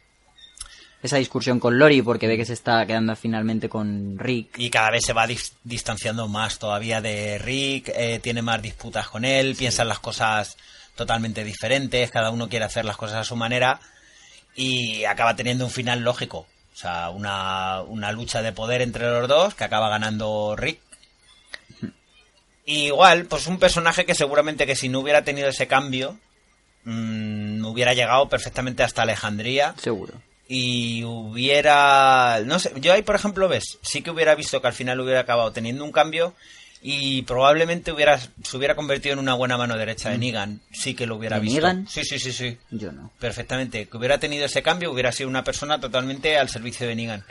Esa discusión con Lori porque ve que se está quedando finalmente con Rick. Y cada vez se va dis- distanciando más todavía de Rick, eh, tiene más disputas con él, piensan las cosas totalmente diferentes, cada uno quiere hacer las cosas a su manera y acaba teniendo un final lógico. O sea, una, una lucha de poder entre los dos que acaba ganando Rick. Y igual, pues un personaje que seguramente que si no hubiera tenido ese cambio, mm, hubiera llegado perfectamente hasta Alejandría Seguro. y hubiera no sé yo ahí por ejemplo ves sí que hubiera visto que al final hubiera acabado teniendo un cambio y probablemente hubiera se hubiera convertido en una buena mano derecha de Negan sí que lo hubiera Mm. ¿De visto Negan? sí sí sí sí Yo no. perfectamente que hubiera tenido ese cambio hubiera sido una persona totalmente al servicio de Negan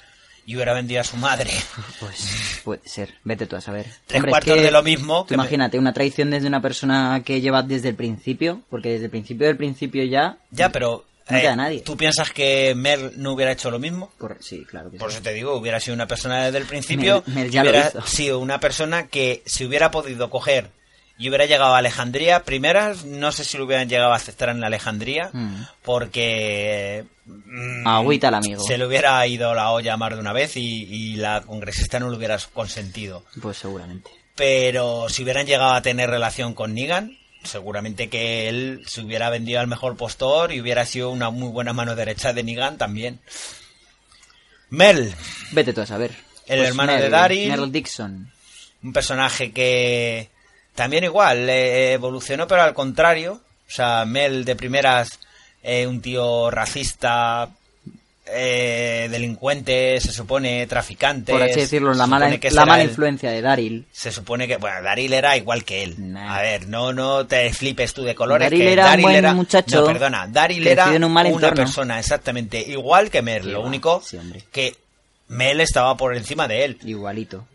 y hubiera vendido a su madre Pues puede ser. Vete tú a saber. Tres Hombre, es cuartos que de lo mismo tú que me- imagínate, una traición desde una persona que lleva desde el principio, porque desde el principio del principio ya... ya pero eh, No queda nadie. tú piensas que Mer no hubiera hecho lo mismo Sí, claro que Por sí. eso te digo, hubiera sido una persona desde el principio. Mel- Mel ya lo hubiera hizo. sido una persona que si hubiera podido coger y hubiera llegado a Alejandría, primeras, no sé si lo hubieran llegado a aceptar en Alejandría, Mm. porque. mm, Agüita al amigo. Se le hubiera ido la olla más de una vez y, y la congresista no lo hubiera consentido. Pues seguramente. Pero si hubieran llegado a tener relación con Negan, seguramente que él se hubiera vendido al mejor postor y hubiera sido una muy buena mano derecha de Negan también. Mel, Vete tú a saber. Pues El hermano de Daryl. Merle Dixon. un personaje que también igual eh, evolucionó, pero al contrario. O sea, Mel de primeras, eh, un tío racista, eh, delincuente, se supone, traficante. Por así decirlo, la mala, la mala el- influencia de Daryl. Se supone que, bueno, Daryl era igual que él. Nah. A ver, no, no te flipes tú de colores. Daryl que era un Daryl buen era- muchacho, No, perdona, Daryl era un mal una persona exactamente igual que Mel. Sí, Lo va, único sí, que Mel estaba por encima de él. Igualito.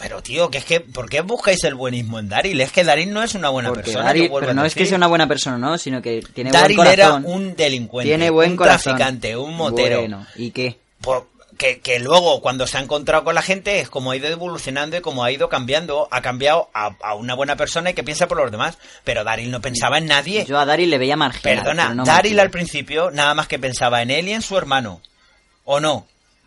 Pero tío, que es que, ¿por qué buscáis el buenismo en Daryl? Es que Daryl no es una buena Porque persona. Daryl, pero no es que sea una buena persona, ¿no? Sino que tiene Daryl buen era un delincuente, tiene buen un corazón. traficante, un motero. Bueno, ¿y qué? Por- que, que luego cuando se ha encontrado con la gente es como ha ido evolucionando y como ha ido cambiando, ha cambiado a, a una buena persona y que piensa por los demás. Pero Daryl no pensaba en nadie. Yo a Daryl le veía marginal. Perdona, no Daryl marginal. al principio nada más que pensaba en él y en su hermano. ¿O no?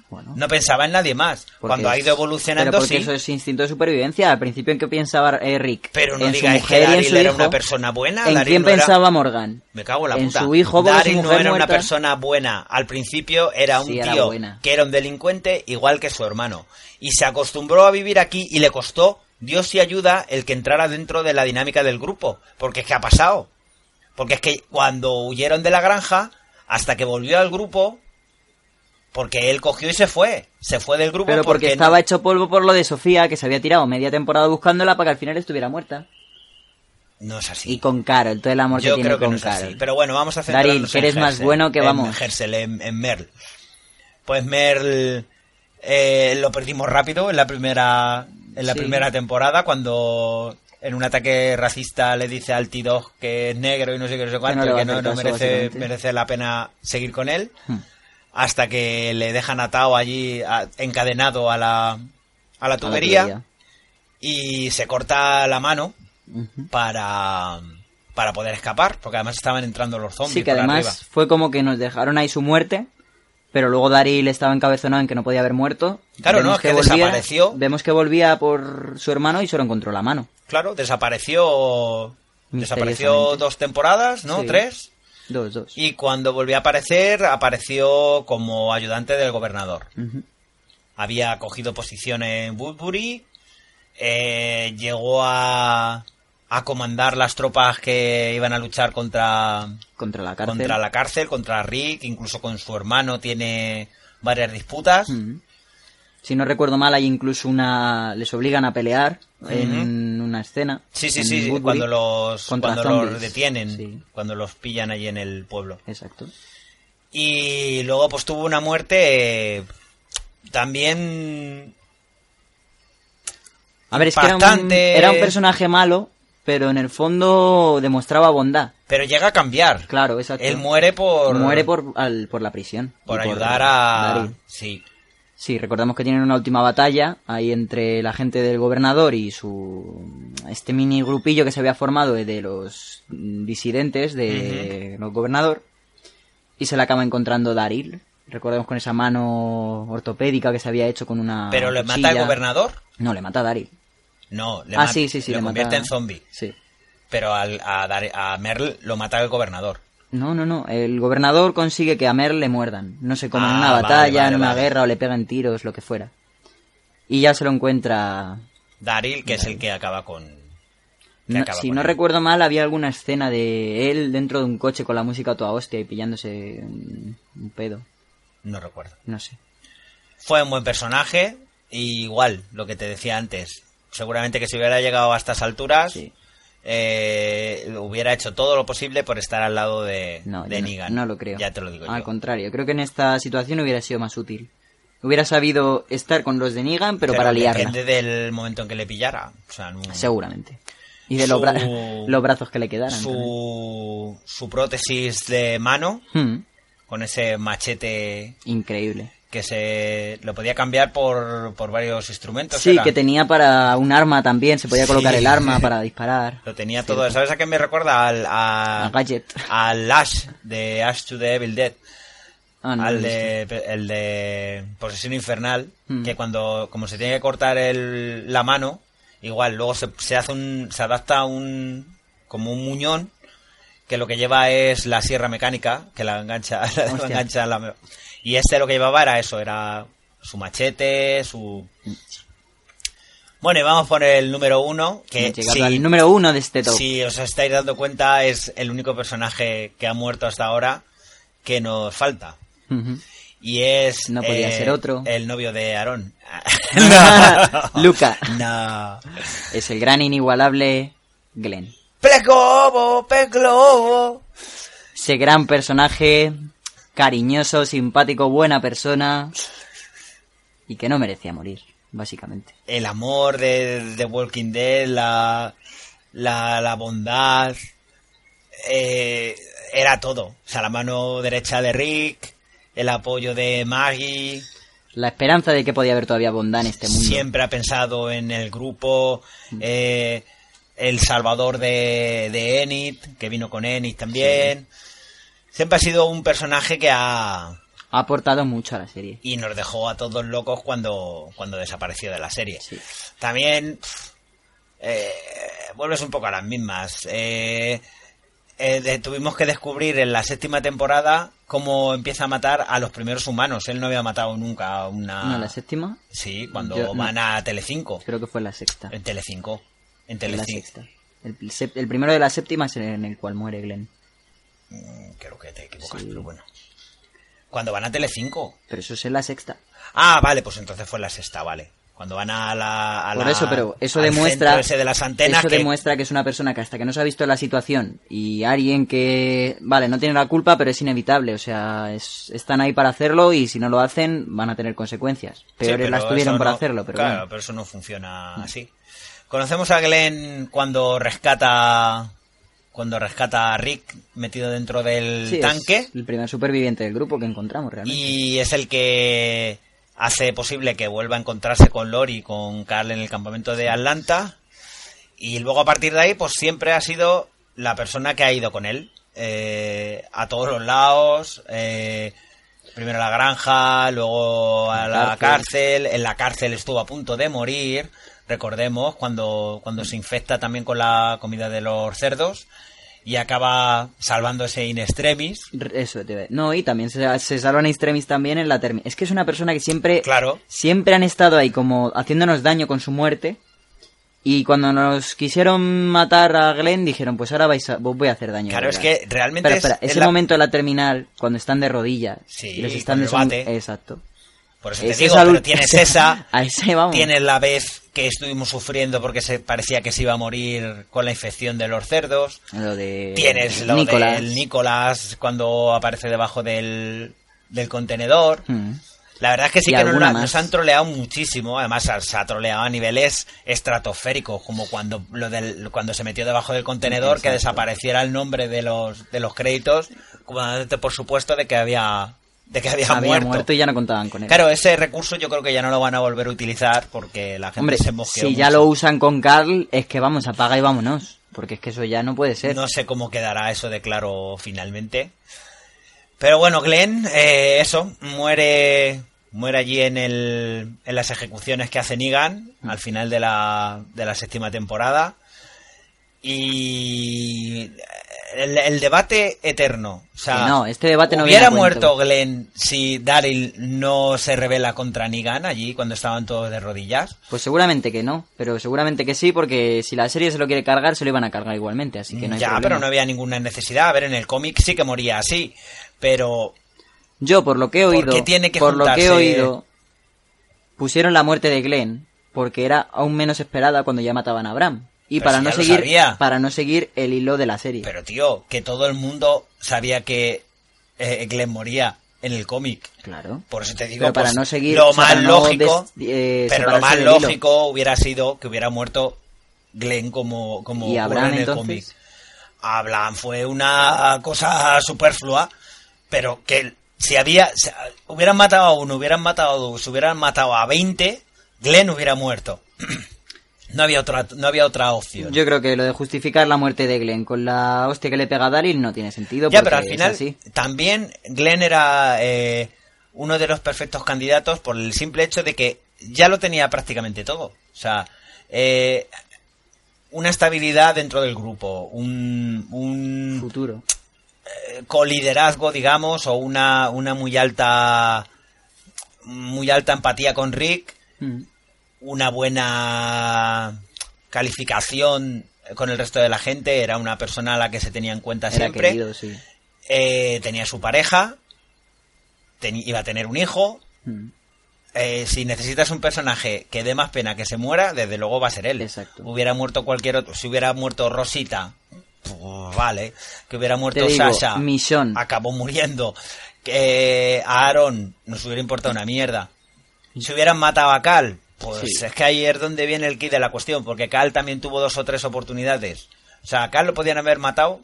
Bueno, No pensaba en nadie más. porque Cuando ha ido evolucionando, pero porque sí. eso es instinto de supervivencia. Al principio, ¿en qué pensaba eh, Rick? Pero no en digáis que Daryl era hijo. una persona buena. ¿En Daryl quién no era- pensaba Morgan? Me cago en la En puta. su hijo, Daryl su no era una persona buena. Al principio era un Sí, era tío buena. que era un delincuente igual que su hermano. Y se acostumbró a vivir aquí y le costó, Dios y ayuda, el que entrara dentro de la dinámica del grupo. Porque es que ha pasado. Porque es que cuando huyeron de la granja, hasta que volvió al grupo, porque él cogió y se fue. Se fue del grupo Pero porque, estaba hecho polvo por lo de Sofía, que se había tirado media temporada buscándola para que al final estuviera muerta. No es así. Y con Carol, todo el amor Yo que tiene creo que con no es Carol. así. Pero bueno, vamos a hacer Daryl, que eres más bueno que vamos. En Hersel, en, en Merl. Pues Merl eh, lo perdimos rápido en la primera en la Sí. primera temporada cuando en un ataque racista le dice al T-Dog que es negro y no sé qué, no sé cuánto, no que no, hacer no merece, merece la pena seguir con él. Hmm. Hasta que le dejan atado allí, a- encadenado a la, a la A la tubería y se corta la mano para, para poder escapar, porque además estaban entrando los zombies Sí, que por además arriba. fue como que nos dejaron ahí su muerte Pero luego Daryl estaba encabezonado en que no podía haber muerto. Claro, no, es que desapareció. Vemos que volvía por su hermano y solo encontró la mano. Claro, desapareció. Desapareció dos temporadas, ¿no? Sí. Tres. Dos, dos. Y cuando volvió a aparecer, apareció como ayudante del gobernador. Había cogido posición en Woodbury, eh, llegó a, a comandar las tropas que iban a luchar contra, Contra la cárcel. contra la cárcel, contra Rick, incluso con su hermano tiene varias disputas. Si no recuerdo mal, hay incluso una... Les obligan a pelear en una escena. Sí, sí, sí, Woodbury. cuando los cuando los detienen, Sí. cuando los pillan allí en el pueblo. Exacto. Y luego pues tuvo una muerte eh, también A ver, es que era un, Impactante. era un personaje malo, pero en el fondo demostraba bondad. pero llega a cambiar. Claro, exacto. Él muere por Muere por, al- por la prisión. por ayudar a Daryl. sí. Sí, recordamos que tienen una última batalla ahí entre la gente del gobernador y su este mini grupillo que se había formado de los disidentes de los gobernador y se la acaba encontrando Daryl. Recordemos con esa mano ortopédica que se había hecho con una Pero le mata al gobernador? No, le mata a Daryl. No, le ah, sí, sí, sí, lo le convierte mata en zombie. Sí. Pero al, a, Dar- a Merle lo mata el gobernador. No, no, no. El gobernador consigue que a Mer le muerdan. No sé, como en Ah, una vale, batalla, vale, en una vale. guerra o le pegan tiros, lo que fuera. Y ya se lo encuentra Daryl, que es el que acaba con que No- acaba si con no él. recuerdo mal, había alguna escena de él dentro de un coche con la música a toda hostia y pillándose un, un pedo. No recuerdo. No sé. Fue un buen personaje y igual, lo que te decía antes. Seguramente que si hubiera llegado a estas alturas, Sí. Eh, hubiera hecho todo lo posible por estar al lado de, No, de yo no, Negan. no lo creo. Ya te lo digo Al yo. contrario, creo que en esta situación hubiera sido más útil. Hubiera sabido estar con los de Negan, pero, para liarla. Depende del momento en que le pillara. O sea, no- Seguramente. Y de los, bra- Su- los brazos que le quedaran. su, su prótesis de mano, Hmm, con ese machete Increíble. Que se lo podía cambiar por, por varios instrumentos. Sí, era. que tenía para un arma también, se podía colocar Sí. el arma para disparar. Lo tenía todo. ¿Sabes a qué me recuerda? Al, a, A Gadget. al Ash, de Ash to the Evil Dead. Ah, no al de, el de Posesión Infernal, Hmm. que cuando, como se tiene que cortar el, la mano, igual, luego se, se hace un, se adapta a un, como un muñón, que lo que lleva es la sierra mecánica, que la engancha, la engancha la, y este lo que llevaba era eso, era su machete, su... Bueno, y vamos por el número uno, que sí, al número uno de este top. si os estáis dando cuenta, es el único personaje que ha muerto hasta ahora que nos falta. Y es. No podía eh, ser otro. El novio de Aarón. Luca. No. Es el gran inigualable Glenn. Pleglobo, pleglobo. Ese gran personaje, cariñoso, simpático, buena persona y que no merecía morir, básicamente. El amor de, de Walking Dead, la, la, la bondad. eh, era todo. O sea, la mano derecha de Rick, el apoyo de Maggie. La esperanza de que podía haber todavía bondad en este mundo. Siempre ha pensado en el grupo. eh, el salvador de, de Enid, que vino con Enid también. Siempre ha sido un personaje que ha. Ha aportado mucho a la serie. Y nos dejó a todos locos cuando, cuando desapareció de la serie. Sí. También. pff, eh, vuelves un poco a las mismas. Eh, eh, tuvimos que descubrir en la séptima temporada cómo empieza a matar a los primeros humanos. Él no había matado nunca a una. ¿No la séptima? Sí, cuando Yo no. van a Telecinco. Creo que fue la sexta. En Telecinco. En La Telecinco. sexta. El, el primero de la séptima es el en el cual muere Glenn. Mm, Creo que te equivocas, Sí. pero bueno. Cuando van a Telecinco. Pero eso es en la sexta. Ah, vale, pues entonces fue la sexta, vale. Cuando van a la. a Por la- eso, pero eso demuestra. ese de las antenas. eso que- demuestra que es una persona que hasta que no se ha visto la situación y alguien que. Vale, no tiene la culpa, pero es inevitable. O sea, es- están ahí para hacerlo y si no lo hacen, van a tener consecuencias. Peores las tuvieron por no- hacerlo, pero Claro, bueno. pero eso no funciona así. Conocemos a Glenn cuando rescata. Cuando rescata a Rick metido dentro del Sí, es tanque. el primer superviviente del grupo que encontramos realmente. Y es el que hace posible que vuelva a encontrarse con Lori y con Carl en el campamento de Atlanta. Y luego a partir de ahí, pues siempre ha sido la persona que ha ido con él. eh, a todos los lados. eh, Primero a la granja, luego a la cárcel. En la cárcel estuvo a punto de morir. Recordemos cuando, cuando se infecta también con la comida de los cerdos y acaba salvándose in extremis. Eso te No, y también se, se salvan a extremis también en la termi. Es que es una persona que siempre. Claro. Siempre han estado ahí como haciéndonos daño con su muerte. Y cuando nos quisieron matar a Glenn, dijeron: Pues ahora vais a, vos voy a hacer daño. Claro, es verdad". que realmente es- espera, es ese la- momento de la terminal, cuando están de rodillas. Sí, y los están con el desom- bate. Exacto. Por eso te digo, es pero tienes esa, A ese vamos. tienes la vez que estuvimos sufriendo porque se parecía que se iba a morir con la infección de los cerdos. Lo de. Tienes lo Nicolás. del Nicolás cuando aparece debajo del, del contenedor. Hmm. La verdad es que sí Y que nos, han troleado muchísimo. Además, se ha- troleado a niveles estratosféricos, como cuando lo del, cuando se metió debajo del contenedor, que desapareciera el nombre de los, de los créditos, como dándote por supuesto de que había, de que había, Había muerto. muerto. y ya no contaban con él. Claro, ese recurso yo creo que ya no lo van a volver a utilizar porque la gente Hombre, se mosqueó si ya lo usan con Carl, es que vamos, apaga y vámonos. Porque es que eso ya no puede ser. No sé cómo quedará eso de claro finalmente. Pero bueno, Glenn, eh, eso, muere, muere allí en, el, en las ejecuciones que hace Negan al final de la, de la séptima temporada. Y el, el debate eterno. O sea, no, este debate no hubiera muerto Glenn si Daryl no se revela contra Negan allí cuando estaban todos de rodillas. Pues seguramente que no, pero seguramente que sí, porque si la serie se lo quiere cargar, se lo iban a cargar igualmente, así que no hay ya, problema. pero no había ninguna necesidad. A ver, en el cómic sí que moría así. Pero Yo, por lo que he ¿Por oído, tiene que por lo que he oído, pusieron la muerte de Glenn porque era aún menos esperada cuando ya mataban a Bram. Y Pero para si no seguir sabía. para no seguir el hilo de la serie. Pero tío, que todo el mundo sabía que eh, Glenn moría en el cómic. claro. Por eso te digo, Pero para pues, no seguir- lo más no lógico, eh, pero lo más lógico hubiera sido que hubiera muerto Glenn como como ¿Y Abraham, en el entonces? cómic. Abraham fue una cosa superflua, pero que si había si hubieran matado a uno, hubieran matado a dos, hubieran matado a 20, Glenn hubiera muerto. No había otra no había otra opción. Yo creo que lo de justificar la muerte de Glenn con la hostia que le pega a Daryl no tiene sentido. Ya, pero al final también Glenn era eh, uno de los perfectos candidatos por el simple hecho de que ya lo tenía prácticamente todo. O sea, eh, una estabilidad dentro del grupo, un, un futuro. eh, coliderazgo, digamos, o una, una muy alta muy alta empatía con Rick, Mm. Una buena calificación con el resto de la gente, era una persona a la que se tenía en cuenta Era siempre. querido, sí. Eh, tenía su pareja, iba a tener un hijo. Mm. Eh, si necesitas un personaje que dé más pena que se muera, desde luego va a ser él. Exacto. Hubiera muerto cualquier otro. Si hubiera muerto Rosita, pues vale. Que hubiera muerto digo, Sasha, Michonne. acabó muriendo. Que a Aaron nos hubiera importado una mierda. Si hubieran matado a Cal, pues Sí. es que ahí es donde viene el kit de la cuestión, porque Cal también tuvo dos o tres oportunidades. O sea, a Cal lo podían haber matado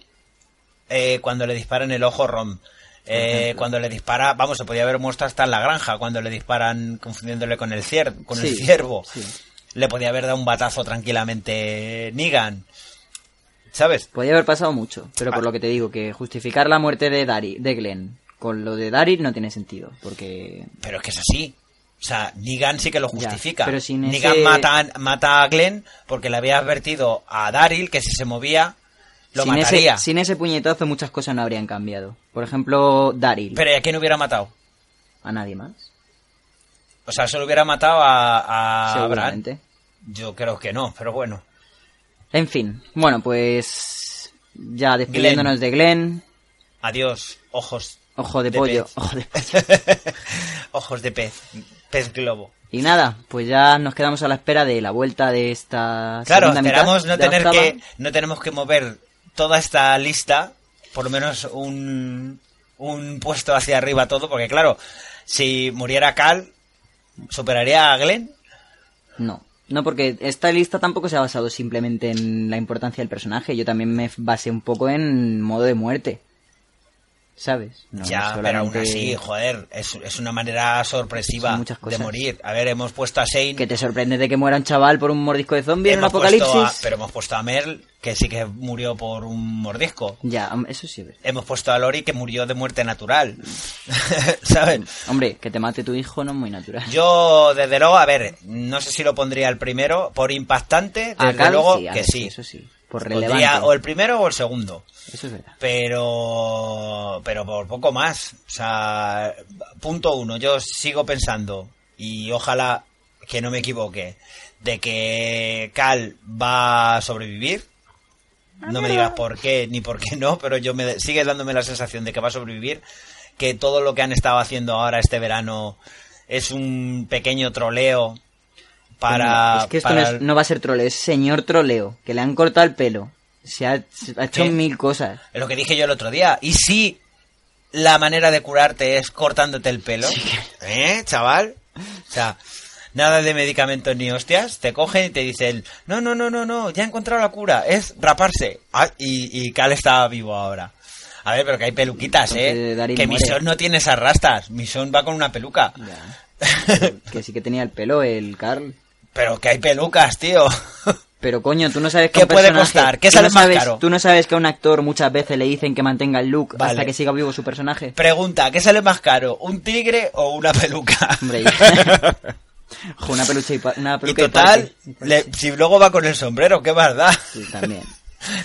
eh, cuando le disparan el ojo Rom. Eh, cuando le dispara, vamos, se podía haber muerto hasta en la granja, cuando le disparan confundiéndole con el, cier con el ciervo. sí. Le podía haber dado un batazo tranquilamente Negan. ¿Sabes? Podría haber pasado mucho, pero por Ah. lo que te digo, que justificar la muerte de Dari, de Glenn con lo de Daryl no tiene sentido, porque Pero es que es así. O sea, Negan sí que lo Ya, justifica. pero sin Negan ese- mata, mata a Glenn porque le había advertido a Daryl que si se movía lo sin mataría. ese, sin ese puñetazo muchas cosas no habrían cambiado. Por ejemplo, Daryl, Pero ¿y a quién hubiera matado? a nadie más, O sea, solo hubiera matado a, seguramente. Yo creo que no, pero bueno. En fin, bueno, pues ya despidiéndonos de Glenn, Adiós, ojos. ojo de, De pollo, pez. ojo de pollo. ojos de pez. Pez globo. Y nada, pues ya nos quedamos a la espera de la vuelta de esta Claro, esperamos no tener octava. que no tenemos que mover toda esta lista, por lo menos un, un puesto hacia arriba todo, porque claro, si muriera Cal, superaría a Glenn. No, no, porque esta lista tampoco se ha basado simplemente en la importancia del personaje. Yo también me basé un poco en modo de muerte. ¿Sabes? No ya, es pero aún solamente así, joder, es, es una manera sorpresiva de morir. A ver, hemos puesto a Shane. Que te sorprende de que muera un chaval por un mordisco de zombie en un apocalipsis. a- pero hemos puesto a Merl, que sí que murió por un mordisco. Ya, eso sí es. Hemos puesto a Lori, que murió de muerte natural. ¿Sabes? Hombre, que te mate tu hijo no es muy natural. Yo, desde luego, a ver, no sé si lo pondría el primero. Por impactante, desde Cal, luego sí, que ver, sí. Eso sí, por relevante. o el primero o el segundo. Eso es verdad. Pero, pero por poco más. O sea, punto uno, yo sigo pensando, y ojalá que no me equivoque, de que Cal va a sobrevivir. No me digas por qué ni por qué no, pero yo me sigue dándome la sensación de que va a sobrevivir, que todo lo que han estado haciendo ahora este verano es un pequeño troleo para es que esto para no, es- no va a ser troleo, es señor troleo, que le han cortado el pelo. Se ha, se ha hecho ¿Qué? mil cosas. Es lo que dije yo el otro día. ¿Y si la manera de curarte es cortándote el pelo? ¿Eh, chaval? O sea, nada de medicamentos ni hostias. Te cogen y te dicen, no, no, no, no, no, ya he encontrado la cura. Es raparse. Ah, y, y Cal está vivo ahora. A ver, pero que hay peluquitas, ¿eh? Daryl Que. Mission no tiene esas rastas. Mission va con una peluca. que sí que tenía el pelo el Carl. Pero que hay pelucas, tío. Pero coño, tú no sabes que ¿Qué un puede costar? ¿Qué sale no más caro? Tú no sabes que a un actor muchas veces le dicen que mantenga el look Vale. hasta que siga vivo su personaje. Pregunta, ¿qué sale más caro? ¿Un tigre o una peluca? Hombre, una pelucha y una peluca y total, parche. Y parche. le- si luego va con el sombrero, ¿qué más da? Sí, también.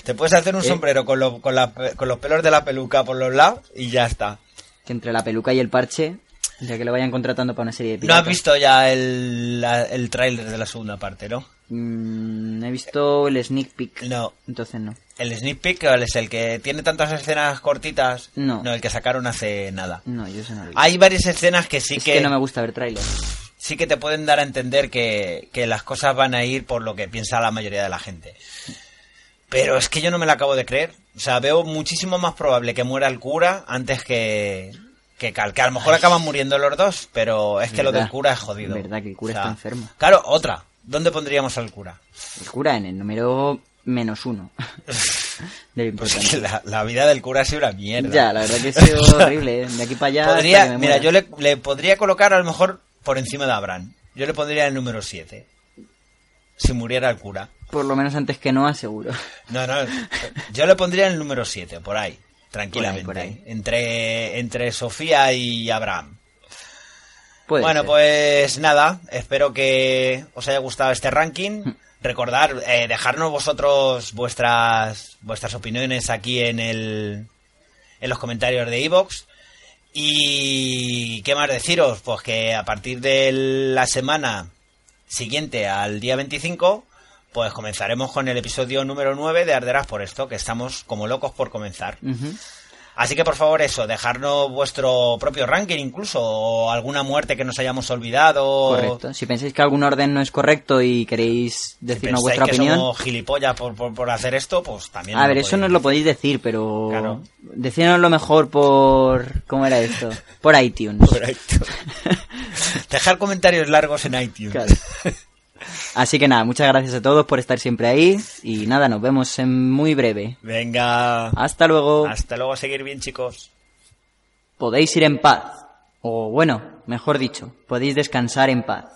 Te puedes hacer un ¿Eh? sombrero con, lo- con, la- con los pelos de la peluca por los lados y ya está. Que entre la peluca y el parche, ya que lo vayan contratando para una serie de No has visto ya el, la- el tráiler de la segunda parte, ¿no? Mm, he visto el sneak peek. No. Entonces no. El sneak peek ¿cuál es el que tiene tantas escenas cortitas. No. No, el que sacaron hace nada. No, yo eso no lo. Hay varias escenas que sí es que, que... no me gusta ver trailers. sí que te pueden dar a entender que, que las cosas van a ir por lo que piensa la mayoría de la gente. Pero es que yo no me la acabo de creer. O sea, veo muchísimo más probable que muera el cura antes que, que. Que a lo mejor acaban muriendo los dos, pero es que lo del cura es jodido. Verdad que el cura O sea, está enfermo. Claro, otra. ¿Dónde pondríamos al cura? El cura en el número menos uno. Pues la, la vida del cura ha sido una mierda. Ya, la verdad que ha sido horrible. ¿eh? De aquí para allá. Podría, mira, muera. yo le, le podría colocar a lo mejor por encima de Abraham. Yo le pondría el número 7. Si muriera el cura. Por lo menos antes que no, seguro. No, no. Yo le pondría el número 7, por ahí. Tranquilamente. Por ahí, por ahí. Entre, entre Sofía y Abraham. Puede bueno, ser. pues nada. Espero que os haya gustado este ranking. Recordar, eh, dejarnos vosotros vuestras, vuestras opiniones aquí en el, en los comentarios de Evox. Y qué más deciros, pues que a partir de la semana siguiente al día 25, pues comenzaremos con el episodio número 9 de Arderás por esto, que estamos como locos por comenzar. Así que por favor eso, dejarnos vuestro propio ranking incluso, o alguna muerte que nos hayamos olvidado. Correcto. Si pensáis que algún orden no es correcto y queréis Si decirnos pensáis vuestra que opinión. somos gilipollas por, por, por hacer esto, pues también. A ver, lo eso podéis nos lo podéis decir, pero. Claro. Decídnoslo mejor por. ¿Cómo era esto? Por iTunes. Correcto. Dejar comentarios largos en iTunes. Claro. Así que nada, muchas gracias a todos por estar siempre ahí. Y nada, nos vemos en muy breve. Venga. Hasta luego. Hasta luego, seguir bien, chicos. Podéis ir en paz. O bueno, mejor dicho, podéis descansar en paz.